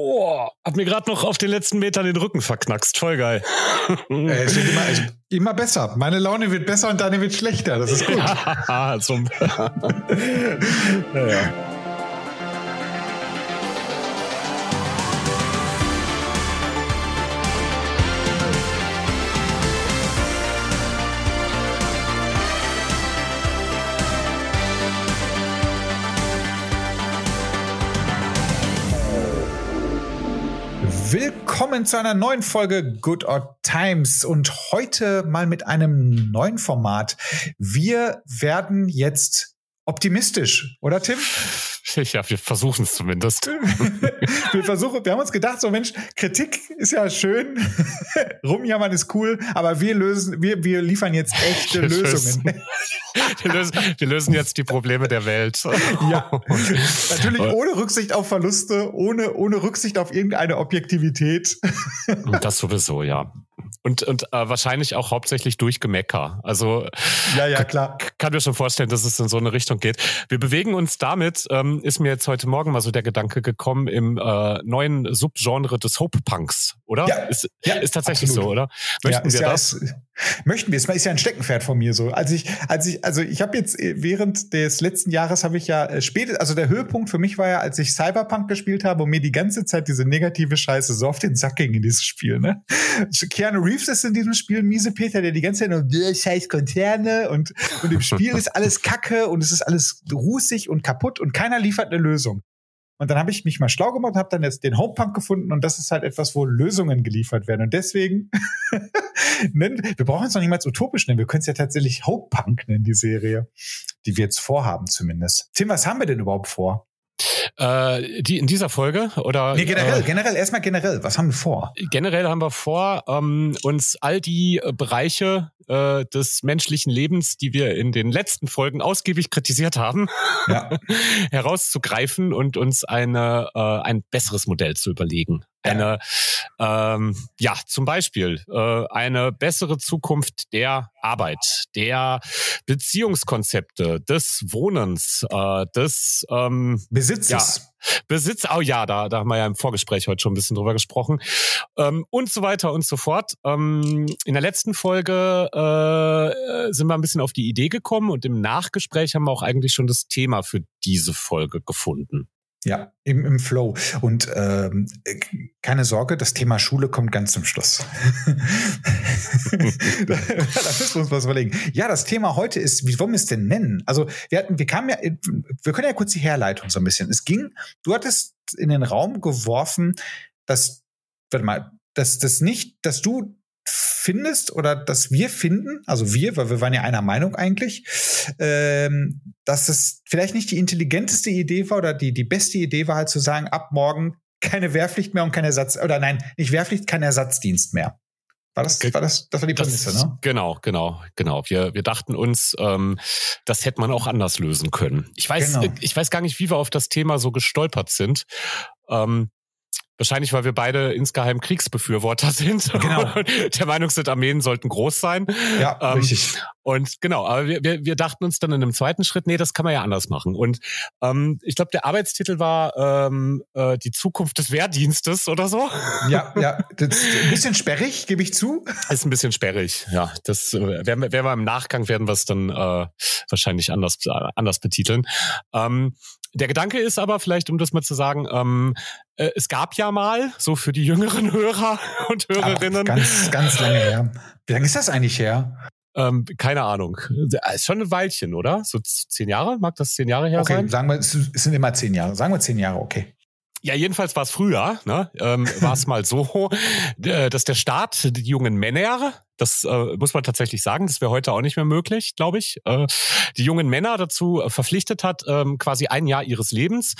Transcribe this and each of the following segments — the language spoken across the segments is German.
Oh, hat mir gerade noch auf den letzten Metern den Rücken verknackst. Voll geil. Äh, es wird immer, immer besser. Meine Laune wird besser und deine wird schlechter. Das ist gut. ja, ja. Willkommen zu einer neuen Folge Good Odd Times und heute mal mit einem neuen Format. Wir werden jetzt optimistisch, oder Tim? Ja, wir versuchen es zumindest. wir versuchen, wir haben uns gedacht, so Mensch, Kritik ist ja schön, rumjammern ist cool, aber wir lösen, wir, wir liefern jetzt echte wir Lösungen. Lösen, wir, lösen, wir lösen jetzt die Probleme der Welt. ja, natürlich ohne Rücksicht auf Verluste, ohne, ohne Rücksicht auf irgendeine Objektivität. das sowieso, ja. Und, und äh, wahrscheinlich auch hauptsächlich durch Gemecker. Also ja, ja, klar. kann mir schon vorstellen, dass es in so eine Richtung geht. Wir bewegen uns damit, ähm, ist mir jetzt heute Morgen mal so der Gedanke gekommen, im äh, neuen Subgenre des Hope Punks, oder? Ja, ist, ja, ist tatsächlich absolut. so, oder? Möchten ja, wir ja, das? Ist, möchten wir. Es ist ja ein Steckenpferd von mir so. Als ich, als ich, also ich habe jetzt äh, während des letzten Jahres habe ich ja äh, spät, also der Höhepunkt für mich war ja, als ich Cyberpunk gespielt habe und mir die ganze Zeit diese negative Scheiße so auf den Sack ging in dieses Spiel, ne? Keanu Reeves ist in diesem Spiel miese Peter, der die ganze Zeit nur scheiß Konzerne und, und im Spiel ist alles Kacke und es ist alles rußig und kaputt und keiner liefert eine Lösung. Und dann habe ich mich mal schlau gemacht und habe dann jetzt den Homepunk gefunden und das ist halt etwas, wo Lösungen geliefert werden. Und deswegen wir brauchen es noch niemals utopisch nennen, wir können es ja tatsächlich Homepunk nennen, die Serie, die wir jetzt vorhaben zumindest. Tim, was haben wir denn überhaupt vor? Äh, die in dieser Folge oder? Nee, generell, äh, generell, erstmal generell. Was haben wir vor? Generell haben wir vor, ähm, uns all die äh, Bereiche äh, des menschlichen Lebens, die wir in den letzten Folgen ausgiebig kritisiert haben, ja. herauszugreifen und uns eine, äh, ein besseres Modell zu überlegen. Eine, ähm, ja, zum Beispiel äh, eine bessere Zukunft der Arbeit, der Beziehungskonzepte, des Wohnens, äh, des ähm, Besitzes. Ja, Besitz, oh ja, da, da haben wir ja im Vorgespräch heute schon ein bisschen drüber gesprochen. Ähm, und so weiter und so fort. Ähm, in der letzten Folge äh, sind wir ein bisschen auf die Idee gekommen und im Nachgespräch haben wir auch eigentlich schon das Thema für diese Folge gefunden. Ja, im, im Flow. Und ähm, keine Sorge, das Thema Schule kommt ganz zum Schluss. da, müssen wir uns was überlegen. Ja, das Thema heute ist, wie wollen wir es denn nennen? Also wir hatten, wir kamen ja, wir können ja kurz die Herleitung so ein bisschen. Es ging, du hattest in den Raum geworfen, dass, warte mal, dass das nicht, dass du findest oder dass wir finden, also wir, weil wir waren ja einer Meinung eigentlich, ähm, dass es vielleicht nicht die intelligenteste Idee war oder die, die beste Idee war halt zu sagen, ab morgen keine Wehrpflicht mehr und kein Ersatz, oder nein, nicht Wehrpflicht, kein Ersatzdienst mehr. War das, war das, das war die Prämisse, das, ne? Genau, genau, genau. Wir, wir dachten uns, ähm, das hätte man auch anders lösen können. Ich weiß, genau. ich weiß gar nicht, wie wir auf das Thema so gestolpert sind. Ähm, Wahrscheinlich, weil wir beide insgeheim Kriegsbefürworter sind. Genau. der Meinung sind, Armeen sollten groß sein. Ja, ähm, richtig. Und genau, aber wir, wir, wir dachten uns dann in einem zweiten Schritt, nee, das kann man ja anders machen. Und ähm, ich glaube, der Arbeitstitel war ähm, äh, die Zukunft des Wehrdienstes oder so. Ja, ja. Das ist ein bisschen sperrig, gebe ich zu. Ist ein bisschen sperrig, ja. Das äh, werden wir, werden wir im Nachgang werden wir es dann äh, wahrscheinlich anders, äh, anders betiteln. Ähm, der Gedanke ist aber vielleicht, um das mal zu sagen, ähm, äh, es gab ja mal, so für die jüngeren Hörer und Hörerinnen. Ach, ganz, ganz lange her. Wie lange ist das eigentlich her? Ähm, keine Ahnung. Ist schon ein Weilchen, oder? So zehn Jahre? Mag das zehn Jahre her okay, sein? Okay, sagen wir, es sind immer zehn Jahre. Sagen wir zehn Jahre, okay. Ja, jedenfalls war es früher, ne? ähm, war es mal so, äh, dass der Staat die jungen Männer, das äh, muss man tatsächlich sagen, das wäre heute auch nicht mehr möglich, glaube ich, äh, die jungen Männer dazu verpflichtet hat, ähm, quasi ein Jahr ihres Lebens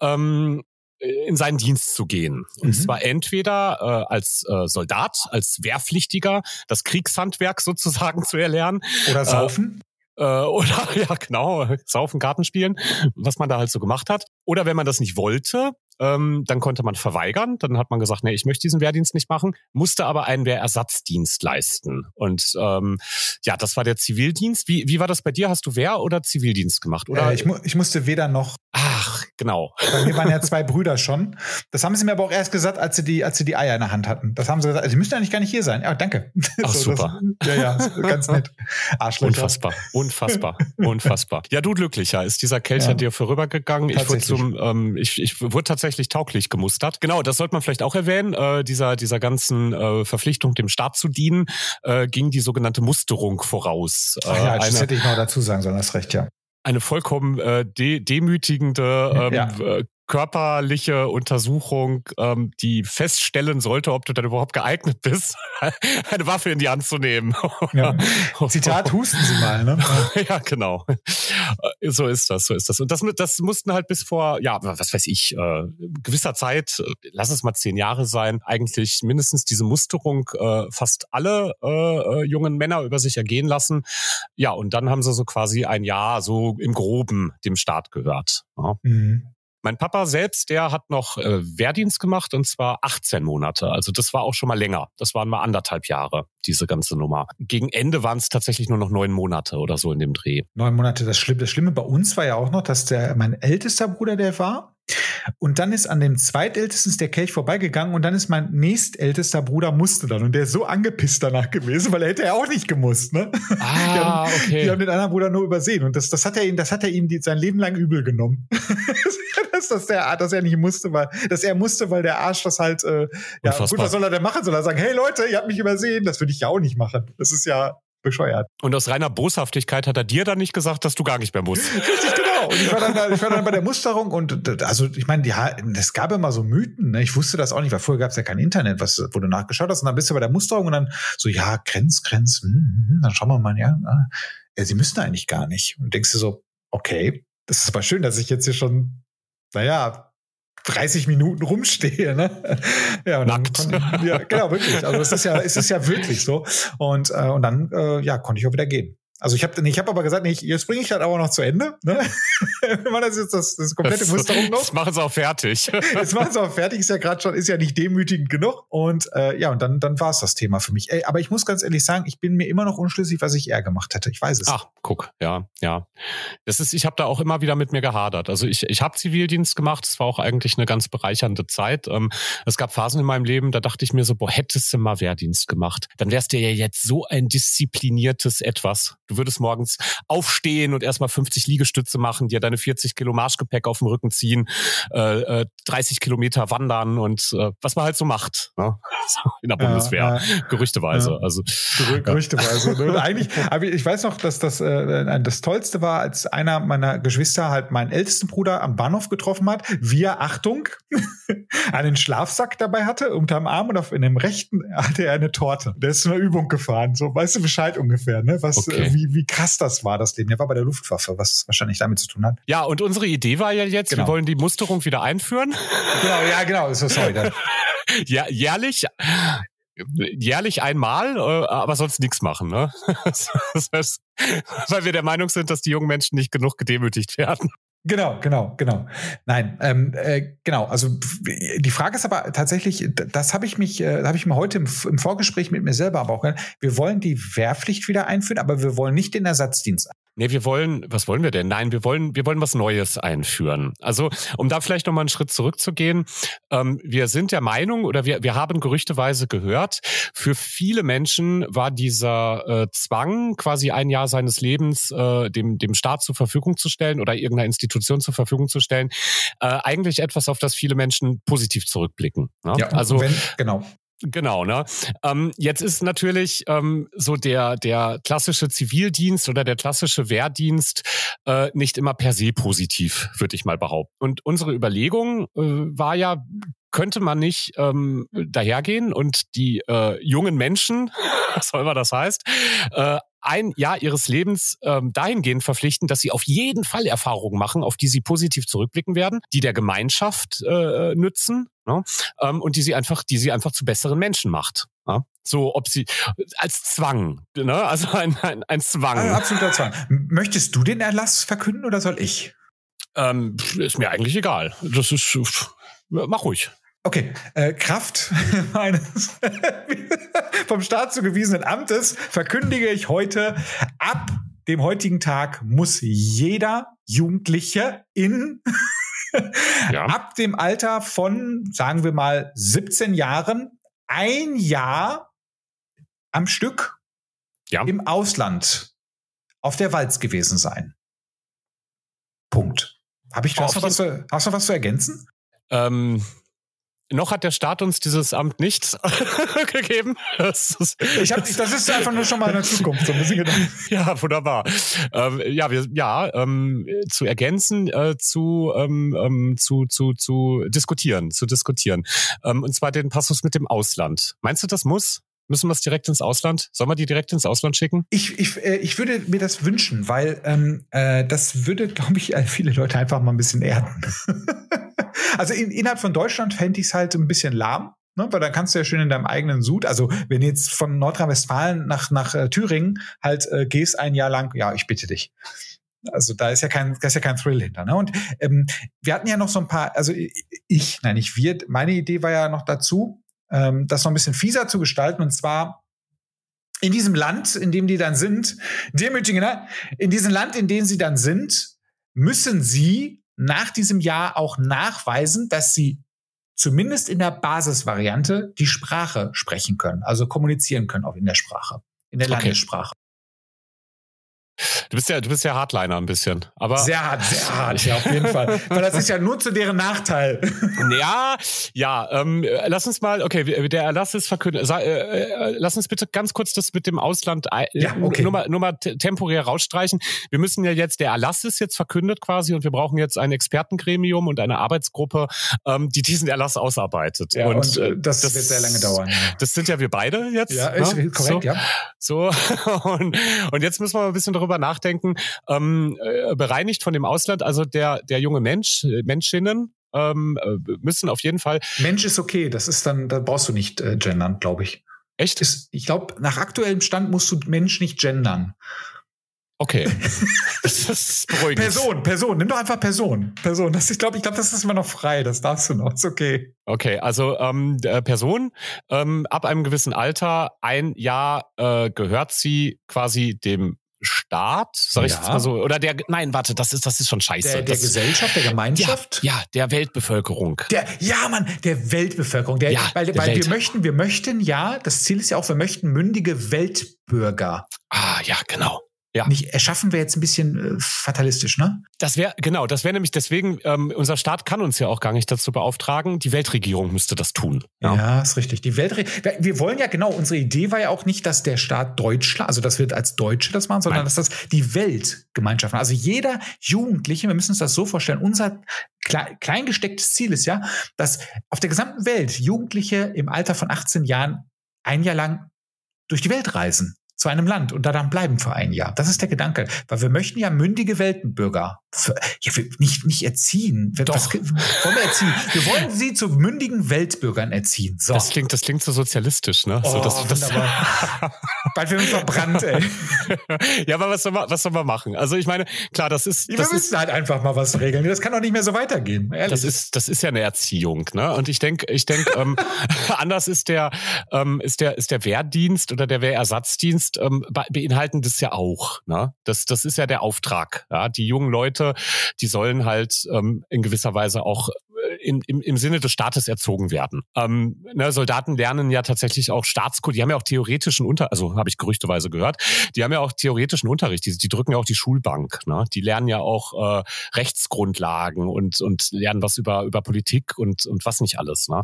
ähm, in seinen Dienst zu gehen. Und mhm. zwar entweder äh, als äh, Soldat, als Wehrpflichtiger, das Kriegshandwerk sozusagen zu erlernen. Oder saufen. Äh, äh, oder ja, genau, saufen, Karten spielen, was man da halt so gemacht hat. Oder wenn man das nicht wollte, ähm, dann konnte man verweigern. Dann hat man gesagt, nee, ich möchte diesen Wehrdienst nicht machen, musste aber einen Wehrersatzdienst leisten. Und ähm, ja, das war der Zivildienst. Wie, wie war das bei dir? Hast du Wehr- oder Zivildienst gemacht? Oder? Äh, ich, mu ich musste weder noch. Ach, genau. Bei mir waren ja zwei Brüder schon. Das haben sie mir aber auch erst gesagt, als sie die, als sie die Eier in der Hand hatten. Das haben sie gesagt, sie müssten eigentlich gar nicht hier sein. Ja, danke. Ach, so, super. Das, ja, ja, ganz nett. Arschlöcher. Unfassbar, unfassbar, unfassbar. Ja, du glücklicher. Ist dieser Kelch ja. an dir vorübergegangen? Ich wurde zum, ähm, ich, ich wurde tatsächlich tauglich gemustert. Genau, das sollte man vielleicht auch erwähnen. Äh, dieser, dieser ganzen äh, Verpflichtung, dem Staat zu dienen, äh, ging die sogenannte Musterung voraus. Ach ja, das eine, hätte ich noch dazu sagen sollen, das recht, ja eine vollkommen äh, de demütigende ähm, ja. Äh, körperliche Untersuchung, ähm, die feststellen sollte, ob du dann überhaupt geeignet bist, eine Waffe in die Hand zu nehmen. Ja. Zitat, husten Sie mal, ne? ja, genau. Äh, so ist das, so ist das. Und das, das mussten halt bis vor, ja, was weiß ich, äh, gewisser Zeit, äh, lass es mal zehn Jahre sein, eigentlich mindestens diese Musterung äh, fast alle äh, äh, jungen Männer über sich ergehen lassen. Ja, und dann haben sie so quasi ein Jahr so im Groben dem Staat gehört. Ja. Mhm. Mein Papa selbst, der hat noch äh, Wehrdienst gemacht und zwar 18 Monate. Also das war auch schon mal länger. Das waren mal anderthalb Jahre, diese ganze Nummer. Gegen Ende waren es tatsächlich nur noch neun Monate oder so in dem Dreh. Neun Monate, das Schlimme. Das Schlimme bei uns war ja auch noch, dass der mein ältester Bruder, der war, und dann ist an dem zweitältesten der Kelch vorbeigegangen und dann ist mein nächstältester Bruder musste dann. Und der ist so angepisst danach gewesen, weil er hätte ja auch nicht gemusst, ne? Ah, die haben, okay. Die haben den anderen Bruder nur übersehen. Und das, das hat er ihm, das hat er ihm die, sein Leben lang übel genommen. dass, dass, der, dass er nicht musste, weil, dass er musste, weil der Arsch das halt, äh, ja, Unfassbar. gut, was soll er denn machen? Soll er sagen, hey Leute, ihr habt mich übersehen? Das würde ich ja auch nicht machen. Das ist ja bescheuert. Und aus reiner Boshaftigkeit hat er dir dann nicht gesagt, dass du gar nicht mehr musst. Richtig, genau. Und ich war dann, ich war dann bei der Musterung und also ich meine, ja, es gab immer so Mythen. Ne? Ich wusste das auch nicht, weil vorher gab es ja kein Internet, was, wo du nachgeschaut hast. Und dann bist du bei der Musterung und dann so, ja, Grenz, Grenz, hm, hm, hm dann schauen wir mal, ja, ja, sie müssten eigentlich gar nicht. Und denkst du so, okay, das ist aber schön, dass ich jetzt hier schon, naja, 30 Minuten rumstehe. Ne? Ja, und Nackt. Konnte, ja, genau, wirklich. Also es ist ja, es ist ja wirklich so. Und, äh, und dann äh, ja, konnte ich auch wieder gehen. Also ich habe ich hab aber gesagt, nee, jetzt bringe ich das aber noch zu Ende. Ne? Wenn man das jetzt das, das komplette das, Musterung noch. Das machen sie auch fertig. jetzt machen sie auch fertig, ist ja gerade schon, ist ja nicht demütigend genug. Und äh, ja, und dann, dann war es das Thema für mich. Ey, aber ich muss ganz ehrlich sagen, ich bin mir immer noch unschlüssig, was ich eher gemacht hätte. Ich weiß es. Ach, guck, ja, ja. Das ist, ich habe da auch immer wieder mit mir gehadert. Also ich, ich habe Zivildienst gemacht, es war auch eigentlich eine ganz bereichernde Zeit. Ähm, es gab Phasen in meinem Leben, da dachte ich mir so, boah, hättest du mal Wehrdienst gemacht, dann wärst du ja jetzt so ein diszipliniertes Etwas. Du würdest morgens aufstehen und erstmal 50 Liegestütze machen, dir deine 40 Kilo Marschgepäck auf dem Rücken ziehen, äh, 30 äh, Kilometer wandern und äh, was man halt so macht ne? in der Bundeswehr, ja, ja. gerüchteweise. Ja. Also gerüchteweise. Ne? eigentlich, aber ich weiß noch, dass das äh, das Tollste war, als einer meiner Geschwister halt meinen ältesten Bruder am Bahnhof getroffen hat, wie er Achtung einen Schlafsack dabei hatte unterm Arm und auf in dem rechten hatte er eine Torte. Der ist zu einer Übung gefahren. So, weißt du Bescheid ungefähr, ne? Was okay. Wie wie krass das war, das Leben. Der war bei der Luftwaffe, was wahrscheinlich damit zu tun hat. Ja, und unsere Idee war ja jetzt, genau. wir wollen die Musterung wieder einführen. Genau, ja, genau. So, sorry. ja, jährlich jährlich einmal, äh, aber sonst nichts machen. Ne? Das heißt, weil wir der Meinung sind, dass die jungen Menschen nicht genug gedemütigt werden. Genau, genau, genau. Nein, ähm, äh, genau. Also die Frage ist aber tatsächlich, das habe ich mich, äh, habe ich mir heute im, im, Vorgespräch mit mir selber aber auch. Wir wollen die Wehrpflicht wieder einführen, aber wir wollen nicht den Ersatzdienst Nee, wir wollen, was wollen wir denn? Nein, wir wollen, wir wollen was Neues einführen. Also, um da vielleicht nochmal einen Schritt zurückzugehen, ähm, wir sind der Meinung oder wir, wir haben gerüchteweise gehört, für viele Menschen war dieser äh, Zwang, quasi ein Jahr seines Lebens äh, dem, dem Staat zur Verfügung zu stellen oder irgendeiner Institution zur Verfügung zu stellen, äh, eigentlich etwas, auf das viele Menschen positiv zurückblicken. Ne? Ja, also wenn, genau. Genau, ne? Ähm, jetzt ist natürlich ähm, so der, der klassische Zivildienst oder der klassische Wehrdienst äh, nicht immer per se positiv, würde ich mal behaupten. Und unsere Überlegung äh, war ja, könnte man nicht ähm, dahergehen und die äh, jungen Menschen, was auch immer das heißt, äh, ein Jahr ihres Lebens ähm, dahingehend verpflichten, dass sie auf jeden Fall Erfahrungen machen, auf die sie positiv zurückblicken werden, die der Gemeinschaft äh, nützen ne? ähm, und die sie einfach, die sie einfach zu besseren Menschen macht. Ja? So, ob sie als Zwang, ne? also ein, ein, ein Zwang. Ein absoluter Zwang. Möchtest du den Erlass verkünden oder soll ich? Ähm, ist mir eigentlich egal. Das ist, mach ruhig. Okay, äh, Kraft meines vom Staat zugewiesenen Amtes verkündige ich heute, ab dem heutigen Tag muss jeder Jugendliche in ja. ab dem Alter von, sagen wir mal, 17 Jahren ein Jahr am Stück ja. im Ausland auf der Walz gewesen sein. Punkt. Habe ich, hast, du was, hast du was zu ergänzen? Ähm, noch hat der Staat uns dieses Amt nicht gegeben. Das ist, ich hab, das ist einfach nur schon mal in der Zukunft so ein bisschen gedacht. Ja, wunderbar. Ähm, ja, wir, ja, ähm, zu ergänzen, äh, zu, ähm, ähm, zu, zu, zu diskutieren, zu diskutieren. Ähm, und zwar den Passus mit dem Ausland. Meinst du, das muss? Müssen wir es direkt ins Ausland? Sollen wir die direkt ins Ausland schicken? Ich, ich, äh, ich würde mir das wünschen, weil ähm, äh, das würde, glaube ich, viele Leute einfach mal ein bisschen erden. also in, innerhalb von Deutschland fände ich es halt ein bisschen lahm. Ne, weil dann kannst du ja schön in deinem eigenen Sud, also wenn du jetzt von Nordrhein-Westfalen nach, nach äh, Thüringen halt äh, gehst ein Jahr lang, ja, ich bitte dich. Also da ist ja kein, da ist ja kein Thrill hinter. Ne? Und ähm, wir hatten ja noch so ein paar, also ich, nein, nicht wir, meine Idee war ja noch dazu, ähm, das noch ein bisschen fieser zu gestalten. Und zwar in diesem Land, in dem die dann sind, demütigen, ne? in diesem Land, in dem sie dann sind, müssen sie nach diesem Jahr auch nachweisen, dass sie zumindest in der Basisvariante die Sprache sprechen können, also kommunizieren können auch in der Sprache, in der okay. Landessprache. Du bist ja, du bist ja Hardliner ein bisschen, aber sehr hart, sehr hart, ja auf jeden Fall, weil das ist ja nur zu deren Nachteil. Ja, ja. Ähm, lass uns mal, okay, der Erlass ist verkündet. Äh, äh, lass uns bitte ganz kurz das mit dem Ausland äh, ja, okay. nur mal, nur mal temporär rausstreichen. Wir müssen ja jetzt, der Erlass ist jetzt verkündet quasi und wir brauchen jetzt ein Expertengremium und eine Arbeitsgruppe, ähm, die diesen Erlass ausarbeitet. Ja, und, und äh, das, das, wird sehr lange dauern. Das sind ja wir beide jetzt. Ja, ist ne? korrekt, so, ja. So und, und jetzt müssen wir ein bisschen darüber nachdenken, ähm, äh, bereinigt von dem Ausland, also der, der junge Mensch, äh, Menschinnen, ähm, äh, müssen auf jeden Fall. Mensch ist okay, das ist dann, da brauchst du nicht äh, gendern, glaube ich. Echt? Ist, ich glaube, nach aktuellem Stand musst du Mensch nicht gendern. Okay. Das ist beruhigend. Person, Person, nimm doch einfach Person. Person. Das, ich glaube, ich glaube, das ist immer noch frei. Das darfst du noch. Ist okay. Okay, also ähm, Person, ähm, ab einem gewissen Alter, ein Jahr äh, gehört sie quasi dem Staat, sag ich ja. jetzt mal so, oder der, nein, warte, das ist, das ist schon scheiße. Der, der das, Gesellschaft, der Gemeinschaft? Ja, ja, der Weltbevölkerung. Der, ja, Mann, der Weltbevölkerung. Der, ja, weil, weil Welt. wir möchten, wir möchten ja, das Ziel ist ja auch, wir möchten mündige Weltbürger. Ah, ja, genau. Ja. Nicht erschaffen wir jetzt ein bisschen äh, fatalistisch, ne? Das wäre genau, das wäre nämlich deswegen ähm, unser Staat kann uns ja auch gar nicht dazu beauftragen. Die Weltregierung müsste das tun. Ja, ja ist richtig. Die Weltre wir wollen ja genau. Unsere Idee war ja auch nicht, dass der Staat Deutschland, also dass wir als Deutsche das machen, sondern Nein. dass das die Weltgemeinschaft. Also jeder Jugendliche, wir müssen uns das so vorstellen. Unser klein, klein gestecktes Ziel ist ja, dass auf der gesamten Welt Jugendliche im Alter von 18 Jahren ein Jahr lang durch die Welt reisen zu einem Land und da dann bleiben für ein Jahr. Das ist der Gedanke. Weil wir möchten ja mündige Weltenbürger. Ja, nicht, nicht erziehen. Doch. Was, wollen wir erziehen? Wir wollen sie zu mündigen Weltbürgern erziehen. So. Das klingt, das klingt so sozialistisch, ne? Oh, so, das, wunderbar. Bald werden wir verbrannt, ey. ja, aber was soll, man, was soll man machen? Also ich meine, klar, das ist. Das wir müssen ist, halt einfach mal was regeln. Das kann doch nicht mehr so weitergehen. Ehrlich. Das ist, das ist ja eine Erziehung, ne? Und ich denke, ich denke, ähm, anders ist der, ähm, ist der, ist der Wehrdienst oder der Wehrersatzdienst ähm, beinhalten das ja auch. Ne? Das, das ist ja der Auftrag. Ja? Die jungen Leute, die sollen halt ähm, in gewisser Weise auch in, im, im Sinne des Staates erzogen werden. Ähm, ne, Soldaten lernen ja tatsächlich auch Staatskunde. Die haben ja auch theoretischen Unter, also habe ich gerüchteweise gehört, die haben ja auch theoretischen Unterricht. Die, die drücken ja auch die Schulbank. Ne? Die lernen ja auch äh, Rechtsgrundlagen und und lernen was über über Politik und und was nicht alles. Ne?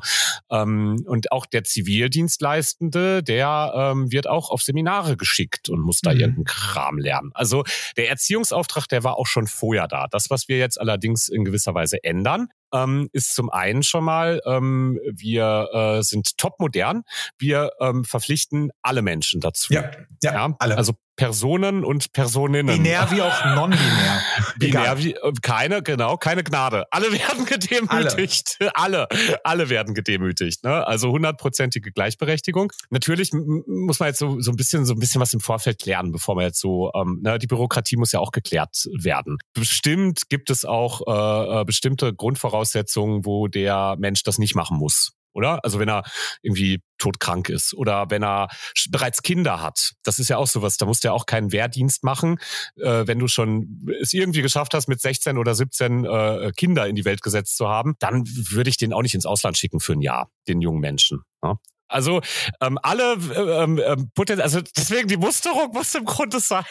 Ähm, und auch der Zivildienstleistende, der ähm, wird auch auf Seminare geschickt und muss da mhm. irgendeinen Kram lernen. Also der Erziehungsauftrag, der war auch schon vorher da. Das, was wir jetzt allerdings in gewisser Weise ändern, ähm, ist zum einen schon mal, ähm, wir äh, sind top modern. Wir ähm, verpflichten alle Menschen dazu. Ja, ja, ja? alle. Also Personen und Personinnen. Binär wie auch non-binär. Binär wie, keine, genau, keine Gnade. Alle werden gedemütigt. Alle, alle, alle werden gedemütigt. Ne? Also hundertprozentige Gleichberechtigung. Natürlich muss man jetzt so, so ein bisschen, so ein bisschen was im Vorfeld klären, bevor man jetzt so, ähm, ne, die Bürokratie muss ja auch geklärt werden. Bestimmt gibt es auch äh, äh bestimmte Grundvoraussetzungen, wo der Mensch das nicht machen muss oder? Also wenn er irgendwie todkrank ist oder wenn er bereits Kinder hat. Das ist ja auch sowas. Da musst du ja auch keinen Wehrdienst machen, äh, wenn du schon es irgendwie geschafft hast, mit 16 oder 17 äh, Kinder in die Welt gesetzt zu haben. Dann würde ich den auch nicht ins Ausland schicken für ein Jahr, den jungen Menschen. Ja? Also ähm, alle ähm, ähm, potenziell, also deswegen die Musterung muss im Grunde sein.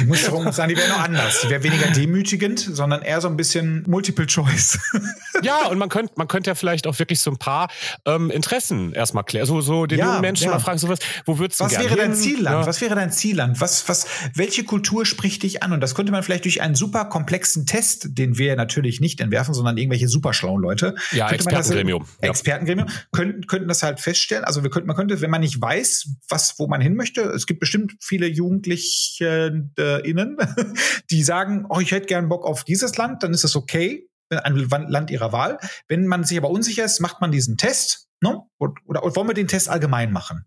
Die Musterung muss sein, die wäre noch anders. Die wäre weniger demütigend, sondern eher so ein bisschen Multiple Choice. ja, und man könnte man könnte ja vielleicht auch wirklich so ein paar ähm, Interessen erstmal klären. So, so den ja, jungen Menschen ja. mal fragen, so was, wo würdest du Was wäre dein Zielland? Ja. Was wäre dein Zielland? Was, was, welche Kultur spricht dich an? Und das könnte man vielleicht durch einen super komplexen Test, den wir natürlich nicht entwerfen, sondern irgendwelche super schlauen Leute. Ja, Expertengremium. Das, Expertengremium könnten, könnten das halt feststellen vorstellen. Also wir könnten, man könnte, wenn man nicht weiß, was, wo man hin möchte, es gibt bestimmt viele Jugendliche äh, innen, die sagen, oh, ich hätte gern Bock auf dieses Land, dann ist das okay, ein Land ihrer Wahl. Wenn man sich aber unsicher ist, macht man diesen Test. Ne? Oder, oder wollen wir den Test allgemein machen?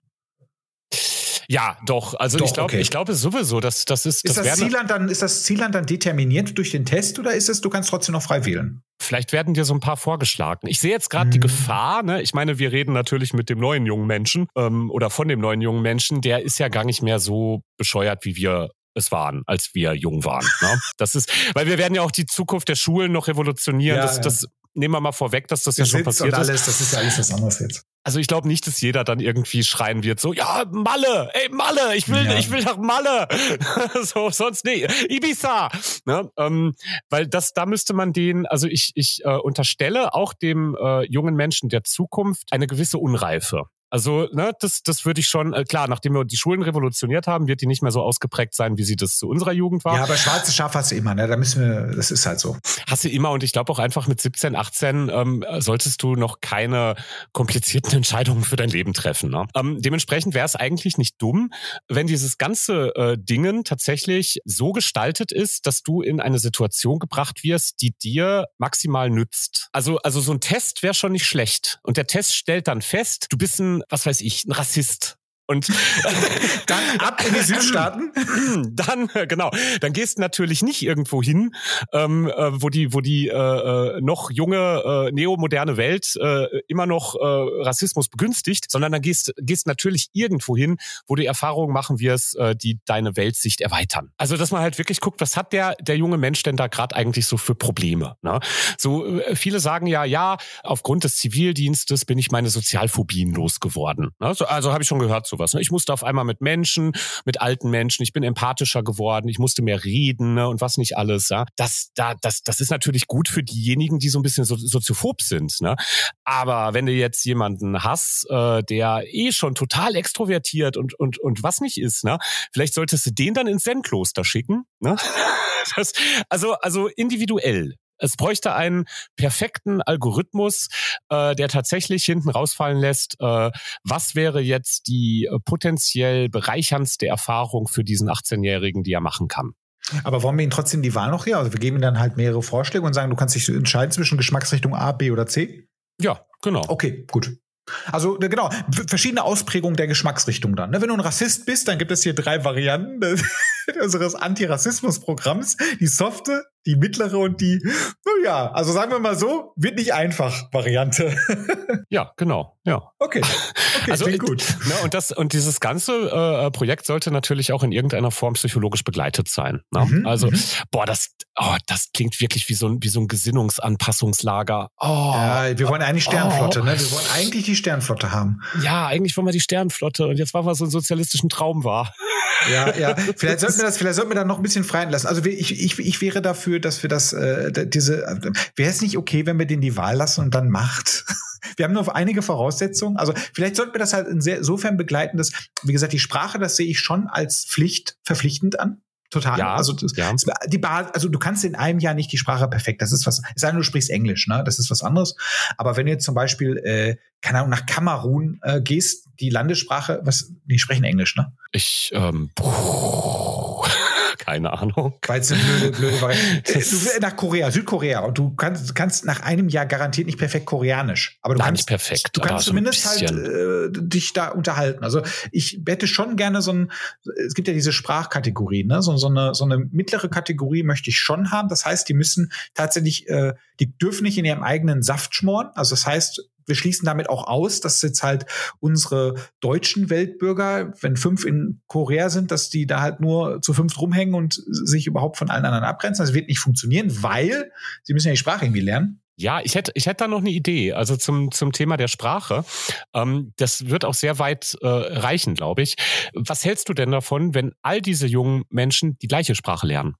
Ja, doch. Also doch, ich glaube, okay. ich glaube sowieso, dass das ist. Ist das, das Zielland dann, ist das Zielland dann determiniert durch den Test oder ist es, du kannst trotzdem noch frei wählen? Vielleicht werden dir so ein paar vorgeschlagen. Ich sehe jetzt gerade mhm. die Gefahr, ne? Ich meine, wir reden natürlich mit dem neuen jungen Menschen ähm, oder von dem neuen jungen Menschen, der ist ja gar nicht mehr so bescheuert, wie wir es waren, als wir jung waren. Ne? Das ist, weil wir werden ja auch die Zukunft der Schulen noch revolutionieren. Ja, das, ja. das nehmen wir mal vorweg, dass das ja schon passiert alles, ist. Das ist ja alles was anderes jetzt. Also ich glaube nicht, dass jeder dann irgendwie schreien wird, so, ja, Malle, ey, Malle, ich will, ja. ich will nach Malle. so, sonst nicht. Ibiza. Ne? Ähm, weil das, da müsste man den, also ich, ich äh, unterstelle auch dem äh, jungen Menschen der Zukunft eine gewisse Unreife. Also, ne, das, das würde ich schon, äh, klar, nachdem wir die Schulen revolutioniert haben, wird die nicht mehr so ausgeprägt sein, wie sie das zu unserer Jugend war. Ja, aber schwarze Schaf hast du immer, ne? Da müssen wir, das ist halt so. Hast du immer und ich glaube auch einfach mit 17, 18 ähm, solltest du noch keine komplizierten Entscheidungen für dein Leben treffen. Ne? Ähm, dementsprechend wäre es eigentlich nicht dumm, wenn dieses ganze äh, Dingen tatsächlich so gestaltet ist, dass du in eine Situation gebracht wirst, die dir maximal nützt. Also, also so ein Test wäre schon nicht schlecht. Und der Test stellt dann fest, du bist ein was weiß ich, ein Rassist. Und dann ab in die Südstaaten. Dann genau, dann gehst du natürlich nicht irgendwo hin, ähm, äh, wo die, wo die äh, äh, noch junge äh, neomoderne Welt äh, immer noch äh, Rassismus begünstigt, sondern dann gehst gehst natürlich irgendwo hin, wo du Erfahrungen machen wirst, äh, die deine Weltsicht erweitern. Also dass man halt wirklich guckt, was hat der der junge Mensch denn da gerade eigentlich so für Probleme? Ne? So äh, viele sagen ja, ja, aufgrund des Zivildienstes bin ich meine Sozialphobien losgeworden. Ne? So, also habe ich schon gehört sowas. Ne? Ich musste auf einmal mit Menschen, mit alten Menschen, ich bin empathischer geworden, ich musste mehr reden ne? und was nicht alles. Ja? Das, da, das, das ist natürlich gut für diejenigen, die so ein bisschen so, soziophob sind. Ne? Aber wenn du jetzt jemanden hast, äh, der eh schon total extrovertiert und, und, und was nicht ist, ne? vielleicht solltest du den dann ins Zen-Kloster schicken. Ne? Das, also, also individuell. Es bräuchte einen perfekten Algorithmus, äh, der tatsächlich hinten rausfallen lässt, äh, was wäre jetzt die äh, potenziell bereicherndste Erfahrung für diesen 18-Jährigen, die er machen kann. Aber wollen wir ihm trotzdem die Wahl noch hier? Also wir geben ihm dann halt mehrere Vorschläge und sagen, du kannst dich entscheiden zwischen Geschmacksrichtung A, B oder C? Ja, genau. Okay, gut. Also genau, verschiedene Ausprägungen der Geschmacksrichtung dann. Ne? Wenn du ein Rassist bist, dann gibt es hier drei Varianten unseres Antirassismus-Programms. Die softe, die mittlere und die, naja, also sagen wir mal so, wird nicht einfach Variante. ja, genau, ja. Okay. okay also gut. Ne, und das und dieses ganze äh, Projekt sollte natürlich auch in irgendeiner Form psychologisch begleitet sein. Ne? Mhm, also, mhm. boah, das, oh, das klingt wirklich wie so ein wie so ein Gesinnungsanpassungslager. Oh, ja, wir wollen eigentlich Sternflotte, oh. ne? Wir wollen eigentlich die Sternflotte haben. Ja, eigentlich wollen wir die Sternflotte und jetzt war wir so einen sozialistischen Traum war. Ja, ja. Vielleicht sollten wir das, vielleicht sollten wir da noch ein bisschen freien lassen. Also ich, ich, ich wäre dafür, dass wir das, äh, diese, äh, wäre es nicht okay, wenn wir den die Wahl lassen und dann macht? Wir haben nur einige Voraussetzungen. Also vielleicht sollten wir das halt insofern begleiten, dass, wie gesagt, die Sprache, das sehe ich schon als Pflicht verpflichtend an. Total. Ja, also, das, ja. die Basis, also du kannst in einem Jahr nicht die Sprache perfekt. Das ist was. Es sei denn, du sprichst Englisch, ne? Das ist was anderes. Aber wenn du jetzt zum Beispiel, äh, keine Ahnung, nach Kamerun äh, gehst, die Landessprache, was, die sprechen Englisch, ne? Ich, ähm, keine Ahnung. Weil es eine blöde, blöde Variante. Du nach Korea, Südkorea und du kannst, kannst nach einem Jahr garantiert nicht perfekt Koreanisch. Aber du Nein, kannst nicht perfekt. Du kannst zumindest halt äh, dich da unterhalten. Also ich hätte schon gerne so ein, es gibt ja diese Sprachkategorien, ne? So, so, eine, so eine mittlere Kategorie möchte ich schon haben. Das heißt, die müssen tatsächlich, äh, die dürfen nicht in ihrem eigenen Saft schmoren. Also das heißt, wir schließen damit auch aus, dass jetzt halt unsere deutschen Weltbürger, wenn fünf in Korea sind, dass die da halt nur zu fünf rumhängen und sich überhaupt von allen anderen abgrenzen. Das wird nicht funktionieren, weil sie müssen ja die Sprache irgendwie lernen. Ja, ich hätte, ich hätte da noch eine Idee. Also zum, zum Thema der Sprache. Ähm, das wird auch sehr weit äh, reichen, glaube ich. Was hältst du denn davon, wenn all diese jungen Menschen die gleiche Sprache lernen?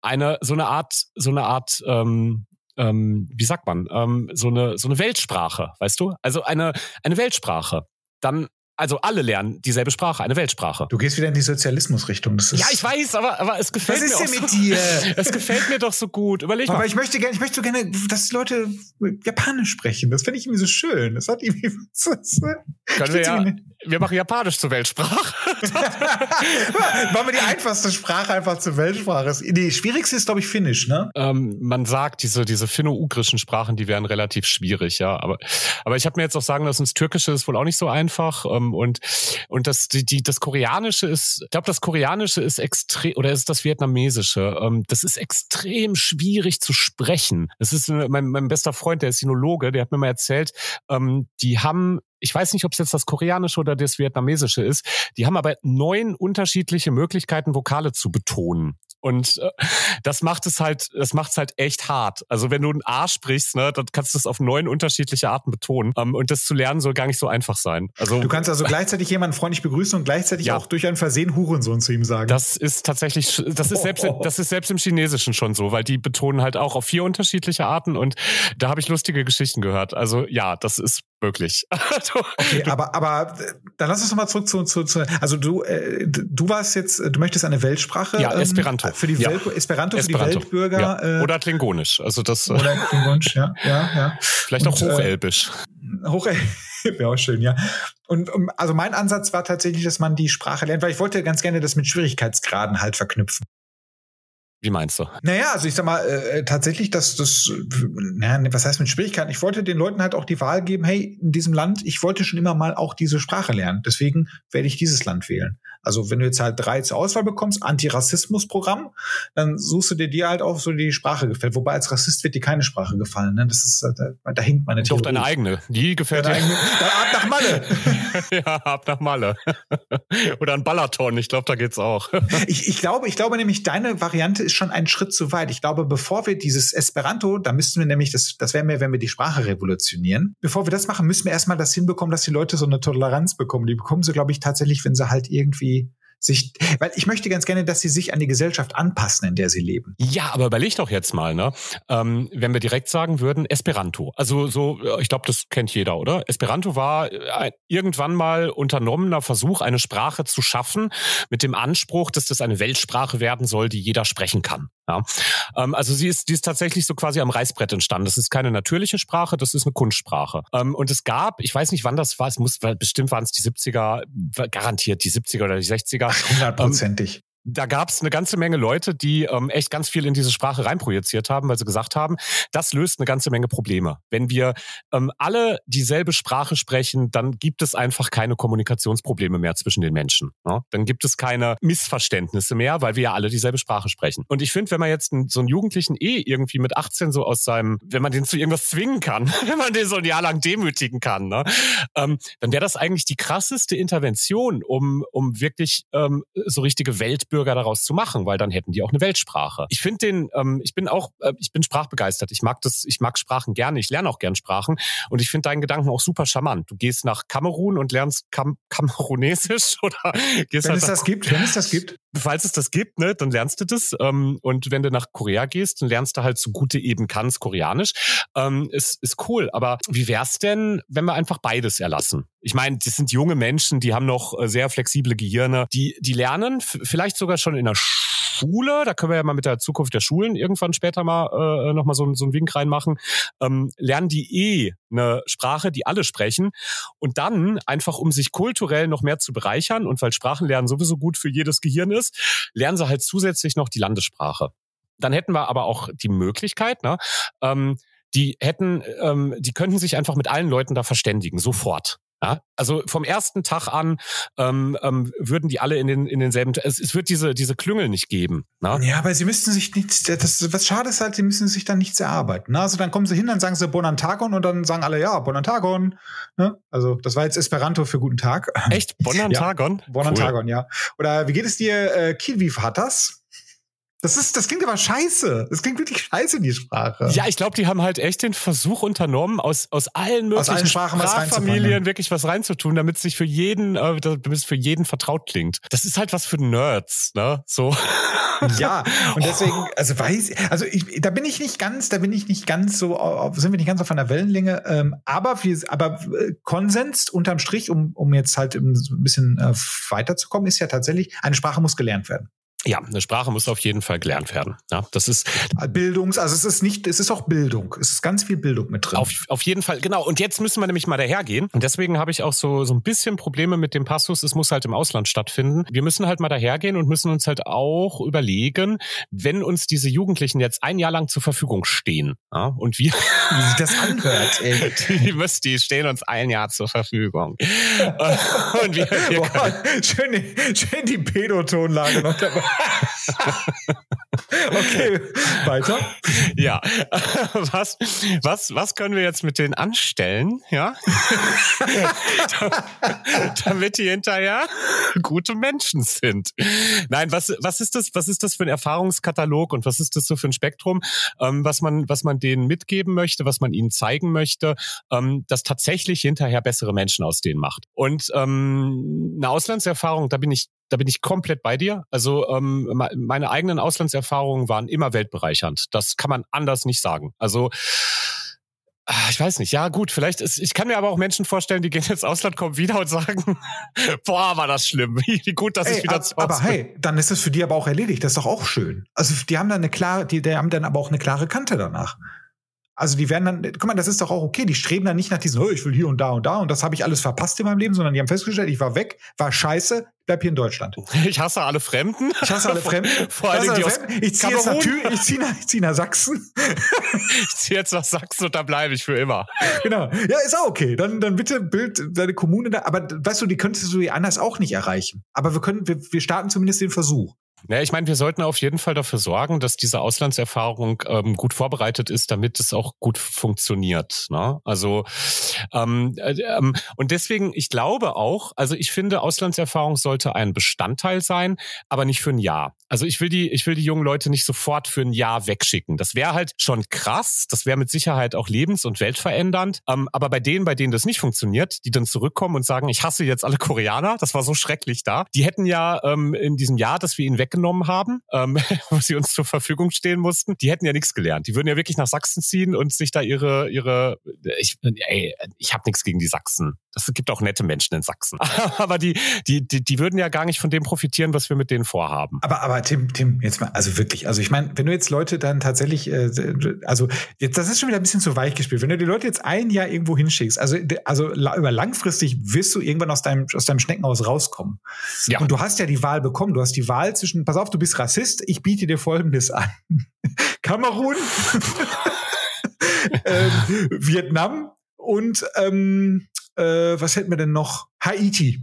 Eine, so eine Art, so eine Art, ähm, ähm, wie sagt man, ähm, so eine, so eine Weltsprache, weißt du? Also eine, eine Weltsprache. Dann also alle lernen dieselbe Sprache, eine Weltsprache. Du gehst wieder in die Sozialismusrichtung. Ja, ich weiß, aber, aber es gefällt mir. Was ist denn mit so, dir? Es gefällt mir doch so gut. Überleg aber mal. Aber ich möchte gerne, ich möchte gerne, dass die Leute Japanisch sprechen. Das finde ich irgendwie so schön. Das hat irgendwie. Das, Können wir ja, wir machen Japanisch zur Weltsprache. machen wir die einfachste Sprache einfach zur Weltsprache. Die schwierigste ist, glaube ich, Finnisch, ne? Ähm, man sagt, diese, diese finno-ugrischen Sprachen, die wären relativ schwierig, ja. Aber, aber ich habe mir jetzt auch sagen lassen, das Türkische ist wohl auch nicht so einfach. Ähm, und und das die, die das Koreanische ist, ich glaube, das Koreanische ist extrem oder ist das Vietnamesische. Ähm, das ist extrem schwierig zu sprechen. Das ist äh, mein, mein bester Freund, der ist Sinologe, der hat mir mal erzählt, ähm, die haben ich weiß nicht, ob es jetzt das Koreanische oder das Vietnamesische ist. Die haben aber neun unterschiedliche Möglichkeiten, Vokale zu betonen. Und äh, das macht es halt, das macht es halt echt hart. Also wenn du ein A sprichst, ne, dann kannst du es auf neun unterschiedliche Arten betonen. Ähm, und das zu lernen soll gar nicht so einfach sein. Also du kannst also gleichzeitig jemanden freundlich begrüßen und gleichzeitig ja. auch durch ein Versehen Hurensohn zu ihm sagen. Das ist tatsächlich, das ist selbst, das ist selbst im Chinesischen schon so, weil die betonen halt auch auf vier unterschiedliche Arten. Und da habe ich lustige Geschichten gehört. Also ja, das ist möglich. okay, aber aber dann lass uns noch mal zurück zu, zu, zu also du äh, du warst jetzt du möchtest eine Weltsprache ja Esperanto. ähm, für die ja. Welt, Esperanto, Esperanto für die Weltbürger ja. äh, oder Klingonisch. Also das oder Klingonisch ja ja ja. Vielleicht Und, auch äh, Hochelbisch. Äh, Hochelbisch wäre auch schön ja. Und um, also mein Ansatz war tatsächlich dass man die Sprache lernt weil ich wollte ganz gerne das mit Schwierigkeitsgraden halt verknüpfen wie meinst du? Naja, also ich sag mal, äh, tatsächlich, dass das, naja, was heißt mit Schwierigkeiten? Ich wollte den Leuten halt auch die Wahl geben, hey, in diesem Land, ich wollte schon immer mal auch diese Sprache lernen. Deswegen werde ich dieses Land wählen. Also wenn du jetzt halt drei zur Auswahl bekommst, Antirassismus-Programm, dann suchst du dir die halt auch so die Sprache gefällt. Wobei als Rassist wird dir keine Sprache gefallen. Ne? Das ist, da, da hinkt meine Theorie. Doch deine eigene. Die gefällt dir. Dann ab nach Malle. ja, ab nach Malle. Oder ein Ballaton. Ich glaube, da geht's auch. ich, ich glaube, ich glaube nämlich, deine Variante ist schon ein Schritt zu weit. Ich glaube, bevor wir dieses Esperanto, da müssten wir nämlich, das, das wäre mehr, wenn wir die Sprache revolutionieren. Bevor wir das machen, müssen wir erstmal das hinbekommen, dass die Leute so eine Toleranz bekommen. Die bekommen sie, glaube ich, tatsächlich, wenn sie halt irgendwie sich, weil ich möchte ganz gerne, dass sie sich an die Gesellschaft anpassen, in der sie leben. Ja, aber überleg doch jetzt mal, ne? Ähm, wenn wir direkt sagen würden, Esperanto. Also so, ich glaube, das kennt jeder, oder? Esperanto war äh, irgendwann mal unternommener Versuch, eine Sprache zu schaffen, mit dem Anspruch, dass das eine Weltsprache werden soll, die jeder sprechen kann. Ja? Ähm, also sie ist, die ist tatsächlich so quasi am Reißbrett entstanden. Das ist keine natürliche Sprache, das ist eine Kunstsprache. Ähm, und es gab, ich weiß nicht, wann das war, es muss, bestimmt waren es die 70er, garantiert die 70er oder die 60er. Hundertprozentig. Da gab es eine ganze Menge Leute, die ähm, echt ganz viel in diese Sprache reinprojiziert haben, weil sie gesagt haben, das löst eine ganze Menge Probleme. Wenn wir ähm, alle dieselbe Sprache sprechen, dann gibt es einfach keine Kommunikationsprobleme mehr zwischen den Menschen. Ne? Dann gibt es keine Missverständnisse mehr, weil wir ja alle dieselbe Sprache sprechen. Und ich finde, wenn man jetzt einen, so einen Jugendlichen eh irgendwie mit 18 so aus seinem, wenn man den zu irgendwas zwingen kann, wenn man den so ein Jahr lang demütigen kann, ne? ähm, dann wäre das eigentlich die krasseste Intervention, um, um wirklich ähm, so richtige Weltbürger Bürger daraus zu machen, weil dann hätten die auch eine Weltsprache. Ich finde den, ähm, ich bin auch, äh, ich bin sprachbegeistert. Ich mag das, ich mag Sprachen gerne. Ich lerne auch gern Sprachen und ich finde deinen Gedanken auch super charmant. Du gehst nach Kamerun und lernst Kam Kamerunesisch oder gehst wenn halt es das gibt, wenn es das gibt. Falls es das gibt, ne, dann lernst du das. Ähm, und wenn du nach Korea gehst, dann lernst du halt so gute eben kannst Koreanisch. Ähm, ist, ist cool. Aber wie wär's denn, wenn wir einfach beides erlassen? Ich meine, das sind junge Menschen, die haben noch äh, sehr flexible Gehirne, die, die lernen vielleicht sogar schon in der Schule, da können wir ja mal mit der Zukunft der Schulen irgendwann später mal äh, nochmal so, so einen Wink reinmachen, ähm, lernen die eh eine Sprache, die alle sprechen und dann einfach, um sich kulturell noch mehr zu bereichern und weil Sprachenlernen sowieso gut für jedes Gehirn ist, lernen sie halt zusätzlich noch die Landessprache. Dann hätten wir aber auch die Möglichkeit, ne, ähm, die hätten, ähm, die könnten sich einfach mit allen Leuten da verständigen, sofort. Ja, also vom ersten Tag an ähm, ähm, würden die alle in den in denselben. Es, es wird diese diese Klüngel nicht geben. Ne? Ja, aber sie müssten sich nicht. Das was schade ist halt, sie müssen sich dann nichts erarbeiten. Ne? Also dann kommen sie hin, dann sagen sie Bonantagon und dann sagen alle ja Bonantagon. Ne? Also das war jetzt Esperanto für guten Tag. Echt Bonantagon? ja, Bonantagon, cool. ja. Oder wie geht es dir? Äh, Kielwief hat das? Das ist, das klingt aber scheiße. Das klingt wirklich scheiße, die Sprache. Ja, ich glaube, die haben halt echt den Versuch unternommen, aus, aus allen möglichen aus allen Sprachen Sprachfamilien wirklich was reinzutun, damit es sich für jeden, äh, damit es für jeden vertraut klingt. Das ist halt was für Nerds, ne? So. Ja, und deswegen, also weiß, also ich, da bin ich nicht ganz, da bin ich nicht ganz so, sind wir nicht ganz auf einer Wellenlänge, ähm, aber wir, aber äh, Konsens unterm Strich, um, um jetzt halt ein bisschen äh, weiterzukommen, ist ja tatsächlich, eine Sprache muss gelernt werden. Ja, eine Sprache muss auf jeden Fall gelernt werden. Ja, das ist Bildungs, also es ist nicht, es ist auch Bildung. Es ist ganz viel Bildung mit drin. Auf, auf jeden Fall, genau. Und jetzt müssen wir nämlich mal dahergehen. Und deswegen habe ich auch so, so ein bisschen Probleme mit dem Passus, es muss halt im Ausland stattfinden. Wir müssen halt mal dahergehen und müssen uns halt auch überlegen, wenn uns diese Jugendlichen jetzt ein Jahr lang zur Verfügung stehen. Ja, und wir. Wie sich das anhört, ey. Die, müssen, die stehen uns ein Jahr zur Verfügung. und wir, wir Boah, schön, die, schön die Pedotonlage noch dabei okay, weiter. Ja, was, was, was können wir jetzt mit denen anstellen, ja? Damit die hinterher gute Menschen sind. Nein, was, was ist das, was ist das für ein Erfahrungskatalog und was ist das so für ein Spektrum, ähm, was man, was man denen mitgeben möchte, was man ihnen zeigen möchte, ähm, das tatsächlich hinterher bessere Menschen aus denen macht. Und ähm, eine Auslandserfahrung, da bin ich da bin ich komplett bei dir. Also ähm, meine eigenen Auslandserfahrungen waren immer weltbereichernd. Das kann man anders nicht sagen. Also ah, ich weiß nicht, ja gut, vielleicht ist, ich kann mir aber auch Menschen vorstellen, die gehen ins Ausland, kommen wieder und sagen, boah, war das schlimm, wie gut, dass Ey, ich wieder Hause Aber hey, dann ist es für die aber auch erledigt, das ist doch auch schön. Also die haben dann eine klare, die, die haben dann aber auch eine klare Kante danach. Also die werden dann, guck mal, das ist doch auch okay. Die streben dann nicht nach diesem, oh, ich will hier und da und da und das habe ich alles verpasst in meinem Leben, sondern die haben festgestellt, ich war weg, war scheiße, bleib hier in Deutschland. Ich hasse alle Fremden. Ich hasse alle Fremden. Vor, allem die aus Ich ziehe jetzt nach, Tür, ich zieh nach, ich zieh nach Sachsen. ich ziehe jetzt nach Sachsen und da bleibe ich für immer. Genau. Ja, ist auch okay. Dann, dann bitte bild deine Kommune da. Aber weißt du, die könntest du anders auch nicht erreichen. Aber wir können, wir, wir starten zumindest den Versuch. Ja, ich meine, wir sollten auf jeden Fall dafür sorgen, dass diese Auslandserfahrung ähm, gut vorbereitet ist, damit es auch gut funktioniert. Ne? Also ähm, äh, ähm, und deswegen, ich glaube auch, also ich finde, Auslandserfahrung sollte ein Bestandteil sein, aber nicht für ein Jahr. Also ich will die, ich will die jungen Leute nicht sofort für ein Jahr wegschicken. Das wäre halt schon krass. Das wäre mit Sicherheit auch lebens- und weltverändernd. Ähm, aber bei denen, bei denen das nicht funktioniert, die dann zurückkommen und sagen, ich hasse jetzt alle Koreaner, das war so schrecklich da. Die hätten ja ähm, in diesem Jahr, dass wir ihnen weg weggenommen haben, ähm, wo sie uns zur Verfügung stehen mussten, die hätten ja nichts gelernt. Die würden ja wirklich nach Sachsen ziehen und sich da ihre, ihre, ich, ey, ich habe nichts gegen die Sachsen. Es gibt auch nette Menschen in Sachsen. aber die, die, die, die würden ja gar nicht von dem profitieren, was wir mit denen vorhaben. Aber, aber Tim, Tim, jetzt mal, also wirklich, also ich meine, wenn du jetzt Leute dann tatsächlich, äh, also jetzt, das ist schon wieder ein bisschen zu weich gespielt. Wenn du die Leute jetzt ein Jahr irgendwo hinschickst, also, also über langfristig wirst du irgendwann aus deinem, aus deinem Schneckenhaus rauskommen. Ja. Und du hast ja die Wahl bekommen. Du hast die Wahl zwischen, pass auf, du bist Rassist, ich biete dir Folgendes an. Kamerun, ähm, Vietnam und ähm, äh, was hätten wir denn noch? Haiti.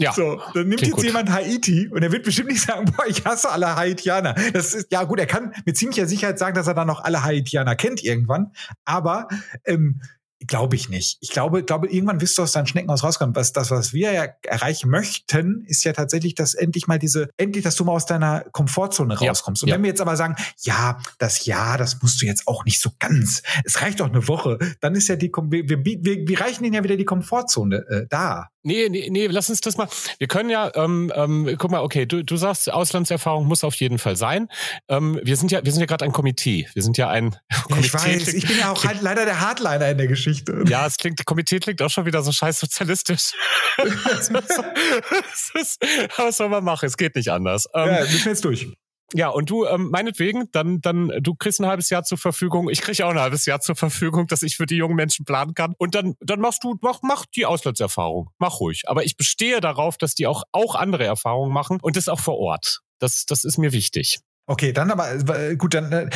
Ja. So, dann nimmt jetzt gut. jemand Haiti und er wird bestimmt nicht sagen, boah, ich hasse alle Haitianer. Das ist, ja gut, er kann mit ziemlicher Sicherheit sagen, dass er dann noch alle Haitianer kennt irgendwann. Aber ähm, Glaube ich nicht. Ich glaube, glaube, irgendwann wirst du aus deinem Schneckenhaus rauskommen. Was, das, was wir ja erreichen möchten, ist ja tatsächlich, dass endlich mal diese, endlich, dass du mal aus deiner Komfortzone rauskommst. Ja, Und ja. wenn wir jetzt aber sagen, ja, das Ja, das musst du jetzt auch nicht so ganz. Es reicht doch eine Woche. Dann ist ja die, wir, wir, wir, wir reichen ihnen ja wieder die Komfortzone äh, da. Nee, nee, nee, lass uns das mal. Wir können ja, ähm, ähm, guck mal, okay, du, du sagst, Auslandserfahrung muss auf jeden Fall sein. Ähm, wir sind ja, wir sind ja gerade ein Komitee. Wir sind ja ein Komitee. Ich weiß, ich bin ja auch halt leider der Hardliner in der Geschichte. Ja, es klingt, Komitee klingt auch schon wieder so scheiß sozialistisch. was soll man machen? Es geht nicht anders. Ähm, ja, wir jetzt durch. Ja, und du, ähm, meinetwegen, dann, dann, du kriegst ein halbes Jahr zur Verfügung, ich krieg auch ein halbes Jahr zur Verfügung, dass ich für die jungen Menschen planen kann. Und dann, dann machst du, mach, mach die Auslandserfahrung. Mach ruhig. Aber ich bestehe darauf, dass die auch, auch andere Erfahrungen machen und das auch vor Ort. Das, das ist mir wichtig. Okay, dann aber, äh, gut, dann, äh,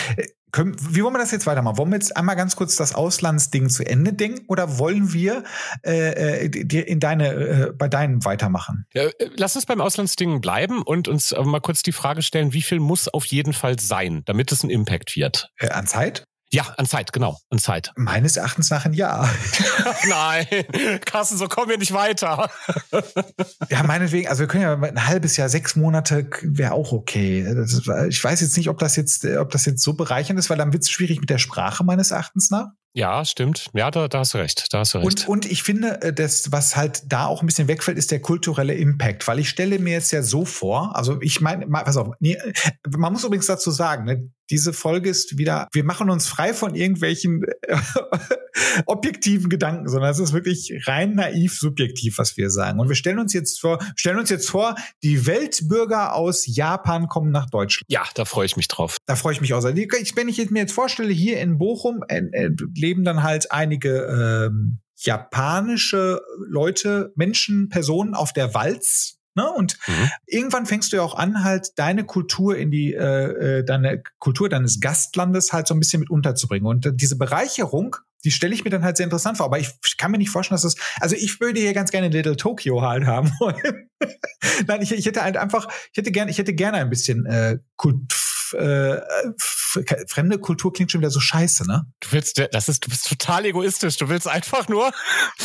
können, wie wollen wir das jetzt weitermachen? Wollen wir jetzt einmal ganz kurz das Auslandsding zu Ende denken oder wollen wir äh, äh in deine, äh, bei deinem weitermachen? Ja, äh, lass uns beim Auslandsding bleiben und uns mal kurz die Frage stellen, wie viel muss auf jeden Fall sein, damit es ein Impact wird? Äh, an Zeit? Ja, an Zeit, genau, an Zeit. Meines Erachtens nach ein Ja. Nein, Carsten, so kommen wir nicht weiter. ja, meinetwegen, also wir können ja ein halbes Jahr, sechs Monate wäre auch okay. Ist, ich weiß jetzt nicht, ob das jetzt, ob das jetzt so bereichernd ist, weil dann wird es schwierig mit der Sprache meines Erachtens nach. Ja, stimmt. Ja, da, da hast du recht. Da hast du recht. Und, und ich finde, äh, das, was halt da auch ein bisschen wegfällt, ist der kulturelle Impact, weil ich stelle mir jetzt ja so vor, also ich meine, pass auf, nee, man muss übrigens dazu sagen, ne, diese Folge ist wieder, wir machen uns frei von irgendwelchen äh, objektiven Gedanken, sondern es ist wirklich rein naiv subjektiv, was wir sagen. Und wir stellen uns jetzt vor, stellen uns jetzt vor, die Weltbürger aus Japan kommen nach Deutschland. Ja, da freue ich mich drauf. Da freue ich mich auch. Wenn ich mir jetzt vorstelle, hier in Bochum äh, äh, leben dann halt einige ähm, japanische Leute, Menschen, Personen auf der Walz Ne? Und mhm. irgendwann fängst du ja auch an, halt deine Kultur in die, äh, äh, deine Kultur deines Gastlandes halt so ein bisschen mit unterzubringen. Und äh, diese Bereicherung, die stelle ich mir dann halt sehr interessant vor. Aber ich, kann mir nicht vorstellen, dass das, also ich würde hier ganz gerne Little Tokyo halt haben wollen. Nein, ich, ich hätte halt einfach, ich hätte gerne, ich hätte gerne ein bisschen äh, Kultur äh, fremde Kultur klingt schon wieder so scheiße, ne? Du willst, das ist, du bist total egoistisch. Du willst einfach nur,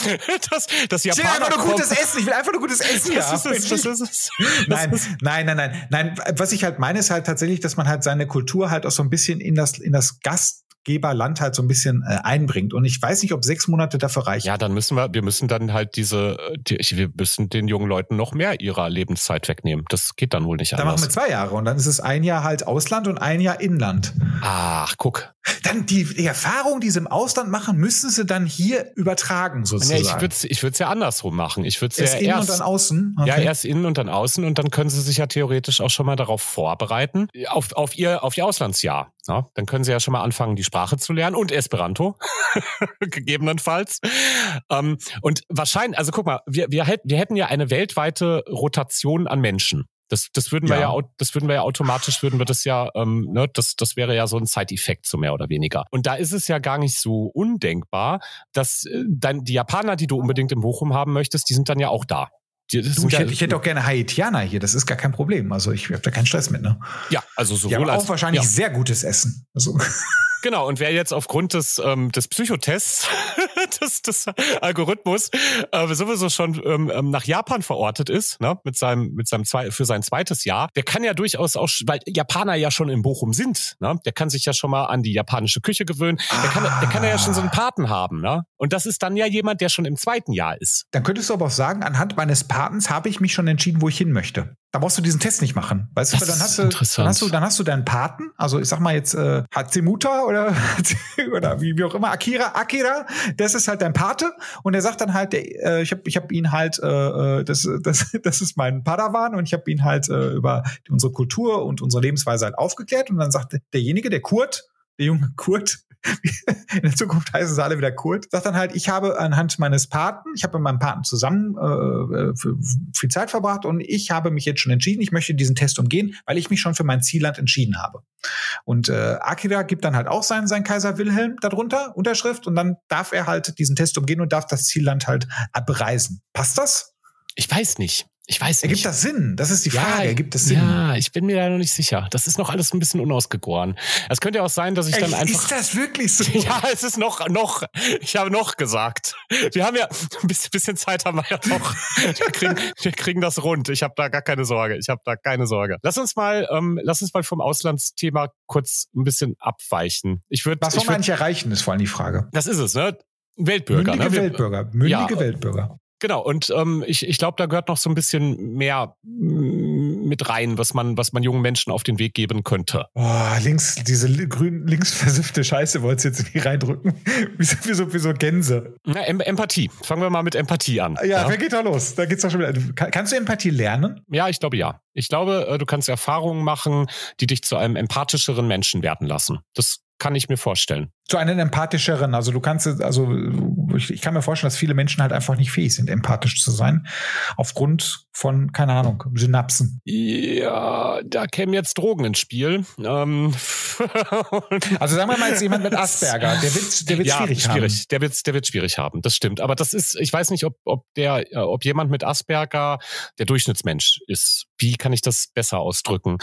dass, dass Japaner. Ich will einfach nur gutes Essen. Ich will einfach nur gutes Essen. Das ist es, das ist es. Nein, nein, nein, nein, nein. Was ich halt meine, ist halt tatsächlich, dass man halt seine Kultur halt auch so ein bisschen in das, in das Gast Geberland halt so ein bisschen äh, einbringt. Und ich weiß nicht, ob sechs Monate dafür reichen. Ja, dann müssen wir, wir müssen dann halt diese, die, wir müssen den jungen Leuten noch mehr ihrer Lebenszeit wegnehmen. Das geht dann wohl nicht anders. Dann machen wir zwei Jahre und dann ist es ein Jahr halt Ausland und ein Jahr Inland. Ach, guck. Dann die, die Erfahrung, die sie im Ausland machen, müssen sie dann hier übertragen sozusagen. Nee, ich würde es ich würd's ja andersrum machen. Ich würde erst ja innen erst, und dann außen. Okay. Ja, erst innen und dann außen und dann können sie sich ja theoretisch auch schon mal darauf vorbereiten auf, auf ihr auf ihr Auslandsjahr. Ja, dann können sie ja schon mal anfangen, die Sprache zu lernen und Esperanto, gegebenenfalls. Ähm, und wahrscheinlich, also guck mal, wir, wir, hätten, wir hätten ja eine weltweite Rotation an Menschen. Das, das würden wir ja. ja, das würden wir ja automatisch, würden wir das ja, ähm, ne, das, das wäre ja so ein Zeiteffekt so mehr oder weniger. Und da ist es ja gar nicht so undenkbar, dass äh, dann die Japaner, die du unbedingt im Bochum haben möchtest, die sind dann ja auch da. Du, ich, hätte, ich, hätte, auch gerne Haitianer hier, das ist gar kein Problem. Also ich habe da keinen Stress mit, ne? Ja, also sowohl ja, auch als, wahrscheinlich ja. sehr gutes Essen. Also. Genau, und wer jetzt aufgrund des, ähm, des Psychotests, des, des Algorithmus, äh, sowieso schon ähm, ähm, nach Japan verortet ist, ne, mit seinem, mit seinem zwei, für sein zweites Jahr, der kann ja durchaus auch, weil Japaner ja schon in Bochum sind, ne, der kann sich ja schon mal an die japanische Küche gewöhnen, der, kann, der kann ja schon so einen Paten haben, ne? Und das ist dann ja jemand, der schon im zweiten Jahr ist. Dann könntest du aber auch sagen, anhand meines Patens habe ich mich schon entschieden, wo ich hin möchte. Da brauchst du diesen Test nicht machen. Weißt das du, dann hast du, dann hast du, dann hast du deinen Paten, also ich sag mal jetzt äh, Hatsemuta oder, oder wie, wie auch immer, Akira, Akira, das ist halt dein Pate. Und der sagt dann halt, der, äh, ich habe ich hab ihn halt, äh, äh das, das, das ist mein Padawan und ich habe ihn halt äh, über unsere Kultur und unsere Lebensweise halt aufgeklärt. Und dann sagt derjenige, der Kurt, der junge Kurt, in der Zukunft heißen sie alle wieder Kurt, sagt dann halt, ich habe anhand meines Paten, ich habe mit meinem Paten zusammen äh, viel Zeit verbracht und ich habe mich jetzt schon entschieden, ich möchte diesen Test umgehen, weil ich mich schon für mein Zielland entschieden habe. Und äh, Akira gibt dann halt auch seinen, seinen Kaiser Wilhelm darunter, Unterschrift, und dann darf er halt diesen Test umgehen und darf das Zielland halt abreisen. Passt das? Ich weiß nicht. Ich weiß nicht. Ergibt das Sinn? Das ist die Frage. Ja, Ergibt das Sinn? Ja, ich bin mir da noch nicht sicher. Das ist noch alles ein bisschen unausgegoren. Es könnte auch sein, dass ich dann einfach. Ist das wirklich so? Ja, es ist noch, noch, ich habe noch gesagt. Wir haben ja, ein bisschen Zeit haben wir ja noch. Wir kriegen, wir kriegen das rund. Ich habe da gar keine Sorge. Ich habe da keine Sorge. Lass uns mal, ähm, lass uns mal vom Auslandsthema kurz ein bisschen abweichen. Ich würde. Was wollen wir eigentlich erreichen, ist vor allem die Frage. Das ist es, ne? Weltbürger. Mündige ne? Weltbürger. Mündige ja, Weltbürger. Genau, und ähm, ich, ich glaube, da gehört noch so ein bisschen mehr mit rein, was man, was man jungen Menschen auf den Weg geben könnte. Oh, links, diese grün, links versiffte Scheiße wolltest du jetzt irgendwie reindrücken. wie, so, wie, so, wie so Gänse. Na, em Empathie. Fangen wir mal mit Empathie an. Ja, ja? wer geht da los? Da geht's doch schon wieder. Kannst du Empathie lernen? Ja, ich glaube ja. Ich glaube, äh, du kannst Erfahrungen machen, die dich zu einem empathischeren Menschen werden lassen. Das kann ich mir vorstellen. Zu einem empathischeren. Also du kannst, also ich, ich, kann mir vorstellen, dass viele Menschen halt einfach nicht fähig sind, empathisch zu sein. Aufgrund von, keine Ahnung, Synapsen. Ja, da kämen jetzt Drogen ins Spiel. Ähm. also sagen wir mal jetzt jemand mit Asperger, der wird, der wird ja, schwierig, schwierig haben. Der wird, der wird schwierig haben. Das stimmt. Aber das ist, ich weiß nicht, ob, ob der, ob jemand mit Asperger der Durchschnittsmensch ist. Wie kann ich das besser ausdrücken?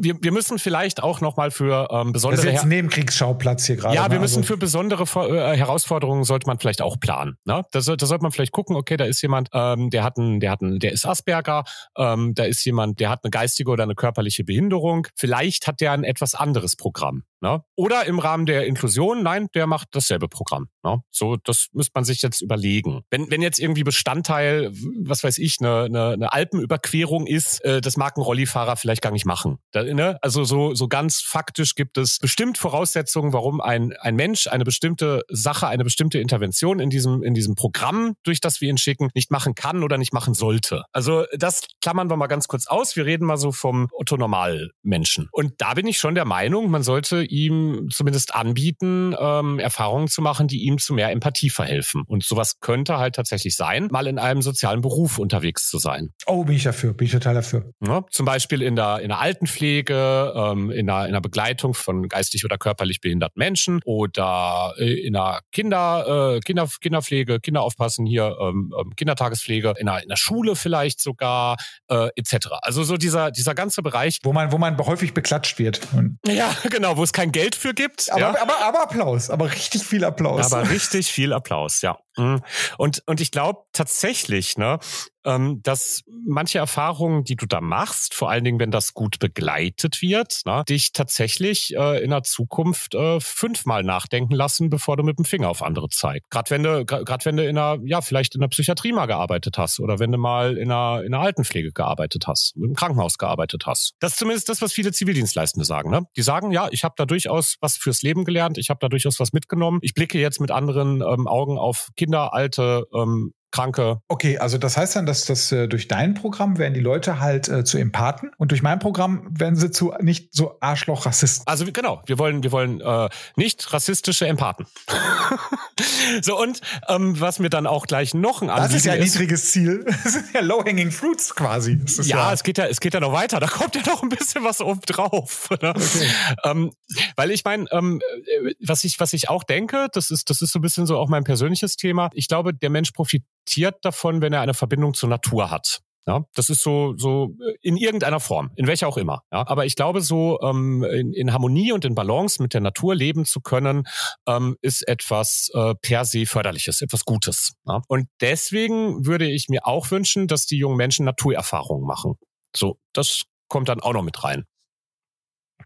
Wir, wir müssen vielleicht auch noch mal für ähm, besondere. Das ist jetzt Nebenkriegsschauplatz hier gerade. Ja, wir ne? Müssen also für besondere äh, Herausforderungen sollte man vielleicht auch planen. Ne? Da, soll, da sollte man vielleicht gucken, okay, da ist jemand, ähm, der hat einen, der hat einen, der ist Asperger, ähm, da ist jemand, der hat eine geistige oder eine körperliche Behinderung. Vielleicht hat der ein etwas anderes Programm. Ne? Oder im Rahmen der Inklusion, nein, der macht dasselbe Programm. Ne? So, das müsste man sich jetzt überlegen. Wenn, wenn jetzt irgendwie Bestandteil, was weiß ich, eine, eine, eine Alpenüberquerung ist, äh, das mag ein Rollifahrer vielleicht gar nicht machen. Da, ne? Also so, so ganz faktisch gibt es bestimmt Voraussetzungen, warum ein, ein Mensch eine bestimmte Sache, eine bestimmte Intervention in diesem, in diesem Programm, durch das wir ihn schicken, nicht machen kann oder nicht machen sollte. Also das klammern wir mal ganz kurz aus. Wir reden mal so vom Otto-Normal-Menschen. Und da bin ich schon der Meinung, man sollte ihm zumindest anbieten, ähm, Erfahrungen zu machen, die ihm zu mehr Empathie verhelfen. Und sowas könnte halt tatsächlich sein, mal in einem sozialen Beruf unterwegs zu sein. Oh, bin ich dafür, bin ich total dafür. Ja, zum Beispiel in der, in der Altenpflege, ähm, in, der, in der Begleitung von geistig oder körperlich behinderten Menschen oder äh, in der Kinder, äh, Kinder, Kinderpflege, Kinder aufpassen hier, ähm, ähm Kindertagespflege, in der, in der Schule vielleicht sogar, äh, etc. Also so dieser, dieser ganze Bereich. Wo man, wo man häufig beklatscht wird. Ja, genau, wo es kein Geld für gibt. Aber, ja. aber, aber Applaus, aber richtig viel Applaus. Aber richtig viel Applaus, ja. Mhm. Und, und ich glaube tatsächlich, ne, ähm, dass manche Erfahrungen, die du da machst, vor allen Dingen, wenn das gut begleitet wird, ne, dich tatsächlich äh, in der Zukunft äh, fünfmal nachdenken lassen, bevor du mit dem Finger auf andere zeigst. Gerade wenn du, gerade wenn du in einer, ja, vielleicht in der Psychiatrie mal gearbeitet hast oder wenn du mal in einer, in einer Altenpflege gearbeitet hast, im Krankenhaus gearbeitet hast. Das ist zumindest das, was viele Zivildienstleistende sagen. Ne? Die sagen, ja, ich habe da durchaus was fürs Leben gelernt, ich habe da durchaus was mitgenommen. Ich blicke jetzt mit anderen ähm, Augen auf Kinder, Alte, ähm, Kranke. Okay, also das heißt dann, dass das äh, durch dein Programm werden die Leute halt äh, zu Empathen und durch mein Programm werden sie zu nicht so Arschloch-Rassisten. Also genau, wir wollen, wir wollen äh, nicht rassistische Empathen. so und ähm, was mir dann auch gleich noch ein Anliegen Das ist ja ein ist, niedriges Ziel. Das sind ja low-hanging fruits quasi. Ja, ja, es geht ja, es geht ja noch weiter. Da kommt ja noch ein bisschen was oben drauf. Ne? Okay. Ähm, weil ich meine, ähm, äh, was ich, was ich auch denke, das ist, das ist so ein bisschen so auch mein persönliches Thema. Ich glaube, der Mensch profitiert profitiert davon, wenn er eine Verbindung zur Natur hat. Ja, das ist so, so in irgendeiner Form, in welcher auch immer. Ja, aber ich glaube, so ähm, in, in Harmonie und in Balance mit der Natur leben zu können, ähm, ist etwas äh, per se förderliches, etwas Gutes. Ja? Und deswegen würde ich mir auch wünschen, dass die jungen Menschen Naturerfahrungen machen. So, das kommt dann auch noch mit rein.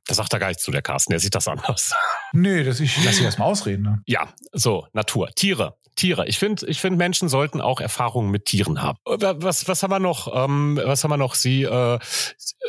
Das sagt er gar nicht zu, der Carsten, der sieht das anders. Nö, das ich lass ich erstmal ausreden. Ne? Ja, so, Natur, Tiere. Tiere. Ich finde, ich finde, Menschen sollten auch Erfahrungen mit Tieren haben. Äh, was, was haben wir noch? Ähm, was haben wir noch? Sie äh,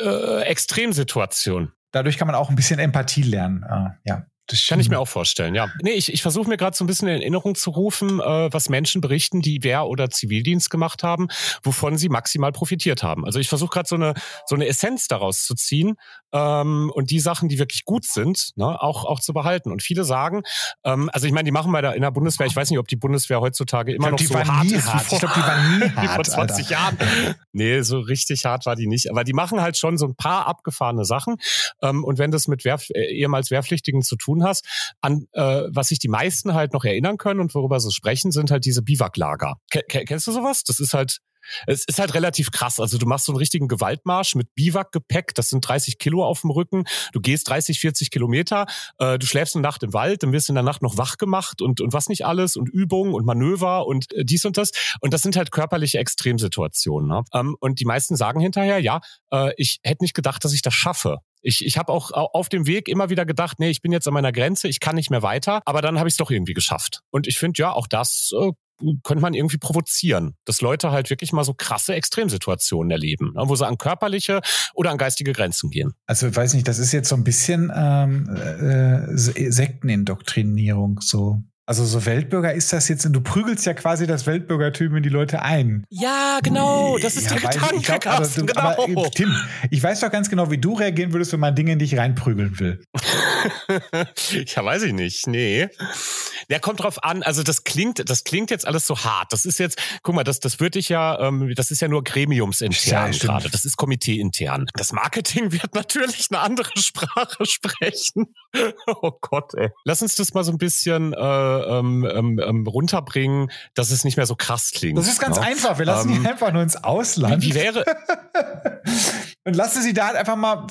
äh, Extremsituation. Dadurch kann man auch ein bisschen Empathie lernen. Äh, ja. Das kann ich mir auch vorstellen, ja. Nee, ich, ich versuche mir gerade so ein bisschen in Erinnerung zu rufen, äh, was Menschen berichten, die Wehr- oder Zivildienst gemacht haben, wovon sie maximal profitiert haben. Also ich versuche gerade so eine, so eine Essenz daraus zu ziehen ähm, und die Sachen, die wirklich gut sind, ne, auch, auch zu behalten. Und viele sagen, ähm, also ich meine, die machen bei der, in der Bundeswehr, ich weiß nicht, ob die Bundeswehr heutzutage immer glaub, noch so hart ist hart. Ich glaube, die waren nie hart, vor 20 Alter. Jahren. Nee, so richtig hart war die nicht. Aber die machen halt schon so ein paar abgefahrene Sachen. Ähm, und wenn das mit Wehrf äh, ehemals Wehrpflichtigen zu tun hast, an äh, was sich die meisten halt noch erinnern können und worüber sie sprechen, sind halt diese Biwaklager. Ke kennst du sowas? Das ist halt es ist halt relativ krass. Also du machst so einen richtigen Gewaltmarsch mit Biwakgepäck, das sind 30 Kilo auf dem Rücken. Du gehst 30, 40 Kilometer, äh, du schläfst eine Nacht im Wald, dann wirst du in der Nacht noch wach gemacht und, und was nicht alles und Übungen und Manöver und äh, dies und das. Und das sind halt körperliche Extremsituationen. Ne? Ähm, und die meisten sagen hinterher, ja, äh, ich hätte nicht gedacht, dass ich das schaffe. Ich, ich habe auch auf dem Weg immer wieder gedacht, nee, ich bin jetzt an meiner Grenze, ich kann nicht mehr weiter, aber dann habe ich es doch irgendwie geschafft. Und ich finde, ja, auch das äh, könnte man irgendwie provozieren, dass Leute halt wirklich mal so krasse Extremsituationen erleben, ne, wo sie an körperliche oder an geistige Grenzen gehen. Also ich weiß nicht, das ist jetzt so ein bisschen ähm, äh, Sektenindoktrinierung so. Also so Weltbürger ist das jetzt, du prügelst ja quasi das Weltbürgertum in die Leute ein. Ja, genau, das ist ja, der Gedanke, aber, du, genau. aber, äh, Tim, ich weiß doch ganz genau, wie du reagieren würdest, wenn man Dinge in dich reinprügeln will. ja, weiß ich nicht, nee. Der kommt drauf an, also das klingt, das klingt jetzt alles so hart. Das ist jetzt, guck mal, das, das würde ich ja, ähm, das ist ja nur gremiumsintern ja, gerade. Das ist komiteeintern. Das Marketing wird natürlich eine andere Sprache sprechen. oh Gott, ey. Lass uns das mal so ein bisschen äh, ähm, ähm, ähm, runterbringen, dass es nicht mehr so krass klingt. Das ist ganz ja? Ne? einfach. Wir lassen ähm, die einfach nur ins Ausland. Wie, wie wäre. und lassen sie da halt einfach mal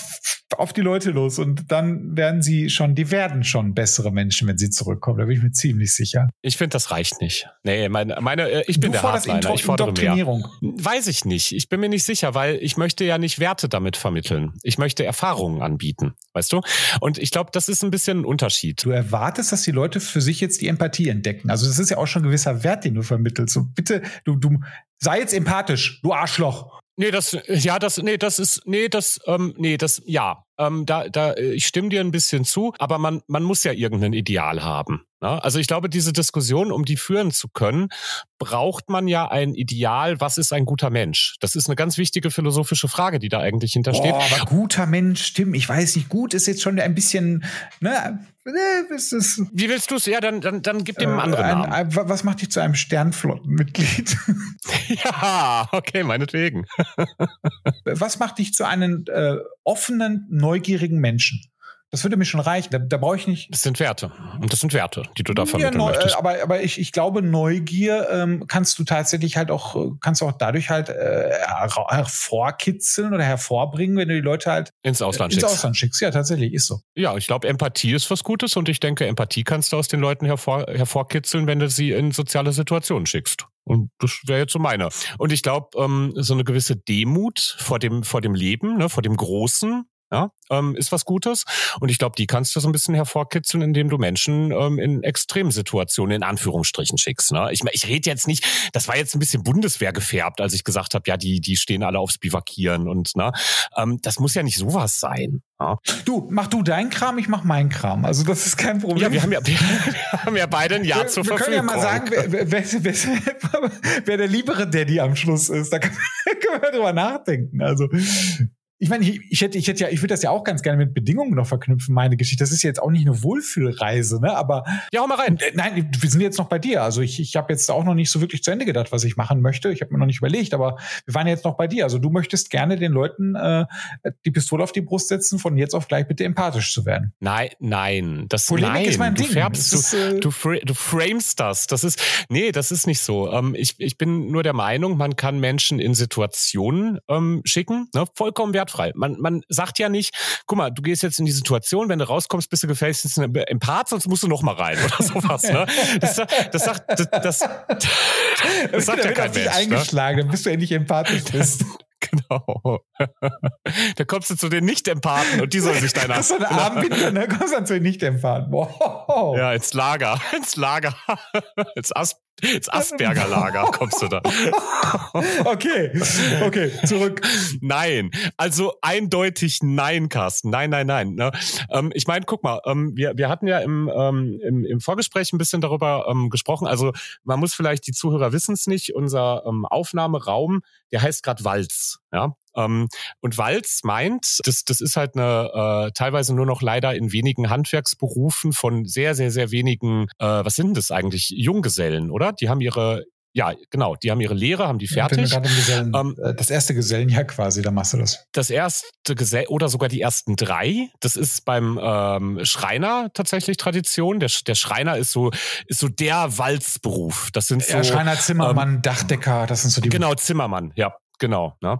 auf die Leute los und dann werden sie schon, die werden schon bessere Menschen, wenn sie zurückkommen. Da bin ich mir ziemlich sicher. Ich finde, das reicht nicht. Nee, meine, meine äh, ich bin du der Hardliner. Ich fordere mehr. Weiß ich nicht. Ich bin mir nicht sicher, weil ich möchte ja nicht Werte damit vermitteln. Ich möchte Erfahrungen anbieten, weißt du? Und ich glaube, das ist ein bisschen ein Unterschied. Du erwartest, dass die Leute für sich jetzt die Empathie entdecken. Also das ist ja auch schon ein gewisser Wert, den du vermittelst. So bitte, du, du sei jetzt empathisch, du Arschloch. Nee, das, ja, das, nee, das ist, nee, das, ähm, nee, das, ja. Ähm, da, da, ich stimme dir ein bisschen zu, aber man, man muss ja irgendein Ideal haben. Ne? Also ich glaube, diese Diskussion, um die führen zu können, braucht man ja ein Ideal, was ist ein guter Mensch? Das ist eine ganz wichtige philosophische Frage, die da eigentlich hintersteht. Boah, aber guter Mensch, stimmt, ich weiß nicht, gut ist jetzt schon ein bisschen, ne, ist es. Wie willst du es? Ja, dann, dann, dann gib dem einen anderen Namen. Ein, was macht dich zu einem Sternflottenmitglied? ja, okay, meinetwegen. was macht dich zu einem äh, offenen, neugierigen Menschen? Das würde mir schon reichen. Da, da brauche ich nicht. Das sind Werte. Und das sind Werte, die du da vermitteln ja, möchtest. Aber, aber ich, ich glaube, Neugier ähm, kannst du tatsächlich halt auch, kannst du auch dadurch halt äh, hervorkitzeln oder hervorbringen, wenn du die Leute halt ins Ausland äh, ins schickst. Ausland schickst. Ja, tatsächlich, ist so. Ja, ich glaube, Empathie ist was Gutes und ich denke, Empathie kannst du aus den Leuten hervor, hervorkitzeln, wenn du sie in soziale Situationen schickst. Und das wäre jetzt so meine. Und ich glaube, ähm, so eine gewisse Demut vor dem, vor dem Leben, ne, vor dem Großen, ja, ähm, ist was Gutes. Und ich glaube, die kannst du so ein bisschen hervorkitzeln, indem du Menschen ähm, in Extremsituationen in Anführungsstrichen schickst. Ne? Ich, ich rede jetzt nicht, das war jetzt ein bisschen Bundeswehr gefärbt, als ich gesagt habe, ja, die, die stehen alle aufs Bivakieren und ne, ähm, das muss ja nicht sowas sein. Ja? Du, mach du deinen Kram, ich mach meinen Kram. Also das ist kein Problem. Ja, wir haben ja, wir, haben ja beide ein Jahr wir, zur wir Verfügung. Wir können ja mal sagen, wer, wer, wer, wer der liebere Daddy am Schluss ist. Da können wir drüber nachdenken. Also ich meine, ich, ich, hätte, ich hätte ja, ich würde das ja auch ganz gerne mit Bedingungen noch verknüpfen, meine Geschichte. Das ist jetzt auch nicht eine Wohlfühlreise, ne? Aber ja, hau mal rein. Äh, nein, wir sind jetzt noch bei dir. Also ich, ich habe jetzt auch noch nicht so wirklich zu Ende gedacht, was ich machen möchte. Ich habe mir noch nicht überlegt, aber wir waren jetzt noch bei dir. Also du möchtest gerne den Leuten äh, die Pistole auf die Brust setzen, von jetzt auf gleich bitte empathisch zu werden. Nein, nein, das Polemik nein. ist mein du Ding. Färbst, ist, du, äh, du, fra du framest das. Das ist nee, das ist nicht so. Ähm, ich, ich bin nur der Meinung, man kann Menschen in Situationen ähm, schicken, ne? vollkommen wertfrei. Man, man sagt ja nicht, guck mal, du gehst jetzt in die Situation, wenn du rauskommst, bist du gefälligst im Part, sonst musst du noch mal rein oder sowas. Ne? Das, das sagt, das, das, das sagt ja kein Mensch. Ne? eingeschlagen, dann bist du endlich empathisch bist. Genau. da kommst du zu den Nicht-Empathen und die sollen sich deiner. Das ist so eine Armbinde, ne? Kommst dann zu den Nicht-Empathen. Wow. Ja, ins Lager. Ins Lager. ins Asp ins Asperger-Lager kommst du da. okay, okay, zurück. Nein, also eindeutig nein, Carsten. Nein, nein, nein. Ne? Ähm, ich meine, guck mal, ähm, wir, wir hatten ja im, ähm, im, im Vorgespräch ein bisschen darüber ähm, gesprochen. Also man muss vielleicht, die Zuhörer wissen es nicht, unser ähm, Aufnahmeraum, der heißt gerade Walz. Ja, ähm, und Walz meint, das, das ist halt eine äh, teilweise nur noch leider in wenigen Handwerksberufen von sehr, sehr, sehr wenigen, äh, was sind das eigentlich? Junggesellen, oder? Die haben ihre ja, genau, die haben ihre Lehre, haben die fertig. Gesellen, ähm, äh, das erste Gesellenjahr quasi, da machst du das. Das erste Gesell oder sogar die ersten drei. Das ist beim ähm, Schreiner tatsächlich Tradition. Der, der Schreiner ist so, ist so der Walzberuf. Das sind so. Ja, Schreiner, Zimmermann, ähm, Dachdecker, das sind so die. Genau, Zimmermann, ja. Genau. Ne?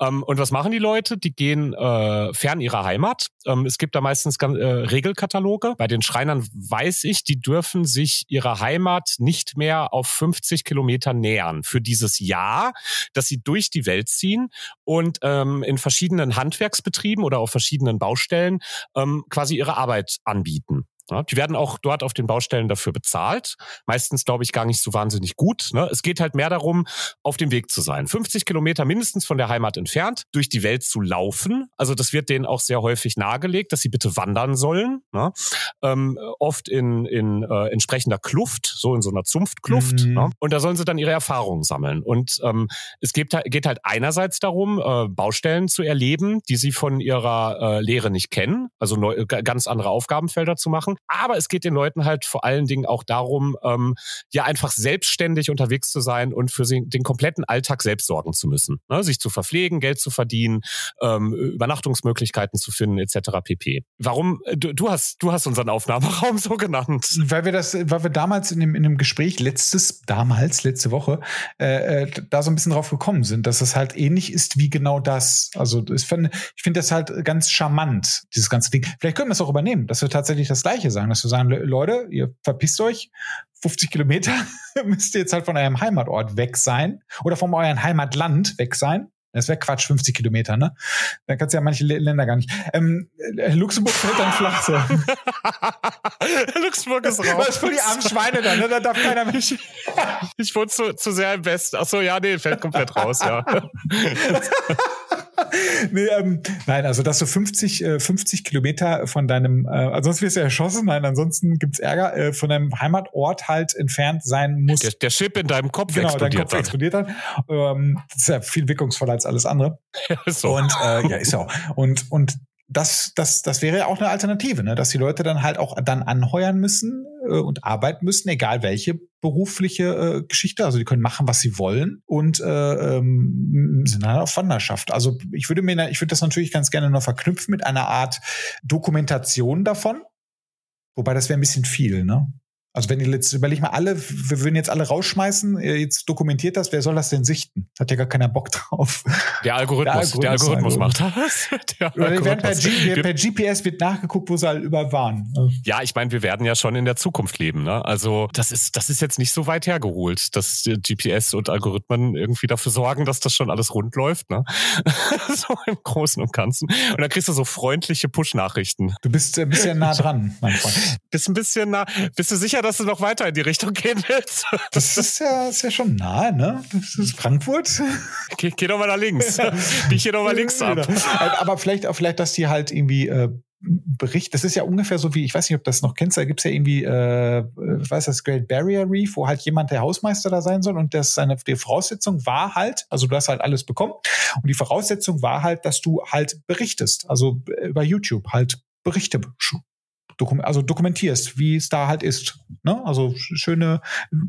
Ähm, und was machen die Leute? Die gehen äh, fern ihrer Heimat. Ähm, es gibt da meistens äh, Regelkataloge. Bei den Schreinern weiß ich, die dürfen sich ihrer Heimat nicht mehr auf 50 Kilometer nähern für dieses Jahr, dass sie durch die Welt ziehen und ähm, in verschiedenen Handwerksbetrieben oder auf verschiedenen Baustellen ähm, quasi ihre Arbeit anbieten. Ja, die werden auch dort auf den Baustellen dafür bezahlt. Meistens, glaube ich, gar nicht so wahnsinnig gut. Ne? Es geht halt mehr darum, auf dem Weg zu sein. 50 Kilometer mindestens von der Heimat entfernt, durch die Welt zu laufen. Also das wird denen auch sehr häufig nahegelegt, dass sie bitte wandern sollen. Ne? Ähm, oft in, in äh, entsprechender Kluft, so in so einer Zunftkluft. Mhm. Ne? Und da sollen sie dann ihre Erfahrungen sammeln. Und ähm, es geht, geht halt einerseits darum, äh, Baustellen zu erleben, die sie von ihrer äh, Lehre nicht kennen. Also neu, ganz andere Aufgabenfelder zu machen. Aber es geht den Leuten halt vor allen Dingen auch darum, ähm, ja einfach selbstständig unterwegs zu sein und für den kompletten Alltag selbst sorgen zu müssen. Ne? Sich zu verpflegen, Geld zu verdienen, ähm, Übernachtungsmöglichkeiten zu finden, etc. pp. Warum, äh, du, du, hast, du hast unseren Aufnahmeraum so genannt. Weil wir das, weil wir damals in dem, in dem Gespräch letztes, damals, letzte Woche, äh, äh da so ein bisschen drauf gekommen sind, dass es halt ähnlich ist wie genau das. Also ich finde, ich finde das halt ganz charmant, dieses ganze Ding. Vielleicht können wir es auch übernehmen, dass wir tatsächlich das Gleiche sagen, dass wir sagen, Leute, ihr verpisst euch, 50 Kilometer müsst ihr jetzt halt von eurem Heimatort weg sein oder von eurem Heimatland weg sein. Das wäre Quatsch, 50 Kilometer, ne? Dann kannst du ja manche Länder gar nicht. Ähm, äh, Luxemburg fällt dann flach so. Luxemburg ist raus. Was für die armen Schweine dann, ne? Da darf keiner mich. ich wohne zu, zu sehr im Westen. Ach so, ja, nee, fällt komplett raus, ja. nee, ähm, nein, also dass du 50, äh, 50 Kilometer von deinem, äh, ansonsten wirst du erschossen, nein, ansonsten gibt's Ärger, äh, von deinem Heimatort halt entfernt sein muss. Der, der Chip in deinem Kopf genau, explodiert dein Kopf dann. explodiert dann. Ähm, das ist ja viel wirkungsvoller als alles andere. Ja, so. Und äh, ja, ist ja auch. Und, und das, das, das wäre ja auch eine Alternative, ne? dass die Leute dann halt auch dann anheuern müssen äh, und arbeiten müssen, egal welche berufliche äh, Geschichte. Also die können machen, was sie wollen und äh, ähm, sind dann auf Wanderschaft. Also ich würde mir, ich würde das natürlich ganz gerne noch verknüpfen mit einer Art Dokumentation davon. Wobei das wäre ein bisschen viel, ne? Also wenn ihr jetzt überleg mal alle, wir würden jetzt alle rausschmeißen, jetzt dokumentiert das, wer soll das denn sichten? Hat ja gar keiner Bock drauf. Der Algorithmus, der Algorithmus, der Algorithmus macht das. Der Algorithmus. Per, per, GPS wird nachgeguckt, wo sie halt über waren. Ja, ich meine, wir werden ja schon in der Zukunft leben. Ne? Also das ist, das ist jetzt nicht so weit hergeholt, dass GPS und Algorithmen irgendwie dafür sorgen, dass das schon alles rund läuft. Ne? so im Großen und Ganzen. Und dann kriegst du so freundliche Push-Nachrichten. Du bist ein bisschen nah dran, mein Freund. Bist ein bisschen nah. Bist du sicher, sicher, dass du noch weiter in die Richtung gehen willst? Das ist ja, ist ja schon nah, ne? Das ist Frankfurt. Geh, geh doch mal nach links. Ich geh doch mal links ab. Aber vielleicht, vielleicht, dass die halt irgendwie äh, Bericht, das ist ja ungefähr so wie, ich weiß nicht, ob du das noch kennst, da gibt's ja irgendwie, äh, ich weiß das Great Barrier Reef, wo halt jemand der Hausmeister da sein soll und das seine die Voraussetzung war halt, also du hast halt alles bekommen und die Voraussetzung war halt, dass du halt berichtest, also über YouTube halt Berichte dokum also dokumentierst, wie es da halt ist. Ne? Also schöne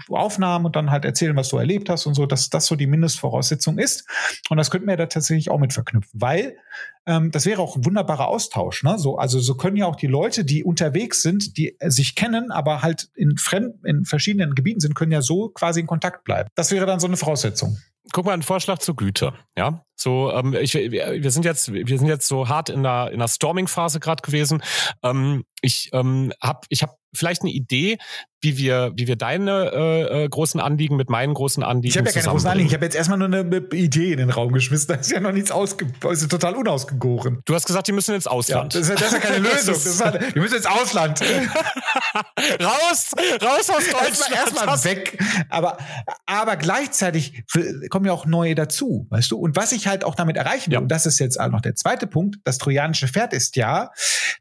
Aufnahmen und dann halt erzählen, was du erlebt hast und so, dass das so die Mindestvoraussetzung ist. Und das könnten wir da tatsächlich auch mit verknüpfen, weil ähm, das wäre auch ein wunderbarer Austausch. Ne? So, also so können ja auch die Leute, die unterwegs sind, die sich kennen, aber halt in fremd, in verschiedenen Gebieten sind, können ja so quasi in Kontakt bleiben. Das wäre dann so eine Voraussetzung guck mal, ein Vorschlag zur Güte. Ja, so, ähm, ich, wir sind jetzt, wir sind jetzt so hart in der in der Storming-Phase gerade gewesen. Ähm, ich ähm, habe, ich habe vielleicht eine Idee, wie wir, wie wir deine äh, äh, großen Anliegen mit meinen großen Anliegen Ich habe ja keine großen Anliegen. Ich habe jetzt erstmal nur eine Idee in den Raum geschmissen. Da ist ja noch nichts ausge ist total unausgegoren. Du hast gesagt, die müssen ins Ausland. Ja, das, ist, das, ist, ja keine Lösung. Das ist halt, wir müssen ins Ausland. raus, raus aus Deutschland. Erstmal erst weg. Aber, aber gleichzeitig kommen ja auch neue dazu, weißt du? Und was ich halt auch damit erreichen will, ja. und das ist jetzt auch noch der zweite Punkt, das trojanische Pferd ist ja,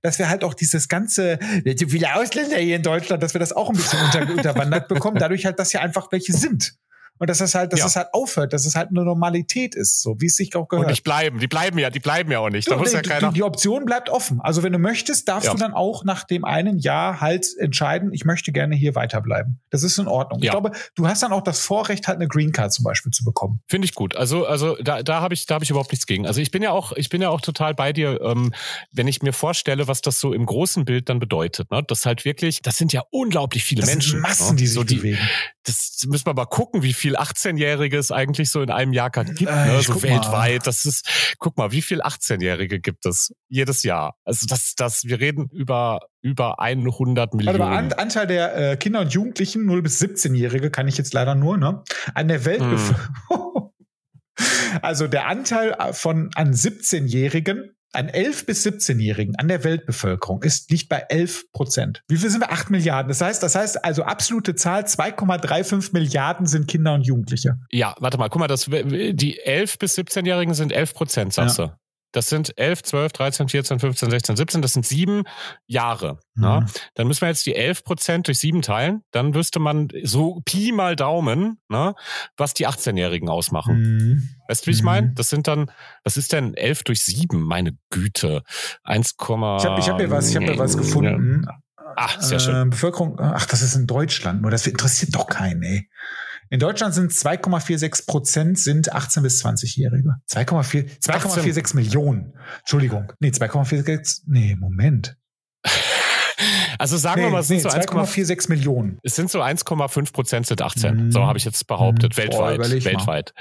dass wir halt auch dieses ganze, so viele Ausländer hier in Deutschland, dass wir das auch ein bisschen unter, unterwandert bekommen, dadurch halt, dass hier einfach welche sind. Und dass es halt, dass ja. es halt aufhört, dass es halt eine Normalität ist, so wie es sich auch gehört. Und nicht bleiben, die bleiben ja, die bleiben ja auch nicht. Da muss ja keiner die, die Option bleibt offen. Also wenn du möchtest, darfst ja. du dann auch nach dem einen Jahr halt entscheiden, ich möchte gerne hier weiterbleiben. Das ist in Ordnung. Ja. Ich glaube, du hast dann auch das Vorrecht, halt eine Green Card zum Beispiel zu bekommen. Finde ich gut. Also, also da, da habe ich, da habe ich überhaupt nichts gegen. Also ich bin ja auch, ich bin ja auch total bei dir, ähm, wenn ich mir vorstelle, was das so im großen Bild dann bedeutet. Ne? Das halt wirklich, das sind ja unglaublich viele das Menschen. Sind Massen, ne? die sich so die, bewegen. Das müssen wir mal gucken, wie viel 18-Jährige Jährige es eigentlich so in einem Jahr gibt, äh, ne? so weltweit. Mal. Das ist, guck mal, wie viel 18-Jährige gibt es jedes Jahr? Also das, das, wir reden über über 100 Millionen. Warte mal, Anteil der äh, Kinder und Jugendlichen 0 bis 17-Jährige kann ich jetzt leider nur, ne? An der Weltbevölkerung. Hm. Also der Anteil äh, von an 17-Jährigen an 11 bis 17-Jährigen an der Weltbevölkerung ist, liegt bei 11 Prozent. Wie viel sind wir? 8 Milliarden. Das heißt, das heißt also absolute Zahl, 2,35 Milliarden sind Kinder und Jugendliche. Ja, warte mal, guck mal, das, die 11 bis 17-Jährigen sind 11 Prozent, sagst ja. du. Das sind 11, 12, 13, 14, 15, 16, 17. Das sind sieben Jahre. Mhm. Ja? Dann müssen wir jetzt die 11 Prozent durch sieben teilen. Dann wüsste man so Pi mal Daumen, ne, was die 18-Jährigen ausmachen. Mhm. Weißt du, wie ich meine? Mhm. Das sind dann, was ist denn 11 durch sieben? Meine Güte. 1, ich habe ich hab hier was, ich habe hier was gefunden. Ach, sehr schön. Äh, Bevölkerung, ach, das ist in Deutschland. Nur das interessiert doch keinen, ey. In Deutschland sind 2,46 Prozent sind 18 bis 20-Jährige. 2,46 Millionen. Entschuldigung. Nee, 2,46. Nee, Moment. Also sagen nee, wir mal, es sind nee, so 2,46 Millionen. Es sind so 1,5 Prozent sind 18. Mm. So habe ich jetzt behauptet. Mm. weltweit. Boah, weltweit.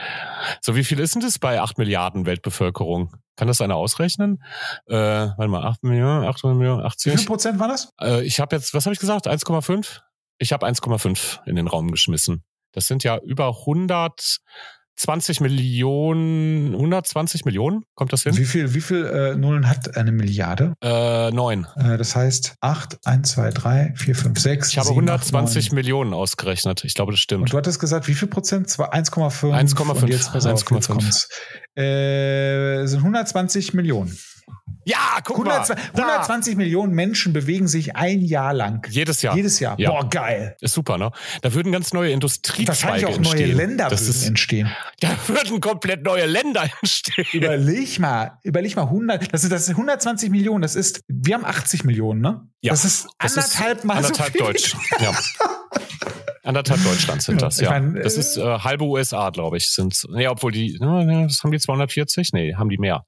So, wie viel ist denn das bei 8 Milliarden Weltbevölkerung? Kann das einer ausrechnen? Äh, warte mal, 8 Millionen, 8 Millionen, 80. Wie viel Prozent war das? Äh, ich habe jetzt, was habe ich gesagt? 1,5? Ich habe 1,5 in den Raum geschmissen. Das sind ja über 120 Millionen, 120 Millionen, kommt das hin? Wie viel, wie viel äh, Nullen hat eine Milliarde? Äh, neun. Äh, das heißt 8, 1, 2, 3, 4, 5, 6. Ich habe 7, 120 8, Millionen ausgerechnet. Ich glaube, das stimmt. Und du hattest gesagt, wie viel Prozent? 1,5. 1,5. Jetzt pass auf, 1,5. Äh, sind 120 Millionen. Ja, guck 100, mal. 120 da. Millionen Menschen bewegen sich ein Jahr lang. Jedes Jahr. Jedes Jahr. Ja. Boah, geil. Ist super, ne? Da würden ganz neue Industriezweige Wahrscheinlich auch neue entstehen. Länder das ist, entstehen. Da würden komplett neue Länder entstehen. Überleg mal, überleg mal 100, das ist, das ist 120 Millionen, das ist, wir haben 80 Millionen, ne? Ja. Das ist anderthalb das ist Mal anderthalb so. Deutsch. Ja. Anderthalb Deutschland sind das, ja. Mein, das ist äh, halbe USA, glaube ich, sind. Nee, obwohl die, ne, das haben die 240? Nee, haben die mehr.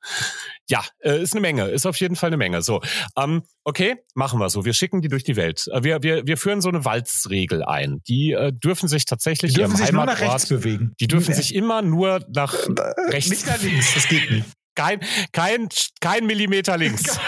Ja, äh, ist eine Menge, ist auf jeden Fall eine Menge. So, ähm, okay, machen wir so. Wir schicken die durch die Welt. Äh, wir, wir, wir führen so eine Walzregel ein. Die äh, dürfen sich tatsächlich die dürfen sich nur nach rechts bewegen. Die dürfen sich immer nur nach äh, rechts. Nicht nach links, das geht nicht. Kein, kein, kein Millimeter links.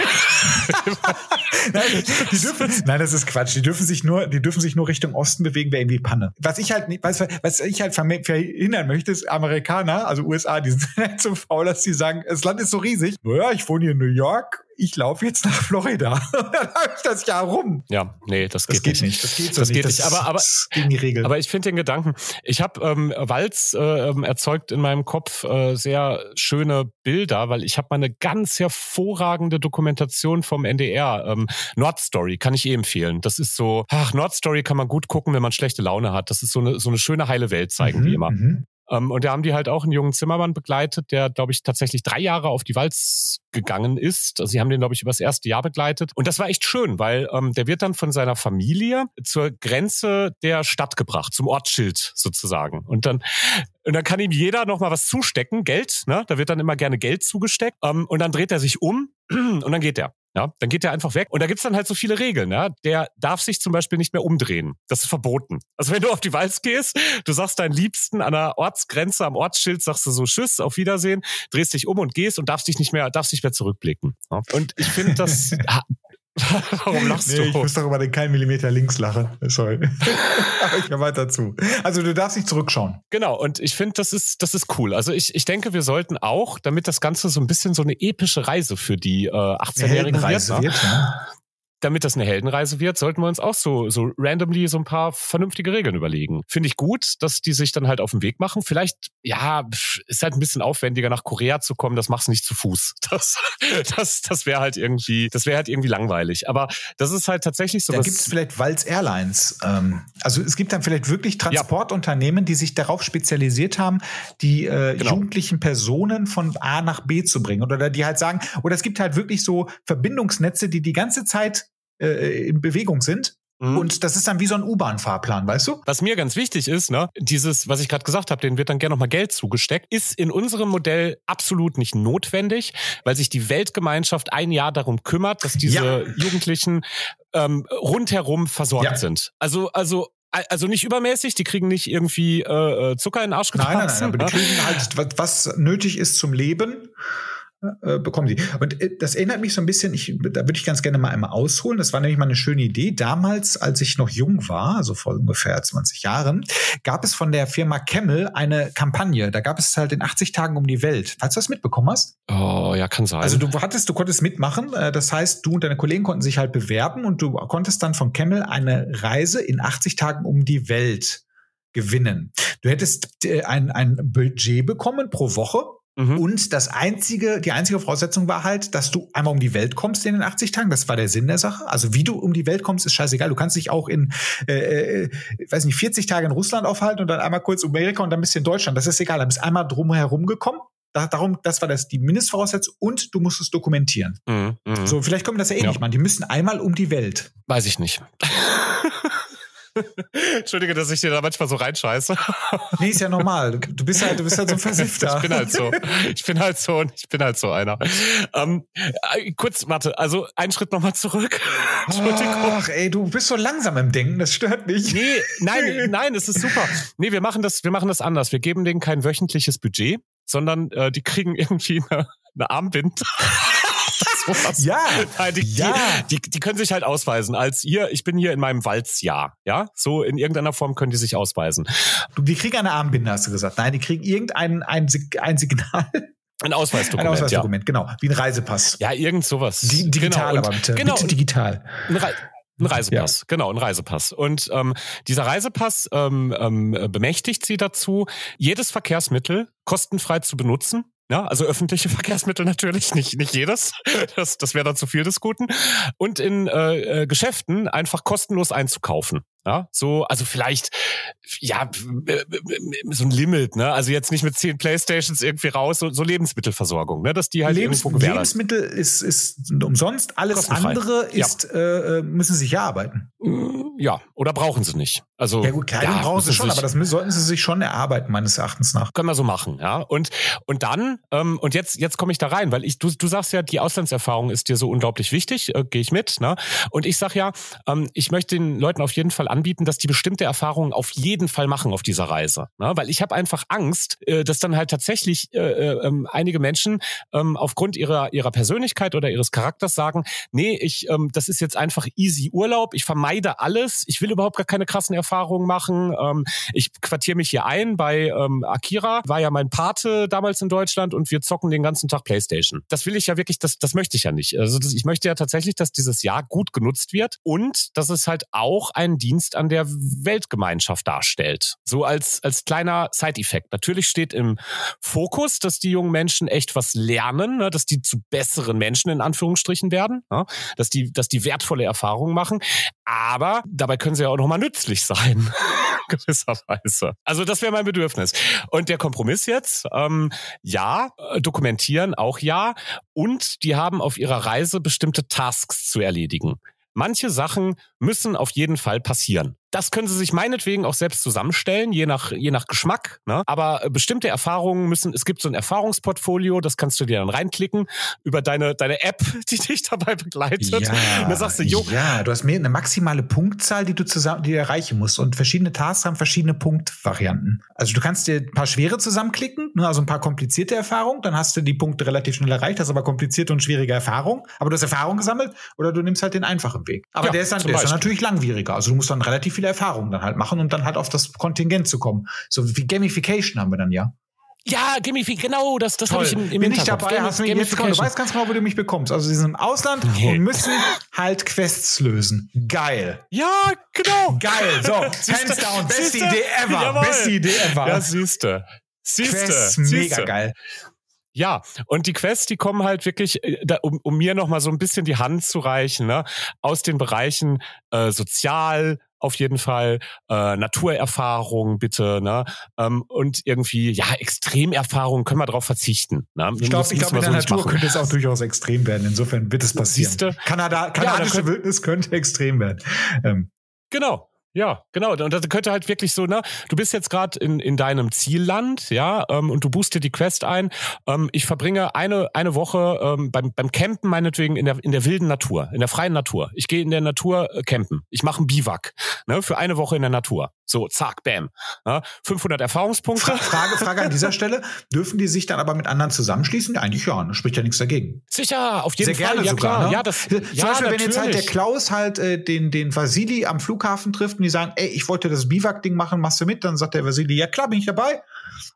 nein, die dürfen, nein, das ist Quatsch. Die dürfen sich nur, die dürfen sich nur Richtung Osten bewegen, wäre irgendwie Panne. Was ich halt nicht, was, was ich halt verhindern möchte, ist Amerikaner, also USA, die sind halt so faul, dass sie sagen, das Land ist so riesig. Naja, ich wohne hier in New York ich laufe jetzt nach Florida. dann habe ich das Jahr rum. Ja, nee, das, das geht, geht, nicht. Das geht so das nicht. Geht das nicht. Aber, aber, gegen die Regel. Aber ich finde den Gedanken. Ich habe ähm, Walz äh, ähm, erzeugt in meinem Kopf äh, sehr schöne Bilder, weil ich habe mal eine ganz hervorragende Dokumentation vom NDR. Ähm, Nord Story kann ich eh empfehlen. Das ist so, ach, Nord Story kann man gut gucken, wenn man schlechte Laune hat. Das ist so eine, so eine schöne heile Welt zeigen mhm, die immer. Mhm. Ähm, und da haben die halt auch einen jungen Zimmermann begleitet, der, glaube ich, tatsächlich drei Jahre auf die Walz gegangen ist. Also sie haben den, glaube ich, über das erste Jahr begleitet. Und das war echt schön, weil ähm, der wird dann von seiner Familie zur Grenze der Stadt gebracht, zum Ortsschild sozusagen. Und dann und dann kann ihm jeder noch mal was zustecken, Geld, ne? Da wird dann immer gerne Geld zugesteckt. Ähm, und dann dreht er sich um und dann geht er. Ja, dann geht er einfach weg. Und da gibt's dann halt so viele Regeln. Ja? Der darf sich zum Beispiel nicht mehr umdrehen. Das ist verboten. Also wenn du auf die Walz gehst, du sagst deinen Liebsten an der Ortsgrenze, am Ortsschild, sagst du so Tschüss, auf Wiedersehen, drehst dich um und gehst und darfst dich nicht mehr, darfst nicht mehr zurückblicken. Ja? Und ich finde, das Warum lachst nee, du? Ich muss doch über den keinen Millimeter links lachen. Sorry. Aber ich höre weiter zu. Also du darfst nicht zurückschauen. Genau, und ich finde, das ist, das ist cool. Also ich, ich denke, wir sollten auch, damit das Ganze so ein bisschen so eine epische Reise für die äh, 18-Jährigen wird, ne? Ja damit das eine Heldenreise wird, sollten wir uns auch so, so randomly so ein paar vernünftige Regeln überlegen. Finde ich gut, dass die sich dann halt auf den Weg machen. Vielleicht, ja, ist halt ein bisschen aufwendiger, nach Korea zu kommen. Das machst du nicht zu Fuß. Das, das, das wäre halt irgendwie, das wäre halt irgendwie langweilig. Aber das ist halt tatsächlich so. Da gibt es vielleicht Walz Airlines. Ähm, also es gibt dann vielleicht wirklich Transportunternehmen, die sich darauf spezialisiert haben, die äh, genau. jugendlichen Personen von A nach B zu bringen. Oder die halt sagen, oder es gibt halt wirklich so Verbindungsnetze, die die ganze Zeit äh, in Bewegung sind. Mhm. Und das ist dann wie so ein U-Bahn-Fahrplan, weißt du? Was mir ganz wichtig ist, ne, dieses, was ich gerade gesagt habe, denen wird dann gerne nochmal Geld zugesteckt, ist in unserem Modell absolut nicht notwendig, weil sich die Weltgemeinschaft ein Jahr darum kümmert, dass diese ja. Jugendlichen ähm, rundherum versorgt ja. sind. Also, also also nicht übermäßig, die kriegen nicht irgendwie äh, äh Zucker in den Arsch gebracht. Nein, nein, nein, aber die kriegen halt, was nötig ist zum Leben äh, bekommen sie. Und äh, das erinnert mich so ein bisschen, ich, da würde ich ganz gerne mal einmal ausholen. Das war nämlich mal eine schöne Idee. Damals, als ich noch jung war, also vor ungefähr 20 Jahren, gab es von der Firma Camel eine Kampagne. Da gab es halt in 80 Tagen um die Welt. Falls du das mitbekommen hast? Oh, ja, kann sein. Also du hattest, du konntest mitmachen. Äh, das heißt, du und deine Kollegen konnten sich halt bewerben und du konntest dann von Camel eine Reise in 80 Tagen um die Welt gewinnen. Du hättest ein, ein Budget bekommen pro Woche Mhm. Und das einzige, die einzige Voraussetzung war halt, dass du einmal um die Welt kommst in den 80 Tagen. Das war der Sinn der Sache. Also wie du um die Welt kommst, ist scheißegal. Du kannst dich auch in, äh, äh, weiß nicht, 40 Tage in Russland aufhalten und dann einmal kurz Amerika und dann ein bisschen Deutschland. Das ist egal. Du bist einmal drumherum gekommen. Da, darum, das war das die Mindestvoraussetzung und du musst es dokumentieren. Mhm, mh. So, vielleicht kommt das ja eh ja. nicht, man. Die müssen einmal um die Welt. Weiß ich nicht. Entschuldige, dass ich dir da manchmal so reinscheiße. Nee, ist ja normal. Du bist halt, du bist halt so ein Versifter. Ich bin halt so. Ich bin halt so ich bin halt so einer. Ähm, äh, kurz, warte, also einen Schritt nochmal zurück. Ach, ey, du bist so langsam im Denken, das stört mich. Nee, nein, nein, es ist super. Nee, wir machen das, wir machen das anders. Wir geben denen kein wöchentliches Budget, sondern äh, die kriegen irgendwie eine, eine Armbind sowas. Ja, die, ja. Die, die, die, können sich halt ausweisen als hier, ich bin hier in meinem Walzjahr. Ja, so in irgendeiner Form können die sich ausweisen. Die kriegen eine Armbinde, hast du gesagt. Nein, die kriegen irgendein ein, ein Signal. Ein Ausweisdokument. Ein Ausweisdokument, ja. genau. Wie ein Reisepass. Ja, irgend sowas. Die, digital genau. aber bitte. Genau. Bitte digital. Ein, Re ein Reisepass, ja. genau, ein Reisepass. Und ähm, dieser Reisepass ähm, ähm, bemächtigt sie dazu, jedes Verkehrsmittel kostenfrei zu benutzen ja, also öffentliche Verkehrsmittel natürlich, nicht, nicht jedes. Das, das wäre dann zu viel des Guten. Und in äh, äh Geschäften einfach kostenlos einzukaufen. Ja, so, also vielleicht, ja, so ein Limit, ne? Also jetzt nicht mit zehn Playstations irgendwie raus, so, so Lebensmittelversorgung, ne? Dass die halt Lebens irgendwo Lebensmittel ist, ist umsonst, alles andere ist, ja. Äh, äh, müssen sie sich erarbeiten. Mm, ja, oder brauchen sie nicht. Also, ja gut, Kleidung ja, brauchen sie schon, aber das sollten sie sich schon erarbeiten, meines Erachtens nach. Können wir so machen, ja. Und, und dann, ähm, und jetzt, jetzt komme ich da rein, weil ich, du, du sagst ja, die Auslandserfahrung ist dir so unglaublich wichtig, äh, gehe ich mit, ne? Und ich sag ja, ähm, ich möchte den Leuten auf jeden Fall anbieten, dass die bestimmte Erfahrungen auf jeden Fall machen auf dieser Reise. Ne? Weil ich habe einfach Angst, äh, dass dann halt tatsächlich äh, äh, ähm, einige Menschen ähm, aufgrund ihrer, ihrer Persönlichkeit oder ihres Charakters sagen, nee, ich, ähm, das ist jetzt einfach easy Urlaub, ich vermeide alles, ich will überhaupt gar keine krassen Erfahrungen machen, ähm, ich quartiere mich hier ein bei ähm, Akira, war ja mein Pate damals in Deutschland und wir zocken den ganzen Tag Playstation. Das will ich ja wirklich, das, das möchte ich ja nicht. Also das, ich möchte ja tatsächlich, dass dieses Jahr gut genutzt wird und dass es halt auch ein Dienst Dienst an der Weltgemeinschaft darstellt. So als, als kleiner Side-Effekt. Natürlich steht im Fokus, dass die jungen Menschen echt was lernen, ne, dass die zu besseren Menschen in Anführungsstrichen werden, ne, dass die, dass die wertvolle Erfahrungen machen. Aber dabei können sie ja auch nochmal nützlich sein. gewisserweise. Also das wäre mein Bedürfnis. Und der Kompromiss jetzt, ähm, ja, äh, dokumentieren auch ja. Und die haben auf ihrer Reise bestimmte Tasks zu erledigen. Manche Sachen müssen auf jeden Fall passieren. Das können Sie sich meinetwegen auch selbst zusammenstellen, je nach, je nach Geschmack. Ne? Aber äh, bestimmte Erfahrungen müssen, es gibt so ein Erfahrungsportfolio, das kannst du dir dann reinklicken über deine, deine App, die dich dabei begleitet. Ja, und dann sagst du, jo. Ja, du hast mehr eine maximale Punktzahl, die du zusammen, die du erreichen musst. Und verschiedene Tasks haben verschiedene Punktvarianten. Also du kannst dir ein paar schwere zusammenklicken, ne? also ein paar komplizierte Erfahrungen, dann hast du die Punkte relativ schnell erreicht, hast aber komplizierte und schwierige Erfahrungen. Aber du hast Erfahrung gesammelt oder du nimmst halt den einfachen Weg. Aber ja, der ist dann, der ist dann natürlich langwieriger. Also du musst dann relativ viel viele Erfahrungen dann halt machen und dann halt auf das Kontingent zu kommen. So wie Gamification haben wir dann ja. Ja, Gamification, genau, das, das habe ich im, im Bin ich dabei, hast du, jetzt komm, du weißt ganz genau, wo du mich bekommst. Also sie sind im Ausland nee. und müssen halt Quests lösen. Geil. Ja, genau. Geil. So, hands down, beste Idee ever. Beste Idee ever. Ja, siehste. Siehste. Quests, mega geil. Ja, und die Quests, die kommen halt wirklich, äh, um, um mir nochmal so ein bisschen die Hand zu reichen, ne? aus den Bereichen äh, sozial, auf jeden Fall, äh, Naturerfahrung bitte, ne? Ähm, und irgendwie, ja, Extremerfahrung können wir darauf verzichten. Ne? Ich glaube, ich glaub, in der so Natur könnte es auch durchaus extrem werden. Insofern wird es passieren. Siehste? Kanada, kanadische ja, Wildnis könnte extrem werden. Ähm. Genau, ja, genau. Und das könnte halt wirklich so, ne, du bist jetzt gerade in, in deinem Zielland, ja, ähm, und du buchst dir die Quest ein. Ähm, ich verbringe eine, eine Woche ähm, beim, beim Campen meinetwegen in der, in der wilden Natur, in der freien Natur. Ich gehe in der Natur äh, campen. Ich mache einen Biwak, ne, für eine Woche in der Natur. So, zack, bam. Ja, 500 Erfahrungspunkte. Frage, Frage an dieser Stelle. Dürfen die sich dann aber mit anderen zusammenschließen? Eigentlich ja, das spricht ja nichts dagegen. Sicher, auf jeden Sehr Fall. Gerne ja, sogar, klar. Ne? Ja, das, Zum ja, Beispiel, wenn jetzt halt der natürlich. Klaus halt äh, den, den Vasili am Flughafen trifft und die sagen, ey, ich wollte das Biwak-Ding machen, machst du mit? Dann sagt der Vasili, ja klar, bin ich dabei.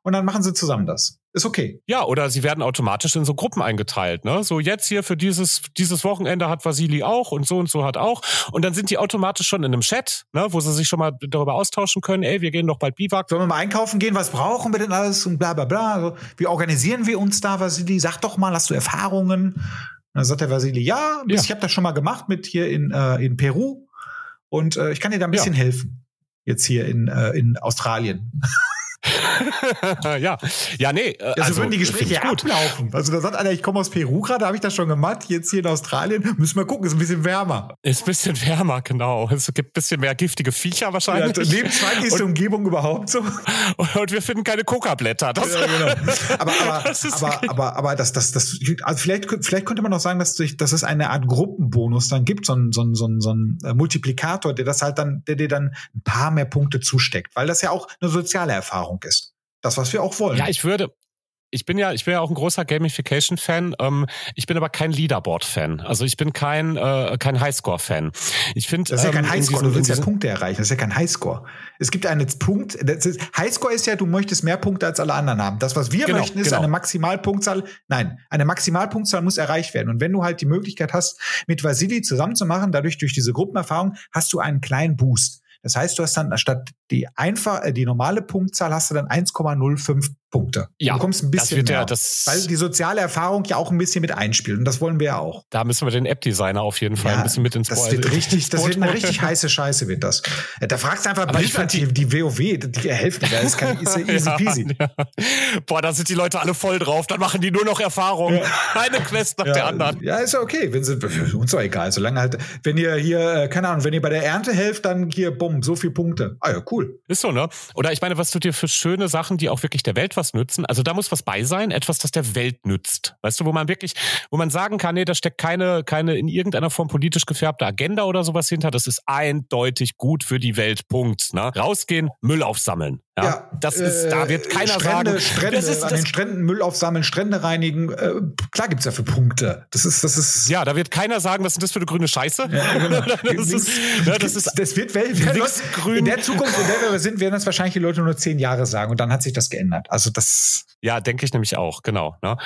Und dann machen sie zusammen das. Ist okay. Ja, oder sie werden automatisch in so Gruppen eingeteilt. Ne? So jetzt hier für dieses, dieses Wochenende hat Vasili auch und so und so hat auch. Und dann sind die automatisch schon in einem Chat, ne, wo sie sich schon mal darüber austauschen können, ey, wir gehen doch bald Biwak. Sollen wir mal einkaufen gehen? Was brauchen wir denn alles? Und bla bla bla. Also, wie organisieren wir uns da, Vasili? Sag doch mal, hast du Erfahrungen? Und dann sagt der Vasili, ja, Ja. ich habe das schon mal gemacht mit hier in, äh, in Peru. Und äh, ich kann dir da ein bisschen helfen. Jetzt hier in, äh, in Australien. ja, ja, nee. äh, Ja, so also, würden die Gespräche gut. ablaufen. Also da sagt einer, ich komme aus Peru gerade, habe ich das schon gemacht. Jetzt hier in Australien müssen wir gucken, ist ein bisschen wärmer. Ist ein bisschen wärmer, genau. Es gibt ein bisschen mehr giftige Viecher Ja, wahrscheinlich. lebensfeindlichste Umgebung überhaupt so. und, und wir finden keine Coca-Blätter. Ja, genau. Aber, aber, Das aber, aber, aber das, das, das, also vielleicht, vielleicht könnte man auch sagen, dass, durch, dass es eine Art Gruppenbonus dann gibt, so ein, so ein, so ein, so ein äh, Multiplikator, der das halt dann, der dir dann ein paar mehr Punkte zusteckt, weil das ja auch eine soziale Erfahrung ist. Das, was wir auch wollen. Ja, ich würde. Ich bin ja, ich bin ja auch ein großer Gamification-Fan. Ähm, ich bin aber kein Leaderboard-Fan. Also ich bin kein äh, kein Highscore-Fan. Ich finde, Das ist ja kein ähm, Highscore, diesem- du willst ja Punkte erreichen. Das ist ja kein Highscore. Es gibt einen Punkt. Ist, Highscore ist ja, du möchtest mehr Punkte als alle anderen haben. Das, was wir Genau, möchten, ist genau. eine Maximalpunktzahl. Nein, eine Maximalpunktzahl muss erreicht werden. Und wenn du halt die Möglichkeit hast, mit Vasili zusammenzumachen, dadurch durch diese Gruppenerfahrung, hast du einen kleinen Boost. Das heißt, du hast dann statt die einfach, äh, die normale Punktzahl hast du dann 1,05 Punkte. Ja, du bekommst ein das bisschen mehr. ja, weil die soziale Erfahrung ja auch ein bisschen mit einspielt. Und das wollen wir ja auch. Da müssen wir den App-Designer auf jeden Fall ein bisschen mit ins das wird richtig, das wird eine richtig heiße Scheiße, wird das. Da fragst du einfach Blizzard, die, fand die WoW, die helfen. Das ist kein ja easy peasy. Ja, ja. Boah, da sind die Leute alle voll drauf. Dann machen die nur noch Erfahrung. Eine Quest nach der anderen. ja, ist ja okay. Wenn sie, uns doch egal. Solange halt, wenn ihr hier, äh, keine Ahnung, wenn ihr bei der Ernte helft, dann hier, bumm, so viel Punkte. Ah ja, cool. Ist so, ne? Oder ich meine, was du dir für schöne Sachen, die auch wirklich der Welt was nützen. Also da muss was bei sein, etwas, das der Welt nützt. Weißt du, wo man wirklich, wo man sagen kann, nee, da steckt keine, keine in irgendeiner Form politisch gefärbte Agenda oder sowas hinter. Das ist eindeutig gut für die Welt. Punkt. Ne? Rausgehen, Müll aufsammeln. Ja, das ist, da wird äh, keiner Strände, sagen, Strände, das ist, an das, den Stränden Müll aufsammeln, Strände reinigen. Äh, klar gibt's dafür Punkte. Das ist, das ist. ja, da wird keiner sagen, was ist das für eine grüne Scheiße? Ja, genau. das, ist, ja, das ist das wird links grün. in der Zukunft, in der wir sind, werden das wahrscheinlich die Leute nur zehn Jahre sagen und dann hat sich das geändert. Also das. Ja, denke ich nämlich auch, genau. Ne?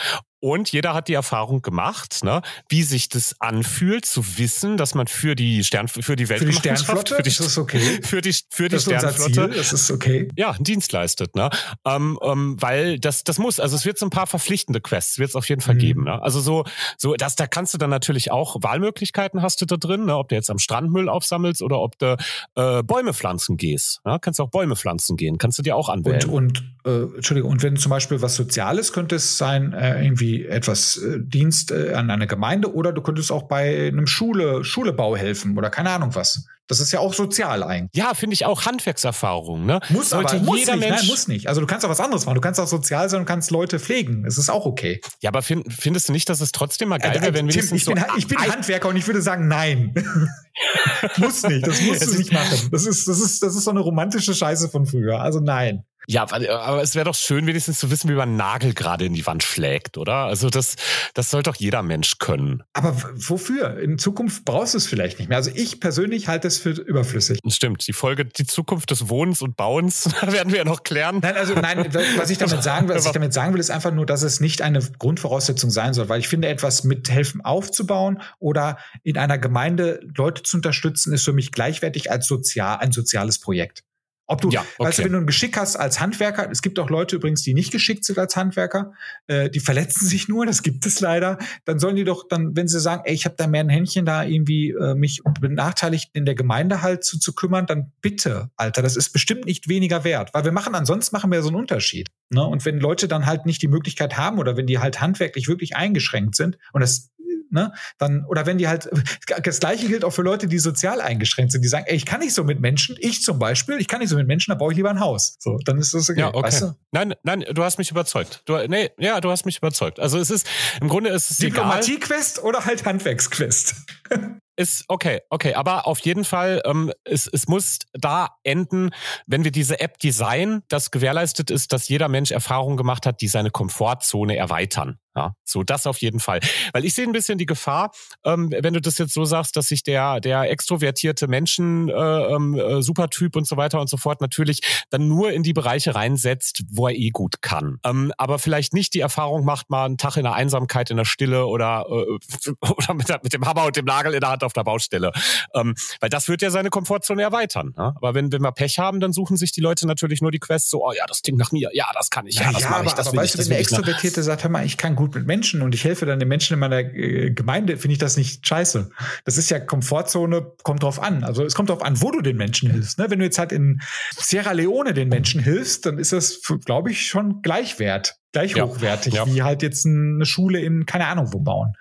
Und jeder hat die Erfahrung gemacht, ne, wie sich das anfühlt, zu wissen, dass man für die Stern, für die Für die Weltgemeinschaft, Sternflotte für die, ist das okay. für die, für die Das Sternflotte. Das ist okay. ja, einen Dienst leistet, ne? Ähm, ähm, weil das, das muss, also es wird so ein paar verpflichtende Quests, wird es auf jeden Fall Mhm. geben, ne? Also so, so, das, da kannst du dann natürlich auch Wahlmöglichkeiten hast du da drin, ne? Ob du jetzt am Strand Müll aufsammelst oder ob du äh, Bäume pflanzen gehst, ne? Kannst du auch Bäume pflanzen gehen, kannst du dir auch anwählen. Und, und äh, Entschuldigung, und wenn zum Beispiel was Soziales könnte es sein, äh, irgendwie etwas äh, Dienst äh, an eine Gemeinde oder du könntest auch bei einem Schule, Schulebau helfen oder keine Ahnung was. Das ist ja auch sozial eigentlich. ja, finde ich auch Handwerkserfahrung, ne? Muss Sollte aber muss jeder nicht, Mensch nein, muss nicht. Also du kannst auch was anderes machen. Du kannst auch sozial sein und kannst Leute pflegen. Es ist auch okay. Ja, aber find, findest du nicht, dass es trotzdem mal geil Äh, wäre, wenn wenigstens ich bin, ich bin Handwerker und ich würde sagen, nein. muss nicht. Das musst du nicht machen. Das ist, das ist, das ist so eine romantische Scheiße von früher. Also nein. Ja, aber aber es wäre doch schön, wenigstens zu wissen, wie man einen Nagel gerade in die Wand schlägt, oder? Also das, das soll doch jeder Mensch können. Aber wofür? In Zukunft brauchst du es vielleicht nicht mehr. Also ich persönlich halte es für überflüssig. Stimmt. Die Folge, die Zukunft des Wohnens und Bauens werden wir ja noch klären. Nein, also nein, was ich damit sagen will, was ich damit sagen will, ist einfach nur, dass es nicht eine Grundvoraussetzung sein soll, weil ich finde, etwas mithelfen aufzubauen oder in einer Gemeinde Leute zu unterstützen, ist für mich gleichwertig als sozial, ein soziales Projekt. Ob du, Ja, weißt du, okay. wenn du ein Geschick hast als Handwerker, es gibt auch Leute übrigens, die nicht geschickt sind als Handwerker, äh, die verletzen sich nur, das gibt es leider, dann sollen die doch dann, wenn sie sagen, ey, ich habe da mehr ein Händchen da irgendwie äh, mich benachteiligt in der Gemeinde halt zu, zu kümmern, dann bitte, Alter, das ist bestimmt nicht weniger wert, weil wir machen, ansonsten machen wir so einen Unterschied. Ne? Und wenn Leute dann halt nicht die Möglichkeit haben oder wenn die halt handwerklich wirklich eingeschränkt sind und das Ne, dann, oder wenn die halt, das gleiche gilt auch für Leute, die sozial eingeschränkt sind, die sagen, ey, ich kann nicht so mit Menschen, ich zum Beispiel, ich kann nicht so mit Menschen, da baue ich lieber ein Haus. So, dann ist das okay. Ja, okay. Weißt du? Nein, nein, du hast mich überzeugt. Du, nee, ja, du hast mich überzeugt. Also es ist, im Grunde ist es. Diplomatie-Quest oder halt Handwerksquest? ist okay, okay, aber auf jeden Fall, ähm, es, es muss da enden, wenn wir diese App designen, das gewährleistet ist, dass jeder Mensch Erfahrungen gemacht hat, die seine Komfortzone erweitern. Ja, so das auf jeden Fall. Weil ich sehe ein bisschen die Gefahr, ähm, wenn du das jetzt so sagst, dass sich der, der extrovertierte Menschen, äh, ähm, äh, Supertyp und so weiter und so fort natürlich dann nur in die Bereiche reinsetzt, wo er eh gut kann. Ähm, aber vielleicht nicht die Erfahrung macht, mal einen Tag in der Einsamkeit, in der Stille oder, äh, oder mit, mit dem Hammer und dem Nagel in der Hand auf der Baustelle. Ähm, weil das wird ja seine Komfortzone erweitern. Ne? Aber wenn, wenn wir Pech haben, dann suchen sich die Leute natürlich nur die Quests so, oh ja, das klingt nach mir, ja, das kann ich, ja, ja das ja, mache ich, das aber, aber weißt ich, du, wenn der ne? Extrovertierte sagt, hör mal, ich kann gut mit Menschen und ich helfe dann den Menschen in meiner äh, Gemeinde, finde ich das nicht scheiße. Das ist ja Komfortzone, kommt drauf an. Also es kommt drauf an, wo du den Menschen hilfst. Ne? Wenn du jetzt halt in Sierra Leone den Menschen hilfst, dann ist das, glaube ich, schon gleichwert gleich ja. hochwertig ja. wie halt jetzt eine Schule in keine Ahnung wo bauen.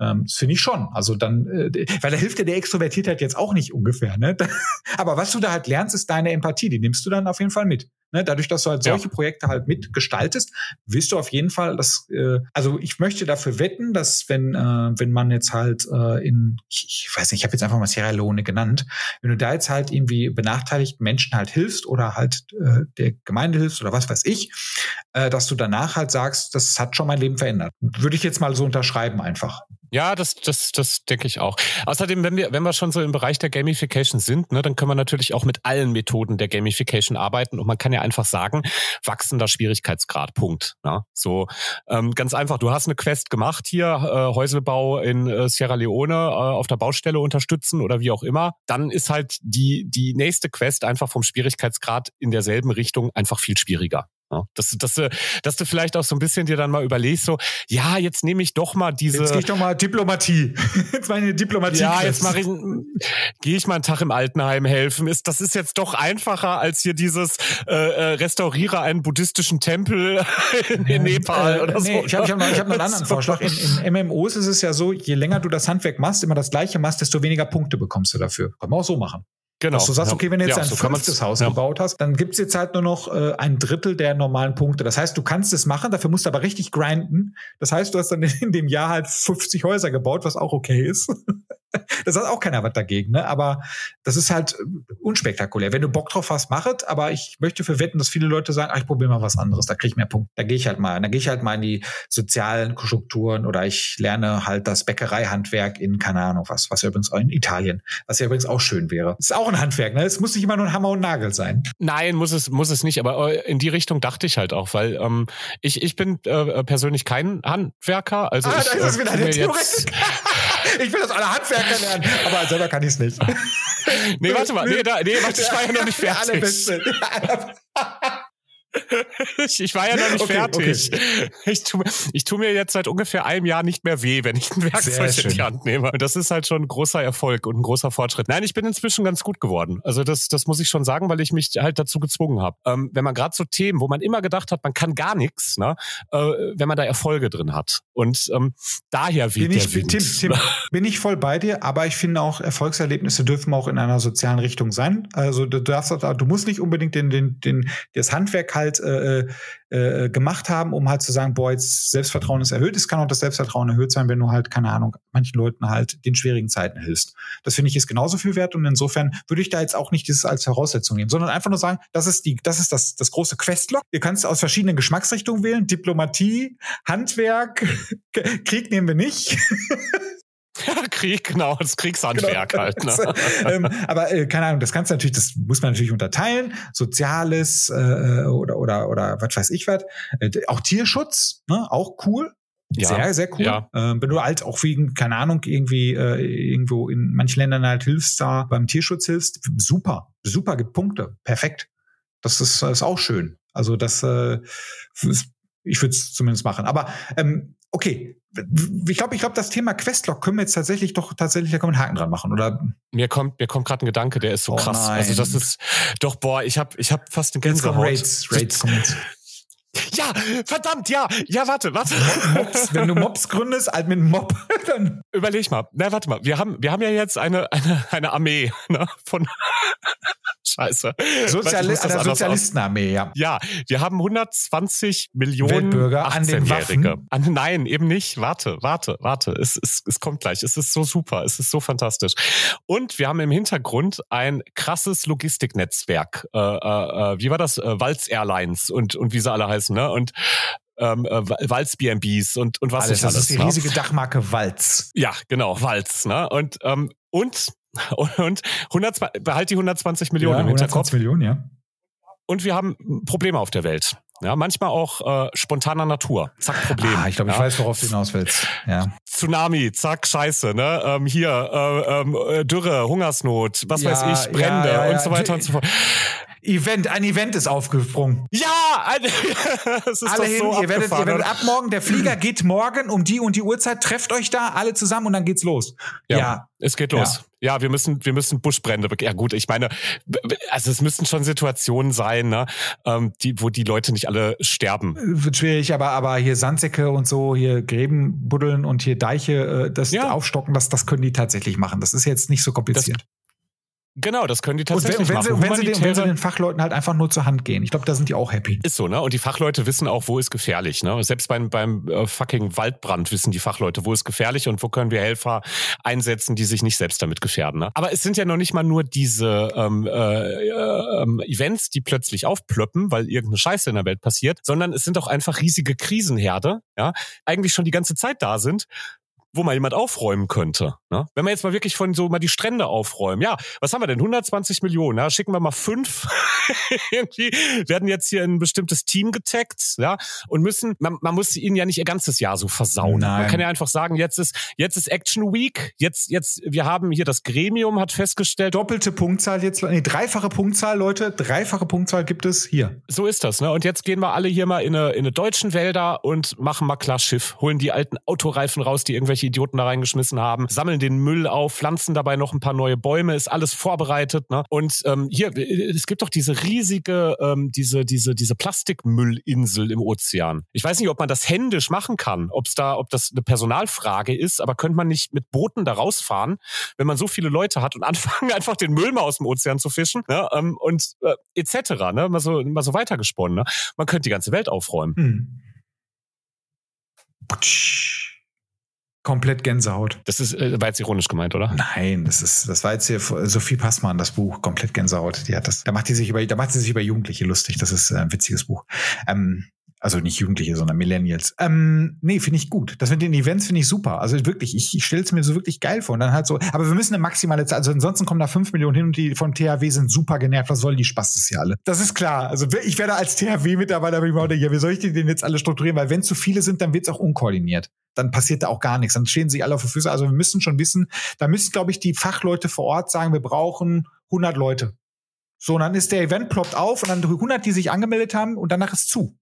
Ähm, das finde ich schon. Also dann, äh, weil da hilft dir der Extrovertiertheit jetzt auch nicht ungefähr. Ne? Aber was du da halt lernst, ist deine Empathie. Die nimmst du dann auf jeden Fall mit. Ne? Dadurch, dass du halt solche ja. Projekte halt mitgestaltest, wirst du auf jeden Fall das. Äh, also ich möchte dafür wetten, dass wenn äh, wenn man jetzt halt äh, in, ich, ich weiß nicht, ich habe jetzt einfach mal Sierra Leone genannt, wenn du da jetzt halt irgendwie benachteiligten Menschen halt hilfst oder halt äh, der Gemeinde hilfst oder was weiß ich, äh, dass du danach halt sagst, das hat schon mein Leben verändert. Würde ich jetzt mal so unterschreiben einfach. Ja, das, das, das denke ich auch. Außerdem, wenn wir, wenn wir schon so im Bereich der Gamification sind, ne, dann können wir natürlich auch mit allen Methoden der Gamification arbeiten und man kann ja einfach sagen, wachsender Schwierigkeitsgrad, Punkt. Ne? So ähm, ganz einfach, du hast eine Quest gemacht hier, äh, Häuselbau in äh, Sierra Leone äh, auf der Baustelle unterstützen oder wie auch immer, dann ist halt die, die nächste Quest einfach vom Schwierigkeitsgrad in derselben Richtung einfach viel schwieriger. Ja, dass, dass, du, dass du vielleicht auch so ein bisschen dir dann mal überlegst, so, ja, jetzt nehme ich doch mal diese. Jetzt gehe ich doch mal Diplomatie. jetzt meine Diplomatie. Ja, jetzt mache ich, gehe ich mal einen Tag im Altenheim helfen. Ist, das ist jetzt doch einfacher als hier dieses äh, äh restauriere einen buddhistischen Tempel in, in Nepal äh, oder nee, so. Ich habe ich hab noch, ich hab noch einen anderen Vorschlag. In, in MMOs ist es ja so, je länger du das Handwerk machst, immer das gleiche machst, desto weniger Punkte bekommst du dafür. Kann man auch so machen. Genau. Dass du sagst, okay, wenn du jetzt ja, ein so fünftes Haus ja. gebaut hast, dann gibt's jetzt halt nur noch äh, ein Drittel der normalen Punkte. Das heißt, du kannst es machen, dafür musst du aber richtig grinden. Das heißt, du hast dann in dem Jahr halt 50 Häuser gebaut, was auch okay ist. das hat auch keiner was dagegen, ne? Aber das ist halt äh, unspektakulär. Wenn du Bock drauf hast, mach es, aber ich möchte für wetten, dass viele Leute sagen, ach, ich probiere mal was anderes, da kriege ich mehr Punkte. Da gehe ich halt mal. Da gehe ich halt mal in die sozialen Strukturen oder ich lerne halt das Bäckereihandwerk in, keine Ahnung was, was ja übrigens auch in Italien, was ja übrigens auch schön wäre. Ist auch ein Handwerk, ne? Es muss nicht immer nur ein Hammer und Nagel sein. Nein, muss es, muss es nicht, aber äh, in die Richtung dachte ich halt auch, weil ähm, ich, ich bin äh, persönlich kein Handwerker. Also ah, ich, da ist es wieder der Theoretiker. ich will das alle Handwerker lernen, aber selber kann ich es nicht. nee, warte mal. Nee, da, nee, warte, ich war ja noch nicht fertig. ich, war ja noch nicht okay, fertig. Okay. Ich, tue, ich tue mir jetzt seit ungefähr einem Jahr nicht mehr weh, wenn ich ein Werkzeug in die Hand nehme. Das ist halt schon ein großer Erfolg und ein großer Fortschritt. Nein, ich bin inzwischen ganz gut geworden. Also das, das muss ich schon sagen, weil ich mich halt dazu gezwungen habe. Ähm, wenn man gerade so Themen, wo man immer gedacht hat, man kann gar nichts, ne, äh, wenn man da Erfolge drin hat. Und ähm, daher bin ich, Tim, Tim, bin ich voll bei dir, aber ich finde auch Erfolgserlebnisse dürfen auch in einer sozialen Richtung sein. Also du darfst, du musst nicht unbedingt den, den, den, das Handwerk halt äh, äh, gemacht haben, um halt zu sagen, boah, jetzt Selbstvertrauen ist erhöht. Es kann auch das Selbstvertrauen erhöht sein, wenn du halt, keine Ahnung, manchen Leuten halt den schwierigen Zeiten hilfst. Das finde ich ist genauso viel wert und insofern würde ich da jetzt auch nicht das als Voraussetzung nehmen, sondern einfach nur sagen, das ist die, das ist das, das große Questlog. Ihr kannst aus verschiedenen Geschmacksrichtungen wählen. Diplomatie, Handwerk, Krieg nehmen wir nicht. Krieg, genau, das Kriegshandwerk genau. halt. Ne? ähm, aber äh, keine Ahnung, das kannst du natürlich, das muss man natürlich unterteilen. Soziales äh, oder oder oder was weiß ich was. Äh, auch Tierschutz, ne? auch cool. Ja, sehr, sehr cool. Ja. Ähm, wenn du halt auch wegen, keine Ahnung, irgendwie äh, irgendwo in manchen Ländern halt hilfst, da beim Tierschutz hilfst, super, super, gibt Punkte, perfekt. Das ist, das ist auch schön. Also das, äh, ich würde es zumindest machen. Aber ähm, okay, ich glaube, ich glaube, das Thema Questlog können wir jetzt tatsächlich doch tatsächlich da können wir einen Haken dran machen, oder? Mir kommt, mir kommt gerade ein Gedanke, der ist so oh krass. Nein. Also das ist doch boah, ich habe, ich habe fast eine Gänsehaut. Raids, Raids kommen jetzt. Ja, verdammt, ja, ja, warte, warte. Mobs, wenn du Mobs gründest, halt mit Mob, dann. Überleg mal, na, warte mal, wir haben, wir haben ja jetzt eine, eine, eine Armee, ne, von, Scheiße. Soziali eine Sozialistenarmee, ja. Ja, wir haben 120 Millionen Weltbürger an den Waffen. An, nein, eben nicht. Warte, warte, warte. Es, es, es kommt gleich. Es ist so super. Es ist so fantastisch. Und wir haben im Hintergrund ein krasses Logistiknetzwerk. Äh, äh, äh wie war das? Äh, Walz Airlines und, und wie sie alle heißen, ne? Und ähm, äh, Walz BNBs und, und was alles, nicht alles. Das ist die ne? riesige Dachmarke Walz. Ja, genau, Walz. Ne? Und, ähm, und, und 100, behalt die 120 Millionen ja, im Hinterkopf. 120 Millionen, ja. Und wir haben Probleme auf der Welt. Ja, manchmal auch äh, spontaner Natur. Zack, Problem. Ah, ich glaube, ich ja. weiß, worauf du hinaus willst. Ja. Tsunami, zack, Scheiße, ne? Ähm, hier, äh, ähm, äh, Dürre, Hungersnot, was ja, weiß ich, Brände ja, und so weiter und so fort. Event, ein Event ist aufgesprungen. Ja, ein, das ist alle hin, so ihr werdet, ihr werdet ab morgen, der Flieger geht morgen um die und die Uhrzeit, trefft euch da alle zusammen und dann geht's los. Ja, ja. es geht los. Ja. wir müssen, wir müssen Buschbrände. Ja gut, ich meine, also es müssten schon Situationen sein, ne, ähm, die, wo die Leute nicht alle sterben. Wird schwierig, aber aber hier Sandsäcke und so, hier Gräben buddeln und hier Deiche, äh, das ja. aufstocken, das das können die tatsächlich machen. Das ist jetzt nicht so kompliziert. Genau, das können die tatsächlich und wenn, machen. Sie, wenn, sie den, wenn sie den Fachleuten halt einfach nur zur Hand gehen. Ich glaube, da sind die auch happy. Ist so, ne? Und die Fachleute wissen auch, wo ist gefährlich, ne? Selbst beim, beim äh, fucking Waldbrand wissen die Fachleute, wo ist gefährlich und wo können wir Helfer einsetzen, die sich nicht selbst damit gefährden. Ne? Aber es sind ja noch nicht mal nur diese ähm, äh, äh, Events, die plötzlich aufplöppen, weil irgendeine Scheiße in der Welt passiert, sondern es sind auch einfach riesige Krisenherde, ja, eigentlich schon die ganze Zeit da sind wo mal jemand aufräumen könnte. Ne? Wenn wir jetzt mal wirklich von so mal die Strände aufräumen. Ja, was haben wir denn? 120 Millionen. Ja? Schicken wir mal fünf. Irgendwie werden jetzt hier in ein bestimmtes Team getaggt. Ja? Und müssen, man, man muss ihnen ja nicht ihr ganzes Jahr so versauen. Nein. Man kann ja einfach sagen, jetzt ist, jetzt ist Action Week. Jetzt, jetzt, wir haben hier das Gremium hat festgestellt. Doppelte Punktzahl jetzt, nee, dreifache Punktzahl, Leute. Dreifache Punktzahl gibt es hier. So ist das, ne? Und jetzt gehen wir alle hier mal in eine, in eine deutschen Wälder und machen mal klar Schiff. Holen die alten Autoreifen raus, die irgendwelche Idioten da reingeschmissen haben, sammeln den Müll auf, pflanzen dabei noch ein paar neue Bäume, ist alles vorbereitet. Ne? Und ähm, hier, es gibt doch diese riesige, ähm, diese, diese, diese Plastikmüllinsel im Ozean. Ich weiß nicht, ob man das händisch machen kann, ob es da, ob das eine Personalfrage ist, aber könnte man nicht mit Booten da rausfahren, wenn man so viele Leute hat und anfangen, einfach den Müll mal aus dem Ozean zu fischen ne? ähm, und äh, etc. Ne? Mal so, mal so weitergesponnen. Ne? Man könnte die ganze Welt aufräumen. Hm. Komplett Gänsehaut. Das ist, äh, war jetzt ironisch gemeint, oder? Nein, das ist, das war jetzt hier Sophie Passmann, das Buch, komplett Gänsehaut. Die hat das, da macht die sich über, da macht sie sich über Jugendliche lustig. Das ist äh, ein witziges Buch. Ähm, also nicht Jugendliche, sondern Millennials. Ähm, nee, finde ich gut. Das mit den Events finde ich super. Also wirklich, ich, ich stelle es mir so wirklich geil vor. Und dann halt so, aber wir müssen eine maximale Zeit, also ansonsten kommen da fünf Millionen hin und die vom THW sind super genervt. Was sollen die Spaß das hier alle? Das ist klar. Also ich werde als THW-Mitarbeiter, ja, wie soll ich die denn jetzt alle strukturieren? Weil wenn zu viele sind, dann wird es auch unkoordiniert dann passiert da auch gar nichts. Dann stehen sich alle auf die Füße. Also wir müssen schon wissen, da müssen, glaube ich, die Fachleute vor Ort sagen, wir brauchen 100 Leute. So, und dann ist der Event ploppt auf und dann 100, die sich angemeldet haben und danach ist zu.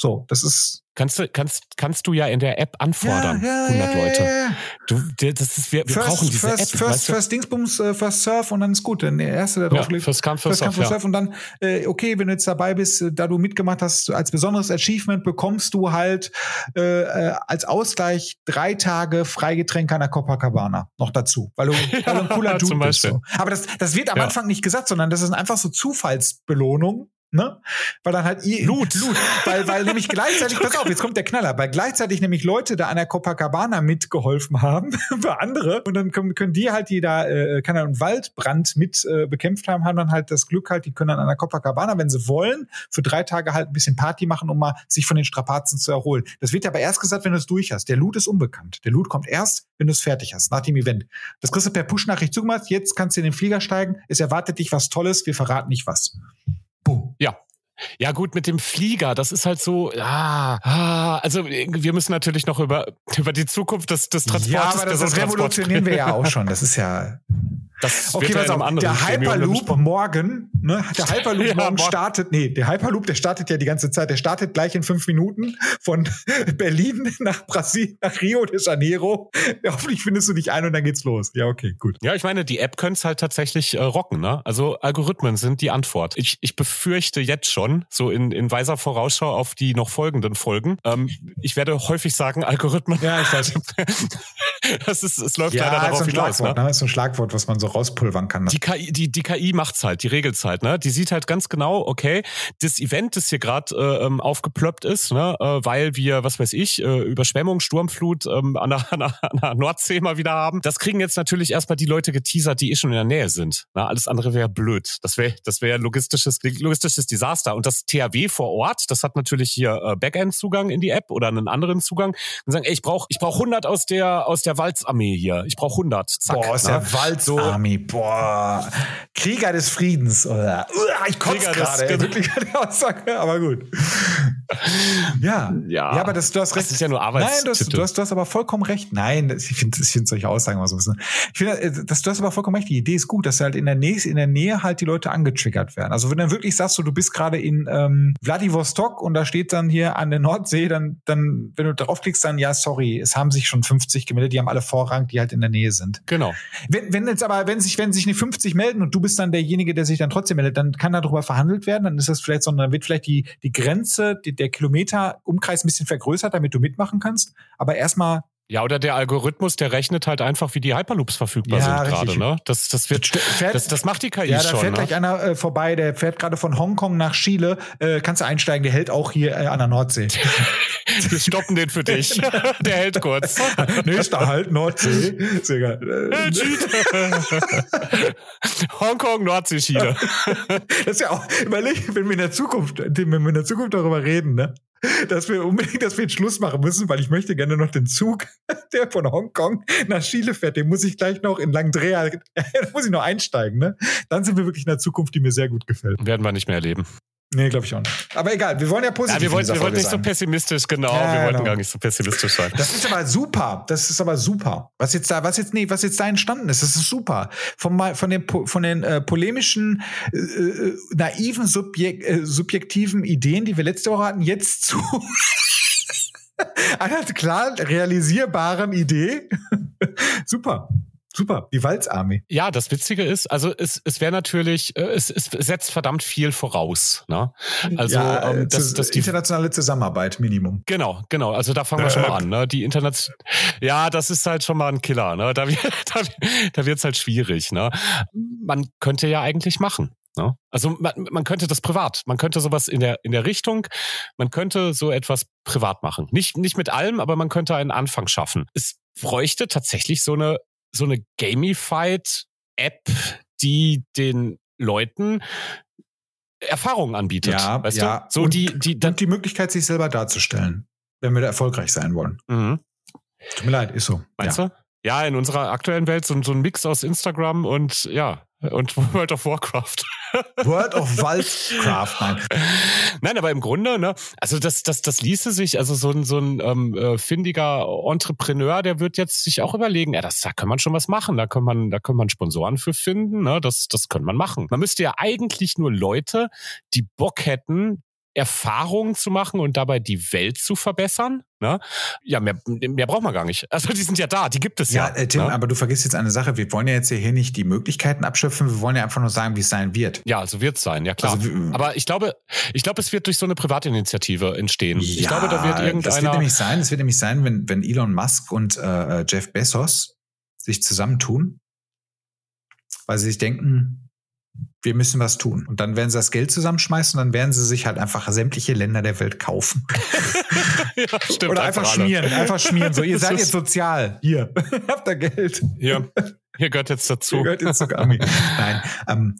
So, das ist Kannst du, kannst, kannst du ja in der App anfordern, ja, ja, 100 Leute. Ja, du, das ist, wir, wir first, brauchen diese first, App. First, weißt du? first Dingsbums, uh, First Surf und dann ist gut. Dann der Erste, der drauf ja, First Come, First, first, come, first Surf. Und dann, äh, okay, wenn du jetzt dabei bist, äh, da du mitgemacht hast, als besonderes Achievement bekommst du halt äh, äh, als Ausgleich drei Tage Freigetränke an der Copacabana noch dazu, weil du, weil du ein cooler Dude bist. So. Aber das, das wird am Anfang nicht gesagt, sondern das ist einfach so Zufallsbelohnung Ne? Weil dann halt Loot. Loot. Weil, weil nämlich gleichzeitig, pass auf, jetzt kommt der Knaller, weil gleichzeitig nämlich Leute da an der Copacabana mitgeholfen haben, für andere, und dann können, können die halt, die da, äh, kann einen Waldbrand mit äh, bekämpft haben, haben dann halt das Glück halt, die können dann an der Copacabana, wenn sie wollen, für drei Tage halt ein bisschen Party machen, um mal sich von den Strapazen zu erholen. Das wird aber erst gesagt, wenn du es durch hast. Der Loot ist unbekannt. Der Loot kommt erst, wenn du es fertig hast, nach dem Event. Das kriegst du per Push-Nachricht zugemacht, jetzt kannst du in den Flieger steigen, es erwartet dich was Tolles, wir verraten nicht was. Yeah. Ja, gut, mit dem Flieger, das ist halt so, ja, ah, also wir müssen natürlich noch über, über die Zukunft des, des Transportes. Ja, aber das, das revolutionieren wir ja auch schon. Das ist ja. Das okay, pass auf, der Hyperloop morgen, ne, der Hyperloop ja, morgen startet, nee, der Hyperloop, der startet ja die ganze Zeit, der startet gleich in fünf Minuten von Berlin nach Brasilien, nach Rio de Janeiro. Ja, hoffentlich findest du dich ein und dann geht's los. Ja, okay, gut. Ja, ich meine, die App könnte es halt tatsächlich äh, rocken, ne? Also Algorithmen sind die Antwort. Ich, ich befürchte jetzt schon, so in, in weiser Vorausschau auf die noch folgenden Folgen, ähm, ich werde häufig sagen, Algorithmen. Ja, ich weiß. das ist, es läuft ja, leider darauf hinaus. Ne? Das ist ein Schlagwort, was man so rauspulvern kann. Die KI, die, die KI macht's halt, die regelt's halt, ne? Die sieht halt ganz genau, okay, das Event, das hier gerade äh, ähm, aufgeplöppt ist, ne, äh, weil wir, was weiß ich, äh, Überschwemmung, Sturmflut ähm, an, der, an, der, an der Nordsee mal wieder haben. Das kriegen jetzt natürlich erstmal die Leute geteasert, die eh schon in der Nähe sind. Ne? Alles andere wäre blöd. Das wäre das wäre logistisches, logistisches Desaster. Und das THW vor Ort, das hat natürlich hier äh, Backend-Zugang in die App oder einen anderen Zugang und sagen, ey, ich brauche ich brauch 100 aus der, aus der Walzarmee hier. Ich brauche 100. Zack. Boah, aus ne? der Walzarmee. Boah. Krieger des Friedens. Oder? Ich kotze gerade. Wirklich eine Aussage, aber gut. Ja. ja. Ja, aber das, du hast recht. Das ist ja nur Arbeits Nein, du hast, du, hast, du hast aber vollkommen recht. Nein, ich finde ich find solche Aussagen immer so ein bisschen. Ich finde, äh, das, du hast aber vollkommen recht. Die Idee ist gut, dass halt in der Nähe, in der Nähe halt die Leute angetriggert werden. Also wenn du dann wirklich sagst, so, du bist gerade in ähm, Vladivostok und da steht dann hier an der Nordsee, dann, dann, wenn du draufklickst, dann ja, sorry, es haben sich schon 50 gemeldet, die haben alle Vorrang, die halt in der Nähe sind. Genau. Wenn, wenn jetzt aber, wenn sich, wenn sich eine 50 melden und du bist dann derjenige, der sich dann trotzdem meldet, dann kann darüber verhandelt werden, dann ist das vielleicht so, dann wird vielleicht die, die Grenze, die, der Kilometer Umkreis ein bisschen vergrößert, damit du mitmachen kannst. Aber erstmal ja, oder der Algorithmus, der rechnet halt einfach, wie die Hyperloops verfügbar ja, sind gerade. Ne? Das, das, wird, fährt, das, das macht die KI schon. Ja, da fährt ne? gleich einer äh, vorbei, der fährt gerade von Hongkong nach Chile. Äh, kannst du einsteigen, der hält auch hier äh, an der Nordsee. Wir stoppen den für dich. der hält kurz. Nächster Halt, Nordsee. Sehr geil. Hongkong, Nordsee, Chile. das ist ja auch, überleg, wenn wir in der Zukunft, wenn wir in der Zukunft darüber reden, ne? Dass wir unbedingt, dass wir jetzt Schluss machen müssen, weil ich möchte gerne noch den Zug, der von Hongkong nach Chile fährt, den muss ich gleich noch in Langdrea, muss ich noch einsteigen, ne? Dann sind wir wirklich in der Zukunft, die mir sehr gut gefällt. Werden wir nicht mehr erleben. Nee, glaube ich auch nicht. Aber egal, wir wollen ja positiv ja, wir wollten, wir wollten nicht sein. so pessimistisch, genau. Ja, wir wollten genau. gar nicht so pessimistisch sein. Das ist aber super. Das ist aber super. Was jetzt da, was jetzt, nee, was jetzt da entstanden ist, das ist super. Von, von den, von den äh, polemischen, äh, äh, naiven, subjek äh, subjektiven Ideen, die wir letzte Woche hatten, jetzt zu einer klar realisierbaren Idee. super. Super, die Walzarmee. Ja, das Witzige ist, also es, es wäre natürlich, äh, es, es setzt verdammt viel voraus. Ne? Also ja, ähm, das, das die internationale Zusammenarbeit, Minimum. Genau, genau. Also da fangen wir schon mal an. Ne? Die Internet, ja, das ist halt schon mal ein Killer. Ne? Da, da, da wird's halt schwierig. Ne? Man könnte ja eigentlich machen. Ne? Also man, man könnte das privat, man könnte sowas in der in der Richtung, man könnte so etwas privat machen. Nicht nicht mit allem, aber man könnte einen Anfang schaffen. Es bräuchte tatsächlich so eine so eine gamified App, die den Leuten Erfahrungen anbietet. Ja, weißt ja. Du? So und, die, die, und die Möglichkeit, sich selber darzustellen, wenn wir da erfolgreich sein wollen. Mhm. Tut mir leid, ist so. Meinst ja. du? Ja, in unserer aktuellen Welt so, so ein Mix aus Instagram und ja, und World of Warcraft. World of Warcraft, nein. Nein, aber im Grunde, ne, also das, das, das ließe sich, also so ein, so ein ähm, äh, findiger Entrepreneur, der wird jetzt sich auch überlegen, ja, das, da kann man schon was machen, da kann man, da kann man Sponsoren für finden, ne, das, das kann man machen. Man müsste ja eigentlich nur Leute, die Bock hätten, Erfahrungen zu machen und dabei die Welt zu verbessern. Ne? Ja, mehr, mehr braucht man gar nicht. Also die sind ja da, die gibt es ja. Ja, äh, Tim, ne? aber du vergisst jetzt eine Sache. Wir wollen ja jetzt hier nicht die Möglichkeiten abschöpfen, wir wollen ja einfach nur sagen, wie es sein wird. Ja, so wird es sein, ja klar. Also, aber ich glaube, ich glaube, es wird durch so eine Privatinitiative entstehen. Ja, ich glaube, da wird irgendeiner. Das wird nämlich sein, es wird nämlich sein, wenn, wenn Elon Musk und äh, Jeff Bezos sich zusammentun, weil sie sich denken, wir müssen was tun. Und dann werden sie das Geld zusammenschmeißen und dann werden sie sich halt einfach sämtliche Länder der Welt kaufen. ja, stimmt, Oder einfach, einfach schmieren, einfach schmieren. So, ihr seid jetzt sozial. Hier, habt ihr Geld. Ja, ihr gehört jetzt dazu. Ihr gehört jetzt zur. Nein, ähm,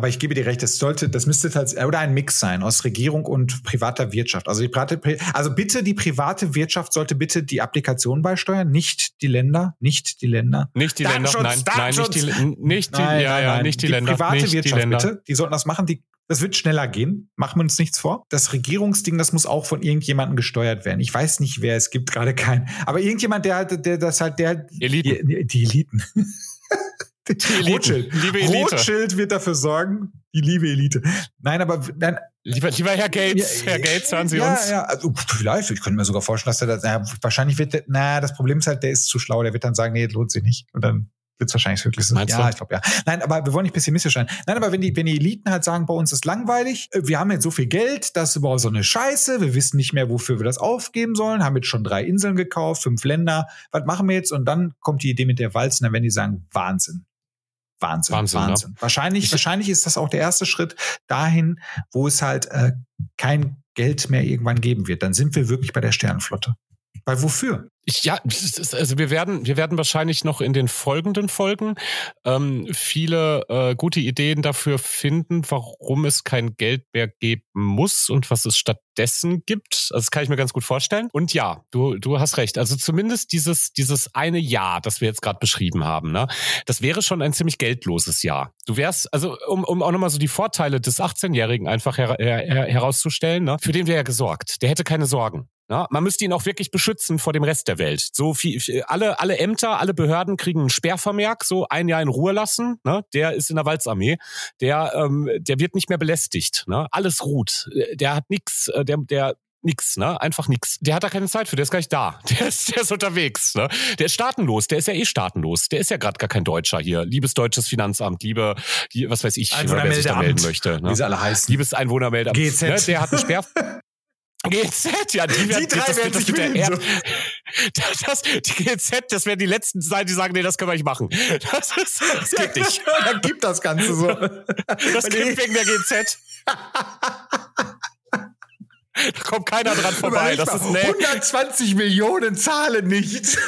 aber ich gebe dir recht, das sollte, das müsste tatsächlich, oder ein Mix sein aus Regierung und privater Wirtschaft. Also die private, also bitte die private Wirtschaft sollte bitte die Applikation beisteuern, nicht die Länder, nicht die Länder. Nicht die Länder, nein, nein, nicht die, nicht die, nein, ja, nein, ja, nicht die, die Länder. Private nicht Wirtschaft, die Länder. bitte. Die sollten das machen, die, das wird schneller gehen. Machen wir uns nichts vor. Das Regierungsding, das muss auch von irgendjemandem gesteuert werden. Ich weiß nicht, wer, es gibt gerade keinen. Aber irgendjemand, der halt, der das halt, der, Eliten. Die, die Eliten. Die Rothschild. Liebe Elite. Rothschild wird dafür sorgen, die liebe Elite. Nein, aber nein, Lieber, lieber Herr Gates, ja, Herr Gates, hören Sie ja, uns. Ja, also, vielleicht. Ich könnte mir sogar vorstellen, dass er das, ja, wahrscheinlich wird, der, na, das Problem ist halt, der ist zu schlau, der wird dann sagen, nee, lohnt sich nicht. Und dann Wird wahrscheinlich wirklich so. Meinst ja, du? ich glaube ja. Nein, aber wir wollen nicht pessimistisch sein. Nein, aber wenn die, wenn die Eliten halt sagen, bei uns ist langweilig, äh, wir haben jetzt so viel Geld, das ist überhaupt so eine Scheiße, wir wissen nicht mehr, wofür wir das aufgeben sollen, haben jetzt schon drei Inseln gekauft, fünf Länder, was machen wir jetzt? Und dann kommt die Idee mit der Walzen, dann werden die sagen, Wahnsinn. Wahnsinn, Wahnsinn, Wahnsinn. ne? Wahrscheinlich, Ich- wahrscheinlich ist das auch der erste Schritt dahin, wo es halt äh, kein Geld mehr irgendwann geben wird. Dann sind wir wirklich bei der Sternenflotte. Weil wofür? Ich, ja, also wir werden, wir werden wahrscheinlich noch in den folgenden Folgen ähm, viele äh, gute Ideen dafür finden, warum es kein Geld mehr geben muss und was es stattdessen gibt. Also das kann ich mir ganz gut vorstellen. Und ja, du, du hast recht. Also zumindest dieses, dieses eine Jahr, das wir jetzt gerade beschrieben haben, ne, das wäre schon ein ziemlich geldloses Jahr. Du wärst, also um, um auch nochmal so die Vorteile des 18-Jährigen einfach her, her, her, herauszustellen, ne, für den wäre ja gesorgt. Der hätte keine Sorgen. Ja, man müsste ihn auch wirklich beschützen vor dem Rest der Welt. So viel, alle, alle Ämter, alle Behörden kriegen einen Sperrvermerk, so ein Jahr in Ruhe lassen. Ne? Der ist in der Walzarmee. Der, ähm, der wird nicht mehr belästigt. Ne? Alles ruht. Der hat nix, äh, der, der nix, ne? Einfach nix. Der hat da keine Zeit für, der ist gar nicht da. Der ist, der ist unterwegs, ne? Der ist staatenlos, der ist ja eh staatenlos. Der ist ja gerade gar kein Deutscher hier. Liebes deutsches Finanzamt, liebe, was weiß ich, wer sich da melden möchte. Ne? Wie sie alle heißen. Liebes Einwohnermeldeamt. GZ. Ne? Der hat einen Sperr. GZ, ja, die, werden, Die drei das, werden das, sich wird der Erd- das, die GZ, das werden die letzten sein, die sagen, nee, das können wir nicht machen. Das, ist, das geht nicht. dann gibt das Ganze so. Das gibt wegen der GZ. Da kommt keiner dran vorbei. Das ist nee, 120 Millionen zahlen nicht.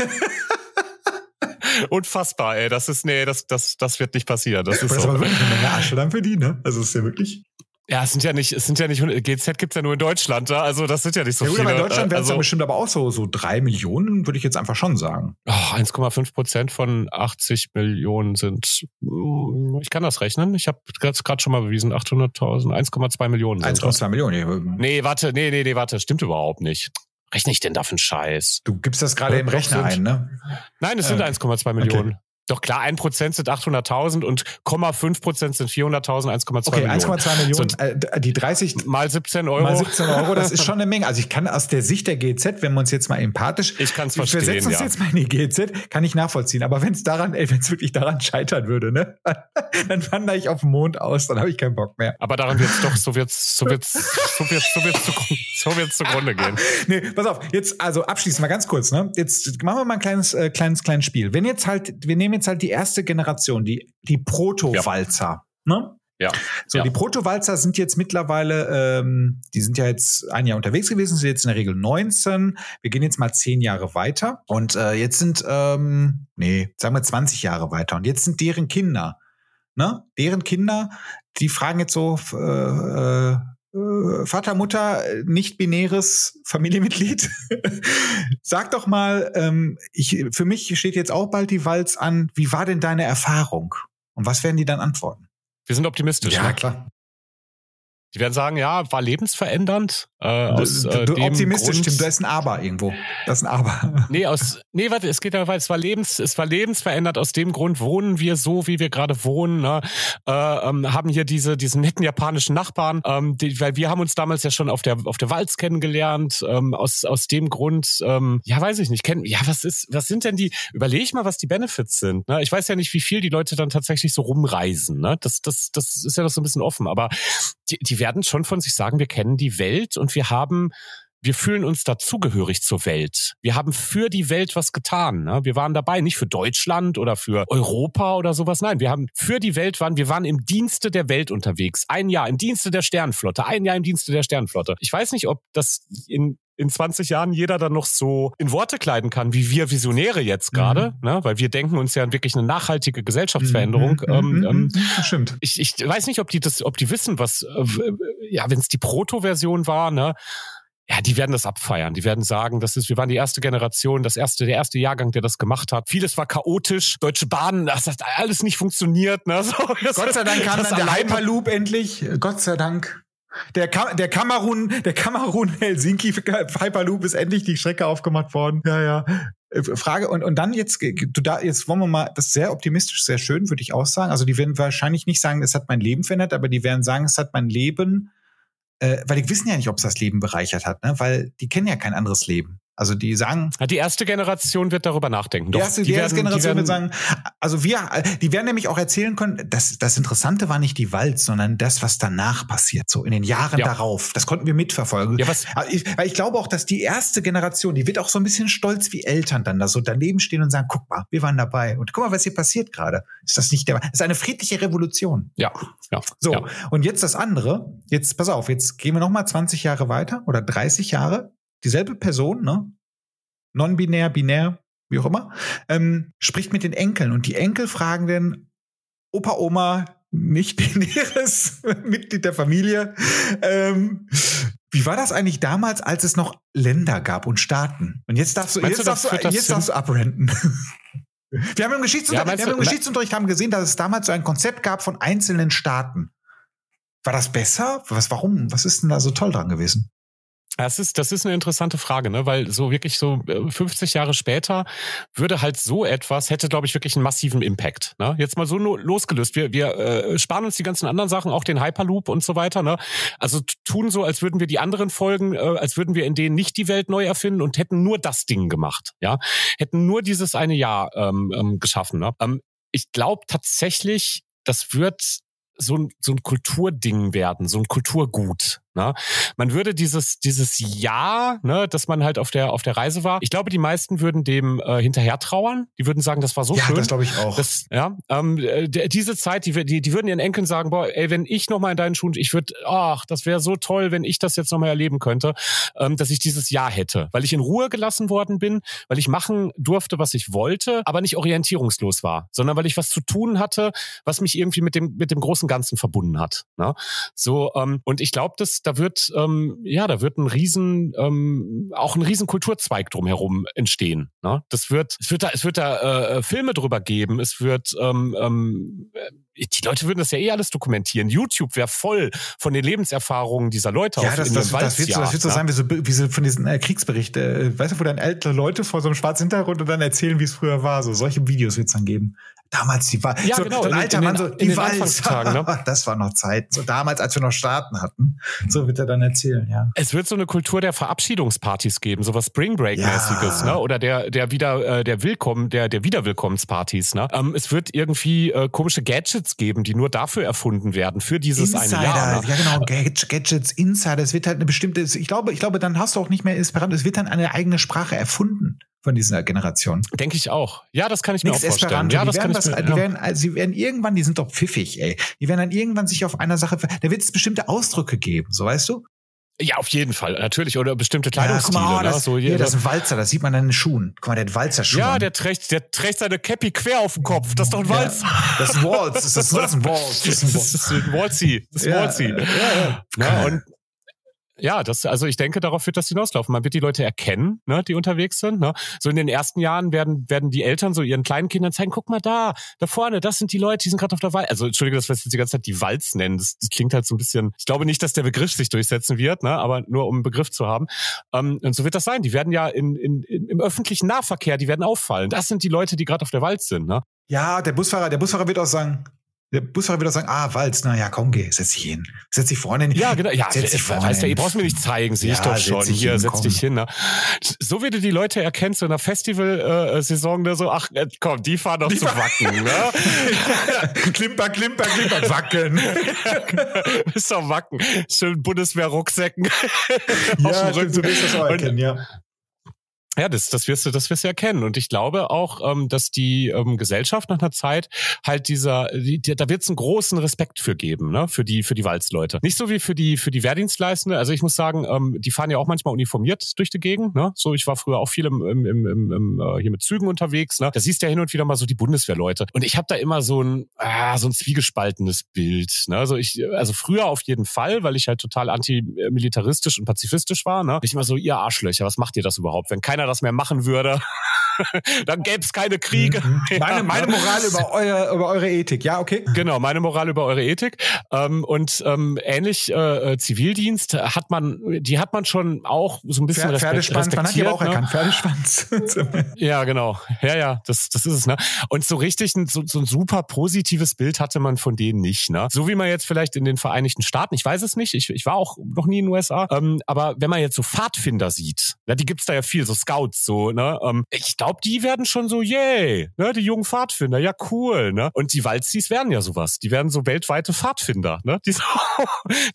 unfassbar, ey. Das ist, nee, das, das, das wird nicht passieren. Das ist Das ist aber so. wirklich eine Menge Asche dann für die, ne? Also ist ja wirklich. Ja, es sind ja nicht, es sind ja nicht, GZ gibt's ja nur in Deutschland, da. also das sind ja nicht so Ja gut, viele. aber in Deutschland wären es also, dann bestimmt aber auch so, so drei Millionen, würde ich jetzt einfach schon sagen. oh, 1,5 Prozent von 80 Millionen sind, mm, ich kann das rechnen. Ich habe gerade schon mal bewiesen, 800.000, 1,2 Millionen sind das. 1,2 Millionen. Nee, warte, nee, nee, nee, warte, stimmt überhaupt nicht. Rechne ich denn da für einen Scheiß? Du gibst das gerade Ja, im Rechner ein, ne? Nein, es sind Äh, 1,2 Millionen. Doch klar, 1% sind 800.000 und 0,5% sind 400.000, 1,2 Okay, Millionen. 1,2 Millionen. So, äh, die 30 mal 17 Euro. mal 17 Euro, das ist schon eine Menge. Also ich kann aus der Sicht der GZ, wenn wir uns jetzt mal empathisch, Ich kann's wir verstehen, setzen uns ja. jetzt mal in die GZ, kann ich nachvollziehen. Aber wenn es daran, ey, wenn es wirklich daran scheitern würde, ne, dann wandere ich auf den Mond aus, dann habe ich keinen Bock mehr. Aber daran wird's doch, so wird's, so wird's, so wird's, so wird's, zugrunde, so wird's zugrunde gehen. Nee, pass auf, jetzt, also abschließend mal ganz kurz, ne? Jetzt machen wir mal ein kleines, äh, kleines, kleines Spiel. Wenn jetzt halt, wir nehmen jetzt halt die erste Generation, die, die Proto-Walzer, ne? Ja. So, Ja. die Proto-Walzer sind jetzt mittlerweile, ähm, die sind ja jetzt ein Jahr unterwegs gewesen, sind jetzt in der Regel 19. Wir gehen jetzt mal 10 Jahre weiter. Und äh, jetzt sind, ähm, nee, sagen wir 20 Jahre weiter. Und jetzt sind deren Kinder, ne? Deren Kinder, die fragen jetzt so, äh, äh, äh, Vater, Mutter, äh, nicht-binäres Familienmitglied. Sag doch mal, ähm, ich, für mich steht jetzt auch bald die Walz an. Wie war denn deine Erfahrung? Und was werden die dann antworten? Wir sind optimistisch. ne? klar. Die werden sagen, ja, war lebensverändernd. Äh, aus, du, äh, du, dem optimistisch, Grund, stimmt. Da ist ein Aber irgendwo. Das ist ein Aber. Nee, aus, nee, warte, es geht ja weiter. Es war lebens, es war lebensverändert. Aus dem Grund wohnen wir so, wie wir gerade wohnen. Ne? Äh, ähm, haben hier diese, diesen netten japanischen Nachbarn, ähm, die, weil wir haben uns damals ja schon auf der, auf der Walz kennengelernt. Ähm, aus, aus dem Grund, ähm, ja, weiß ich nicht. Kennen, ja, was ist, was sind denn die? Überleg mal, was die Benefits sind. Ne? Ich weiß ja nicht, wie viel die Leute dann tatsächlich so rumreisen. Ne? Das, das, das ist ja noch so ein bisschen offen. Aber die, die werden schon von sich sagen, wir kennen die Welt und wir haben wir fühlen uns dazugehörig zur Welt. Wir haben für die Welt was getan. Ne? Wir waren dabei, nicht für Deutschland oder für Europa oder sowas. Nein, wir haben für die Welt waren, wir waren im Dienste der Welt unterwegs. Ein Jahr im Dienste der Sternenflotte, ein Jahr im Dienste der Sternenflotte. Ich weiß nicht, ob das in in 20 Jahren jeder dann noch so in Worte kleiden kann, wie wir Visionäre jetzt gerade, ne? weil wir denken uns ja wirklich eine nachhaltige Gesellschaftsveränderung. Mhm, ähm, mhm, ähm, mhm, das stimmt. ich, ich weiß nicht, ob die das, ob die wissen, was, äh, ja, wenn es die Proto-Version war, ne? Ja, die werden das abfeiern. Die werden sagen, das ist, wir waren die erste Generation, das erste, der erste Jahrgang, der das gemacht hat. Vieles war chaotisch. Deutsche Bahn, das hat alles nicht funktioniert. Ne? So, Gott sei Dank kam dann der Hyperloop endlich. Gott sei Dank. Der, Kam der Kamerun, der Kamerun-Helsinki Hyperloop ist endlich die Strecke aufgemacht worden. Ja, ja. Äh, Frage, und, und dann jetzt, du da, jetzt wollen wir mal, das ist sehr optimistisch, sehr schön, würde ich auch sagen. Also die werden wahrscheinlich nicht sagen, es hat mein Leben verändert, aber die werden sagen, es hat mein Leben, äh, weil die wissen ja nicht, ob es das Leben bereichert hat, ne? weil die kennen ja kein anderes Leben. Also die sagen. Die erste Generation wird darüber nachdenken. Doch, die erste, die, erste werden, Generation die wird sagen, also wir, die werden nämlich auch erzählen können, dass das Interessante war nicht die Walz, sondern das, was danach passiert, so in den Jahren ja. darauf. Das konnten wir mitverfolgen. Ja, was? Ich, weil ich glaube auch, dass die erste Generation, die wird auch so ein bisschen stolz wie Eltern dann da so daneben stehen und sagen, guck mal, wir waren dabei und guck mal, was hier passiert gerade. Ist das nicht der, das ist eine friedliche Revolution. Ja, ja. So. Ja. Und jetzt das andere. Jetzt, pass auf, jetzt gehen wir noch mal 20 Jahre weiter oder 30 Jahre dieselbe Person, ne? Non-binär, binär, wie auch immer, ähm, spricht mit den Enkeln und die Enkel fragen dann Opa, Oma, nicht binäres Mitglied der Familie. Ähm, wie war das eigentlich damals, als es noch Länder gab und Staaten? Und jetzt darfst du, jetzt, du, darfst, du jetzt darfst du abrenten. Wir haben im Geschichtsunterricht, ja, wir haben im Geschichtsunterricht haben gesehen, dass es damals so ein Konzept gab von einzelnen Staaten. War das besser? Was, warum? Was ist denn da so toll dran gewesen? Das ist, das ist eine interessante Frage, ne? weil so wirklich so 50 äh, Jahre später würde halt so etwas, hätte glaube ich wirklich einen massiven Impact. Ne? Jetzt mal so losgelöst. Wir, wir äh, sparen uns die ganzen anderen Sachen, auch den Hyperloop und so weiter. Ne? Also tun so, als würden wir die anderen Folgen, äh, als würden wir in denen nicht die Welt neu erfinden und hätten nur das Ding gemacht. Ja, Hätten nur dieses eine Jahr ähm, ähm, geschaffen. Ne? Ähm, ich glaube tatsächlich, das wird so ein, so ein Kulturding werden, so ein Kulturgut. Ne? Man würde dieses, dieses Jahr, ne, dass man halt auf der, auf der Reise war, ich glaube, die meisten würden dem äh, hinterher trauern. Die würden sagen, das war so ja, schön. Ja, das glaube ich auch. Das, ja, ähm, äh, diese Zeit, die, die, die würden ihren Enkeln sagen, boah, ey, wenn ich nochmal in deinen Schuhen, ich würde, ach, das wäre so toll, wenn ich das jetzt nochmal erleben könnte, ähm, dass ich dieses Jahr hätte. Weil ich in Ruhe gelassen worden bin, weil ich machen durfte, was ich wollte, aber nicht orientierungslos war, sondern weil ich was zu tun hatte, was mich irgendwie mit dem, mit dem großen Ganzen verbunden hat. Ne? So, ähm, und ich glaube, dass da wird, ähm, ja, da wird ein riesen, ähm, auch ein riesen Kulturzweig drumherum entstehen. Ne? Das wird, es wird da, es wird da äh, Filme drüber geben, es wird, ähm, ähm, die Leute würden das ja eh alles dokumentieren. YouTube wäre voll von den Lebenserfahrungen dieser Leute ja, das, das, das, wird so, das wird so sein, wie so, wie so von diesen äh, Kriegsberichten. Äh, weißt du, wo dann ältere Leute vor so einem schwarzen Hintergrund und dann erzählen, wie es früher war. So solche Videos wird es dann geben. Damals die Wahl. Ja, so, genau. So ein alter Mann, so die Wahl. Ne? Das war noch Zeit. So damals, als wir noch Staaten hatten. So wird er dann erzählen, ja. Es wird so eine Kultur der Verabschiedungspartys geben, so was Spring Break-mäßiges, ja. ne? Oder der, der wieder, äh, der Willkommen, der, der Wiederwillkommenspartys, ne? Ähm, es wird irgendwie äh, komische Gadgets geben, die nur dafür erfunden werden, für dieses Insider, eine Jahr. Ne? Ja, genau, Gadgets, Insider. Es wird halt eine bestimmte, ich glaube, ich glaube, dann hast du auch nicht mehr Esperanto. Es wird dann eine eigene Sprache erfunden von dieser Generation. Denke ich auch. Ja, das kann ich Nix mir auch vorstellen. Esperanto. Ja, das kann das, ich mir, die werden, also, sie werden irgendwann, die sind doch pfiffig, ey. Die werden dann irgendwann sich auf einer Sache, da wird es bestimmte Ausdrücke geben, so weißt du? Ja, auf jeden Fall, natürlich. Oder bestimmte Kleidungsstile. Ja, mal, oh, das, ne? so hier, das ist ein Walzer, das sieht man an den Schuhen. Guck mal, der hat Walzerschuhe. Ja, der trägt, der trägt seine Cappy quer auf dem Kopf. Das ist doch ein Walzer. Ja, das ist ein Waltz. Das ist, das ist ein Waltz. Das ist ein Waltzy. Das ist ein Waltzy. Ja, ja, ja. und ja, das, also ich denke, darauf wird das hinauslaufen. Man wird die Leute erkennen, ne, die unterwegs sind. Ne? So in den ersten Jahren werden, werden die Eltern so ihren kleinen Kindern zeigen, guck mal da, da vorne, das sind die Leute, die sind gerade auf der Walz. Also Entschuldige, dass wir jetzt die ganze Zeit die Walz nennen. Das, das klingt halt so ein bisschen, ich glaube nicht, dass der Begriff sich durchsetzen wird, ne, aber nur um einen Begriff zu haben. Ähm, und so wird das sein. Die werden ja in, in, im öffentlichen Nahverkehr, die werden auffallen. Das sind die Leute, die gerade auf der Walz sind. Ne? Ja, der Busfahrer, der Busfahrer wird auch sagen, der Busfahrer wird auch sagen, ah, Walz, na ja, komm, geh, setz dich hin. Setz dich vorne hin. Ja, genau. Ja, setz dich vorne weißt du, ihr brauchst mir nicht zeigen, sehe ja, ich doch schon. Setz Hier, hin, setz komm. dich hin. Ne? So wie du die Leute erkennst, so in der Festival-Saison, äh, so, ach, äh, komm, die fahren doch die zu Wacken. Ne? klimper, klimper, klimper, Wacken. Ist doch Wacken. Schön Bundeswehr-Rucksäcken. ja, stimmt, so wirst du das auch erkennen, ja. Ja, das, das wirst du, das wirst du erkennen. Und ich glaube auch, ähm, dass die ähm, Gesellschaft nach einer Zeit halt dieser, die, da wird es einen großen Respekt für geben, ne, für die, für die Walzleute. Nicht so wie für die, für die Wehrdienstleistende. Also ich muss sagen, ähm, die fahren ja auch manchmal uniformiert durch die Gegend. Ne? So, ich war früher auch viel im, im, im, im, im äh, hier mit Zügen unterwegs. Ne? Da siehst du ja hin und wieder mal so die Bundeswehrleute. Und ich habe da immer so ein, ah, so ein zwiegespaltenes Bild. Ne? Also ich, also früher auf jeden Fall, weil ich halt total antimilitaristisch und pazifistisch war. Ne? Ich immer so, ihr Arschlöcher, was macht ihr das überhaupt, wenn keiner keiner das mehr machen würde. dann gäbe es keine Kriege. Mhm. Meine, meine Moral über, euer, über eure Ethik, ja, okay. Genau, meine Moral über eure Ethik. Ähm, und ähm, ähnlich äh, äh Zivildienst hat man, die hat man schon auch so ein bisschen Pferd, Pferdeschwanz, man hat die aber auch ne? erkannt, Pferdeschwanz. ja, genau. Ja, ja, das, das ist es. Ne? Und so richtig ein, so, so ein super positives Bild hatte man von denen nicht. Ne? So wie man jetzt vielleicht in den Vereinigten Staaten, ich weiß es nicht, ich, ich war auch noch nie in den USA, ähm, aber wenn man jetzt so Pfadfinder sieht, ja, die gibt's da ja viel, so Scouts, so, ne? Ähm, ich glaube, die werden schon so, yay, ne, die jungen Pfadfinder, ja cool, ne? Und die Waldzis werden ja sowas. Die werden so weltweite Pfadfinder, ne? Die, so,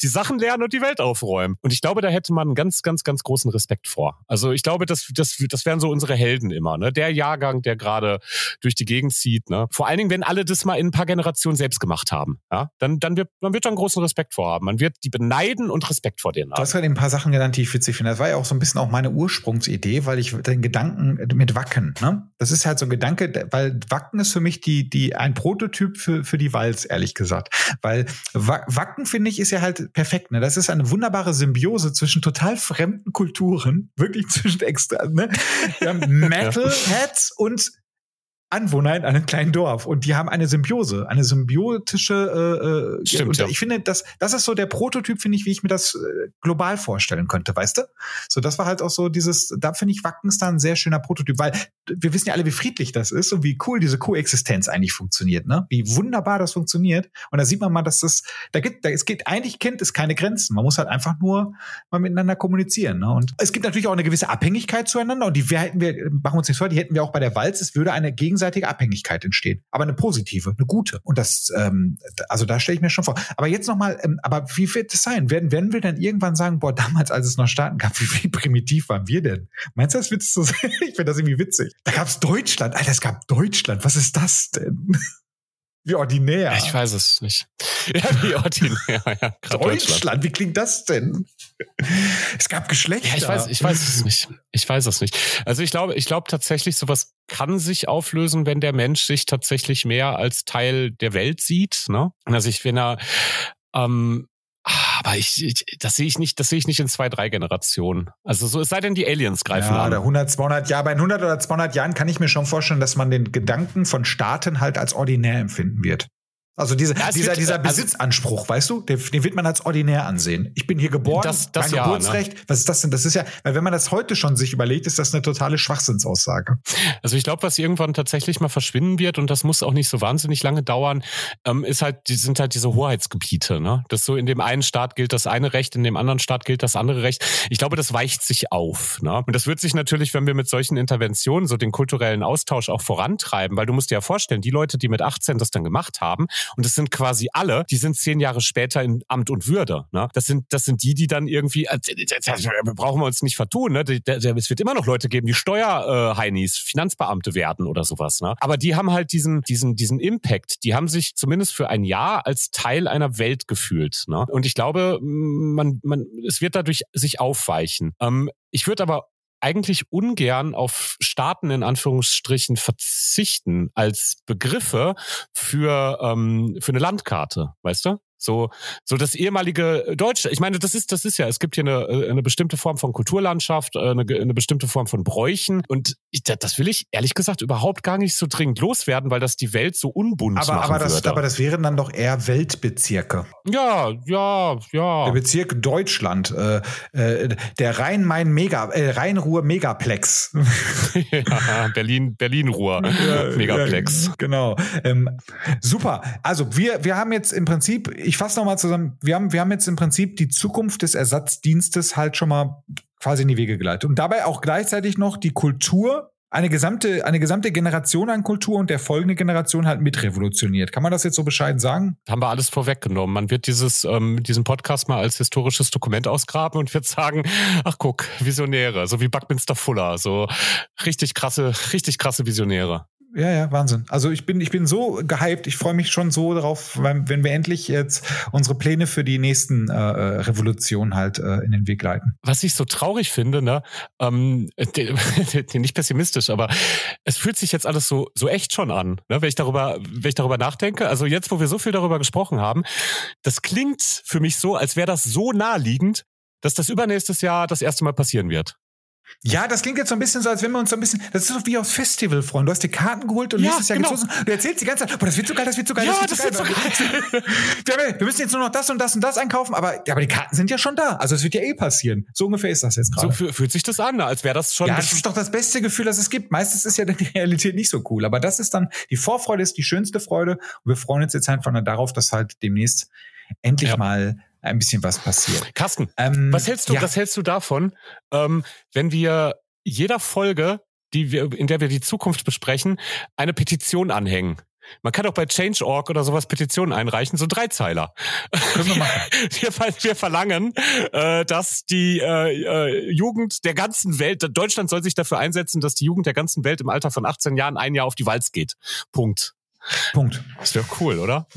die Sachen lernen und die Welt aufräumen. Und ich glaube, da hätte man einen ganz, ganz, ganz großen Respekt vor. Also ich glaube, das, das, das wären so unsere Helden immer, ne? Der Jahrgang, der gerade durch die Gegend zieht, ne? Vor allen Dingen, wenn alle das mal in ein paar Generationen selbst gemacht haben, ja? Dann, dann wird, man wird da einen großen Respekt vorhaben. Man wird die beneiden und Respekt vor denen haben. Du hast gerade ein paar Sachen genannt, die ich witzig finde. Das war ja auch so ein bisschen auch meine Ursprungsidee, weil ich den Gedanken mit Wacken, ne? Das ist halt so ein Gedanke, weil Wacken ist für mich die, die, ein Prototyp für, für die Walz, ehrlich gesagt. Weil Wacken, finde ich, ist ja halt perfekt, ne? Das ist eine wunderbare Symbiose zwischen total fremden Kulturen, wirklich zwischen extra, ne? Wir haben Metalheads und Anwohner in einem kleinen Dorf und die haben eine Symbiose, eine symbiotische. Äh, äh Stimmt, und ja. ich finde, das, das ist so der Prototyp, finde ich, wie ich mir das äh, global vorstellen könnte, weißt du? So, das war halt auch so dieses, da finde ich Wackenstar ein sehr schöner Prototyp, weil wir wissen ja alle, wie friedlich das ist und wie cool diese Koexistenz eigentlich funktioniert, ne? Wie wunderbar das funktioniert. Und da sieht man mal, dass das, da gibt, da, es geht eigentlich kennt es keine Grenzen. Man muss halt einfach nur mal miteinander kommunizieren. Ne? Und es gibt natürlich auch eine gewisse Abhängigkeit zueinander und die hätten wir, machen wir uns nicht vor, die hätten wir auch bei der Walz. Es würde eine gegen gegenseitige Abhängigkeit entsteht. Aber eine positive, eine gute. Und das, ähm, also da stelle ich mir schon vor. Aber jetzt nochmal, ähm, aber wie wird es sein? Werden, werden wir dann irgendwann sagen, boah, damals, als es noch Staaten gab, wie, wie primitiv waren wir denn? Meinst du, das wird so sein? Ich finde das irgendwie witzig. Da gab es Deutschland. Alter, es gab Deutschland. Was ist das denn? Wie ordinär. Ich weiß es nicht. Ja, wie ordinär. Ja, Deutschland, wie klingt das denn? Es gab Geschlechter. Ja, ich weiß, ich weiß es nicht. Ich weiß es nicht. Also ich glaube, ich glaube tatsächlich, sowas kann sich auflösen, wenn der Mensch sich tatsächlich mehr als Teil der Welt sieht. Ne? Also ich, wenn er ähm, ich, ich, das sehe ich nicht, das sehe ich nicht in zwei, drei Generationen. Also so, es sei denn, die Aliens greifen ja, an. Oder 100, 200 Jahre. Bei 100 oder 200 Jahren kann ich mir schon vorstellen, dass man den Gedanken von Staaten halt als ordinär empfinden wird. Also diese, ja, dieser, wird, dieser also Besitzanspruch, also, weißt du, den, den, wird man als ordinär ansehen. Ich bin hier geboren, das, das mein ja, Geburtsrecht. Ne? Was ist das denn? Das ist ja, weil wenn man das heute schon sich überlegt, ist das eine totale Schwachsinnsaussage. Also ich glaube, was irgendwann tatsächlich mal verschwinden wird und das muss auch nicht so wahnsinnig lange dauern, ähm, ist halt, die sind halt diese Hoheitsgebiete. Ne? Das so in dem einen Staat gilt das eine Recht, in dem anderen Staat gilt das andere Recht. Ich glaube, das weicht sich auf. Ne? Und das wird sich natürlich, wenn wir mit solchen Interventionen so den kulturellen Austausch auch vorantreiben, weil du musst dir ja vorstellen, die Leute, die mit 18 das dann gemacht haben und es sind quasi alle, die sind zehn Jahre später in Amt und Würde. Ne? Das sind das sind die, die dann irgendwie, äh, brauchen wir uns nicht vertun. Ne? Es wird immer noch Leute geben, die Steuerheinis, Finanzbeamte werden oder sowas. Ne? Aber die haben halt diesen diesen diesen Impact. Die haben sich zumindest für ein Jahr als Teil einer Welt gefühlt. Ne? Und ich glaube, man man es wird dadurch sich aufweichen. Ähm, ich würde aber eigentlich ungern auf Staaten in Anführungsstrichen verzichten als Begriffe für, ähm, für eine Landkarte, weißt du? So, so das ehemalige Deutsche. Ich meine, das ist, das ist ja, es gibt hier eine, äh, eine bestimmte Form von Kulturlandschaft, äh, eine, eine bestimmte Form von Bräuchen. Und ich, das will ich ehrlich gesagt überhaupt gar nicht so dringend loswerden, weil das die Welt so unbunt aber, machen aber das, würde. Aber das wären dann doch eher Weltbezirke. Ja, ja, ja. Der Bezirk Deutschland, äh, äh, der Rhein-Main-Mega, äh, Rhein-Ruhr-Megaplex. ja, Berlin, Berlin-Ruhr Megaplex. Ja, genau. Ähm, super. Also wir, wir haben jetzt im Prinzip ich fasse nochmal zusammen. Wir haben, wir haben jetzt im Prinzip die Zukunft des Ersatzdienstes halt schon mal quasi in die Wege geleitet. Und dabei auch gleichzeitig noch die Kultur, eine gesamte, eine gesamte Generation an Kultur und der folgende Generation halt mitrevolutioniert. Kann man das jetzt so bescheiden sagen? Haben wir alles vorweggenommen. Man wird dieses, ähm, diesen Podcast mal als historisches Dokument ausgraben und wird sagen, ach guck, Visionäre, so wie Buckminster Fuller, so richtig krasse, richtig krasse Visionäre. Ja, ja, Wahnsinn. Also ich bin, ich bin so gehypt. Ich freue mich schon so darauf, wenn wir endlich jetzt unsere Pläne für die nächsten äh, äh Revolutionen halt äh, in den Weg leiten. Was ich so traurig finde, ne, ähm, nicht pessimistisch, aber es fühlt sich jetzt alles so so echt schon an, ne, wenn ich darüber, wenn ich darüber nachdenke. Also jetzt, wo wir so viel darüber gesprochen haben, das klingt für mich so, als wäre das so naheliegend, dass das übernächstes Jahr das erste Mal passieren wird. Ja, das klingt jetzt so ein bisschen so, als wenn wir uns so ein bisschen, das ist so wie aufs Festival freuen. Du hast die Karten geholt und ja, nächstes Jahr genau. los. Du erzählst die ganze Zeit, boah, das wird so geil, das wird so geil, ja, das wird so geil. Das wird so geil. wir müssen jetzt nur noch das und das und das einkaufen, aber, aber die Karten sind ja schon da. Also es wird ja eh passieren. So ungefähr ist das jetzt gerade. So fühlt sich das an, als wäre das schon. Ja, das ist doch das beste Gefühl, das es gibt. Meistens ist ja die Realität nicht so cool, aber das ist dann, die Vorfreude ist die schönste Freude und wir freuen uns jetzt einfach darauf, dass halt demnächst endlich ja. mal ein bisschen was passiert. Carsten, ähm, was hältst du, ja. was hältst du davon, ähm, wenn wir jeder Folge, die wir, in der wir die Zukunft besprechen, eine Petition anhängen? Man kann auch bei Change.org oder sowas Petitionen einreichen, so Dreizeiler. Können wir machen. Wir, wir verlangen, äh, dass die äh, äh, Jugend der ganzen Welt, Deutschland soll sich dafür einsetzen, dass die Jugend der ganzen Welt im Alter von 18 Jahren ein Jahr auf die Walz geht. Punkt. Punkt. Das wäre cool, oder?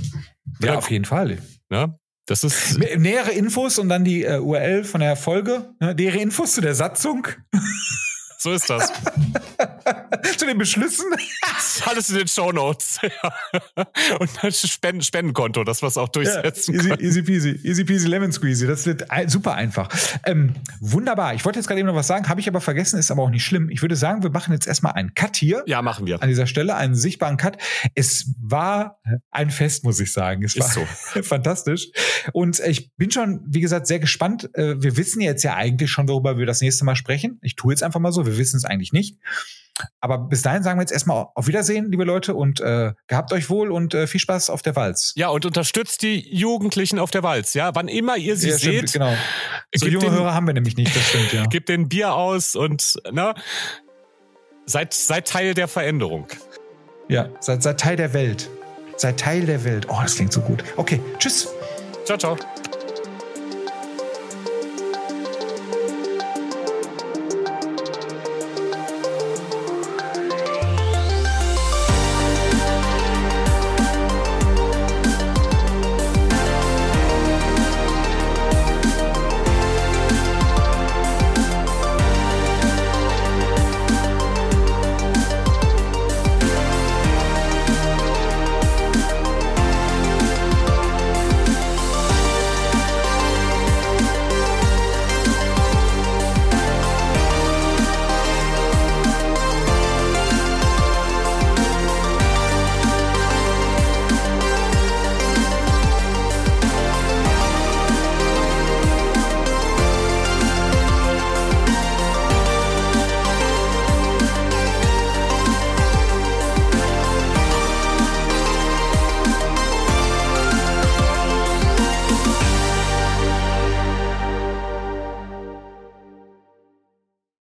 Ja, auf jeden Fall. Ja, das ist nähere Infos und dann die äh, URL von der Folge. Ne? Nähere Infos zu der Satzung. So ist das. Zu den Beschlüssen? Alles in den Show Notes. Und ein Spenden Spendenkonto, das wir es auch durchsetzen ja, easy, easy peasy, easy peasy lemon squeezy. Das wird super einfach. Ähm, wunderbar. Ich wollte jetzt gerade eben noch was sagen, habe ich aber vergessen, ist aber auch nicht schlimm. Ich würde sagen, wir machen jetzt erstmal einen Cut hier. Ja, machen wir. An dieser Stelle einen sichtbaren Cut. Es war ein Fest, muss ich sagen. Es ist war so. fantastisch. Und ich bin schon, wie gesagt, sehr gespannt. Äh, wir wissen jetzt ja eigentlich schon, worüber wir das nächste Mal sprechen. Ich tue jetzt einfach mal so wir wissen es eigentlich nicht. Aber bis dahin sagen wir jetzt erstmal auf Wiedersehen, liebe Leute, und äh, gehabt euch wohl und äh, viel Spaß auf der Walz. Ja, und unterstützt die Jugendlichen auf der Walz, ja. Wann immer ihr sie ja, seht. genau. So junge den, Hörer haben wir nämlich nicht, das stimmt, ja. Gebt den Bier aus und ne, seid, seid Teil der Veränderung. Ja, seid, seid Teil der Welt. Seid Teil der Welt. Oh, das klingt so gut. Okay, tschüss. Ciao, ciao.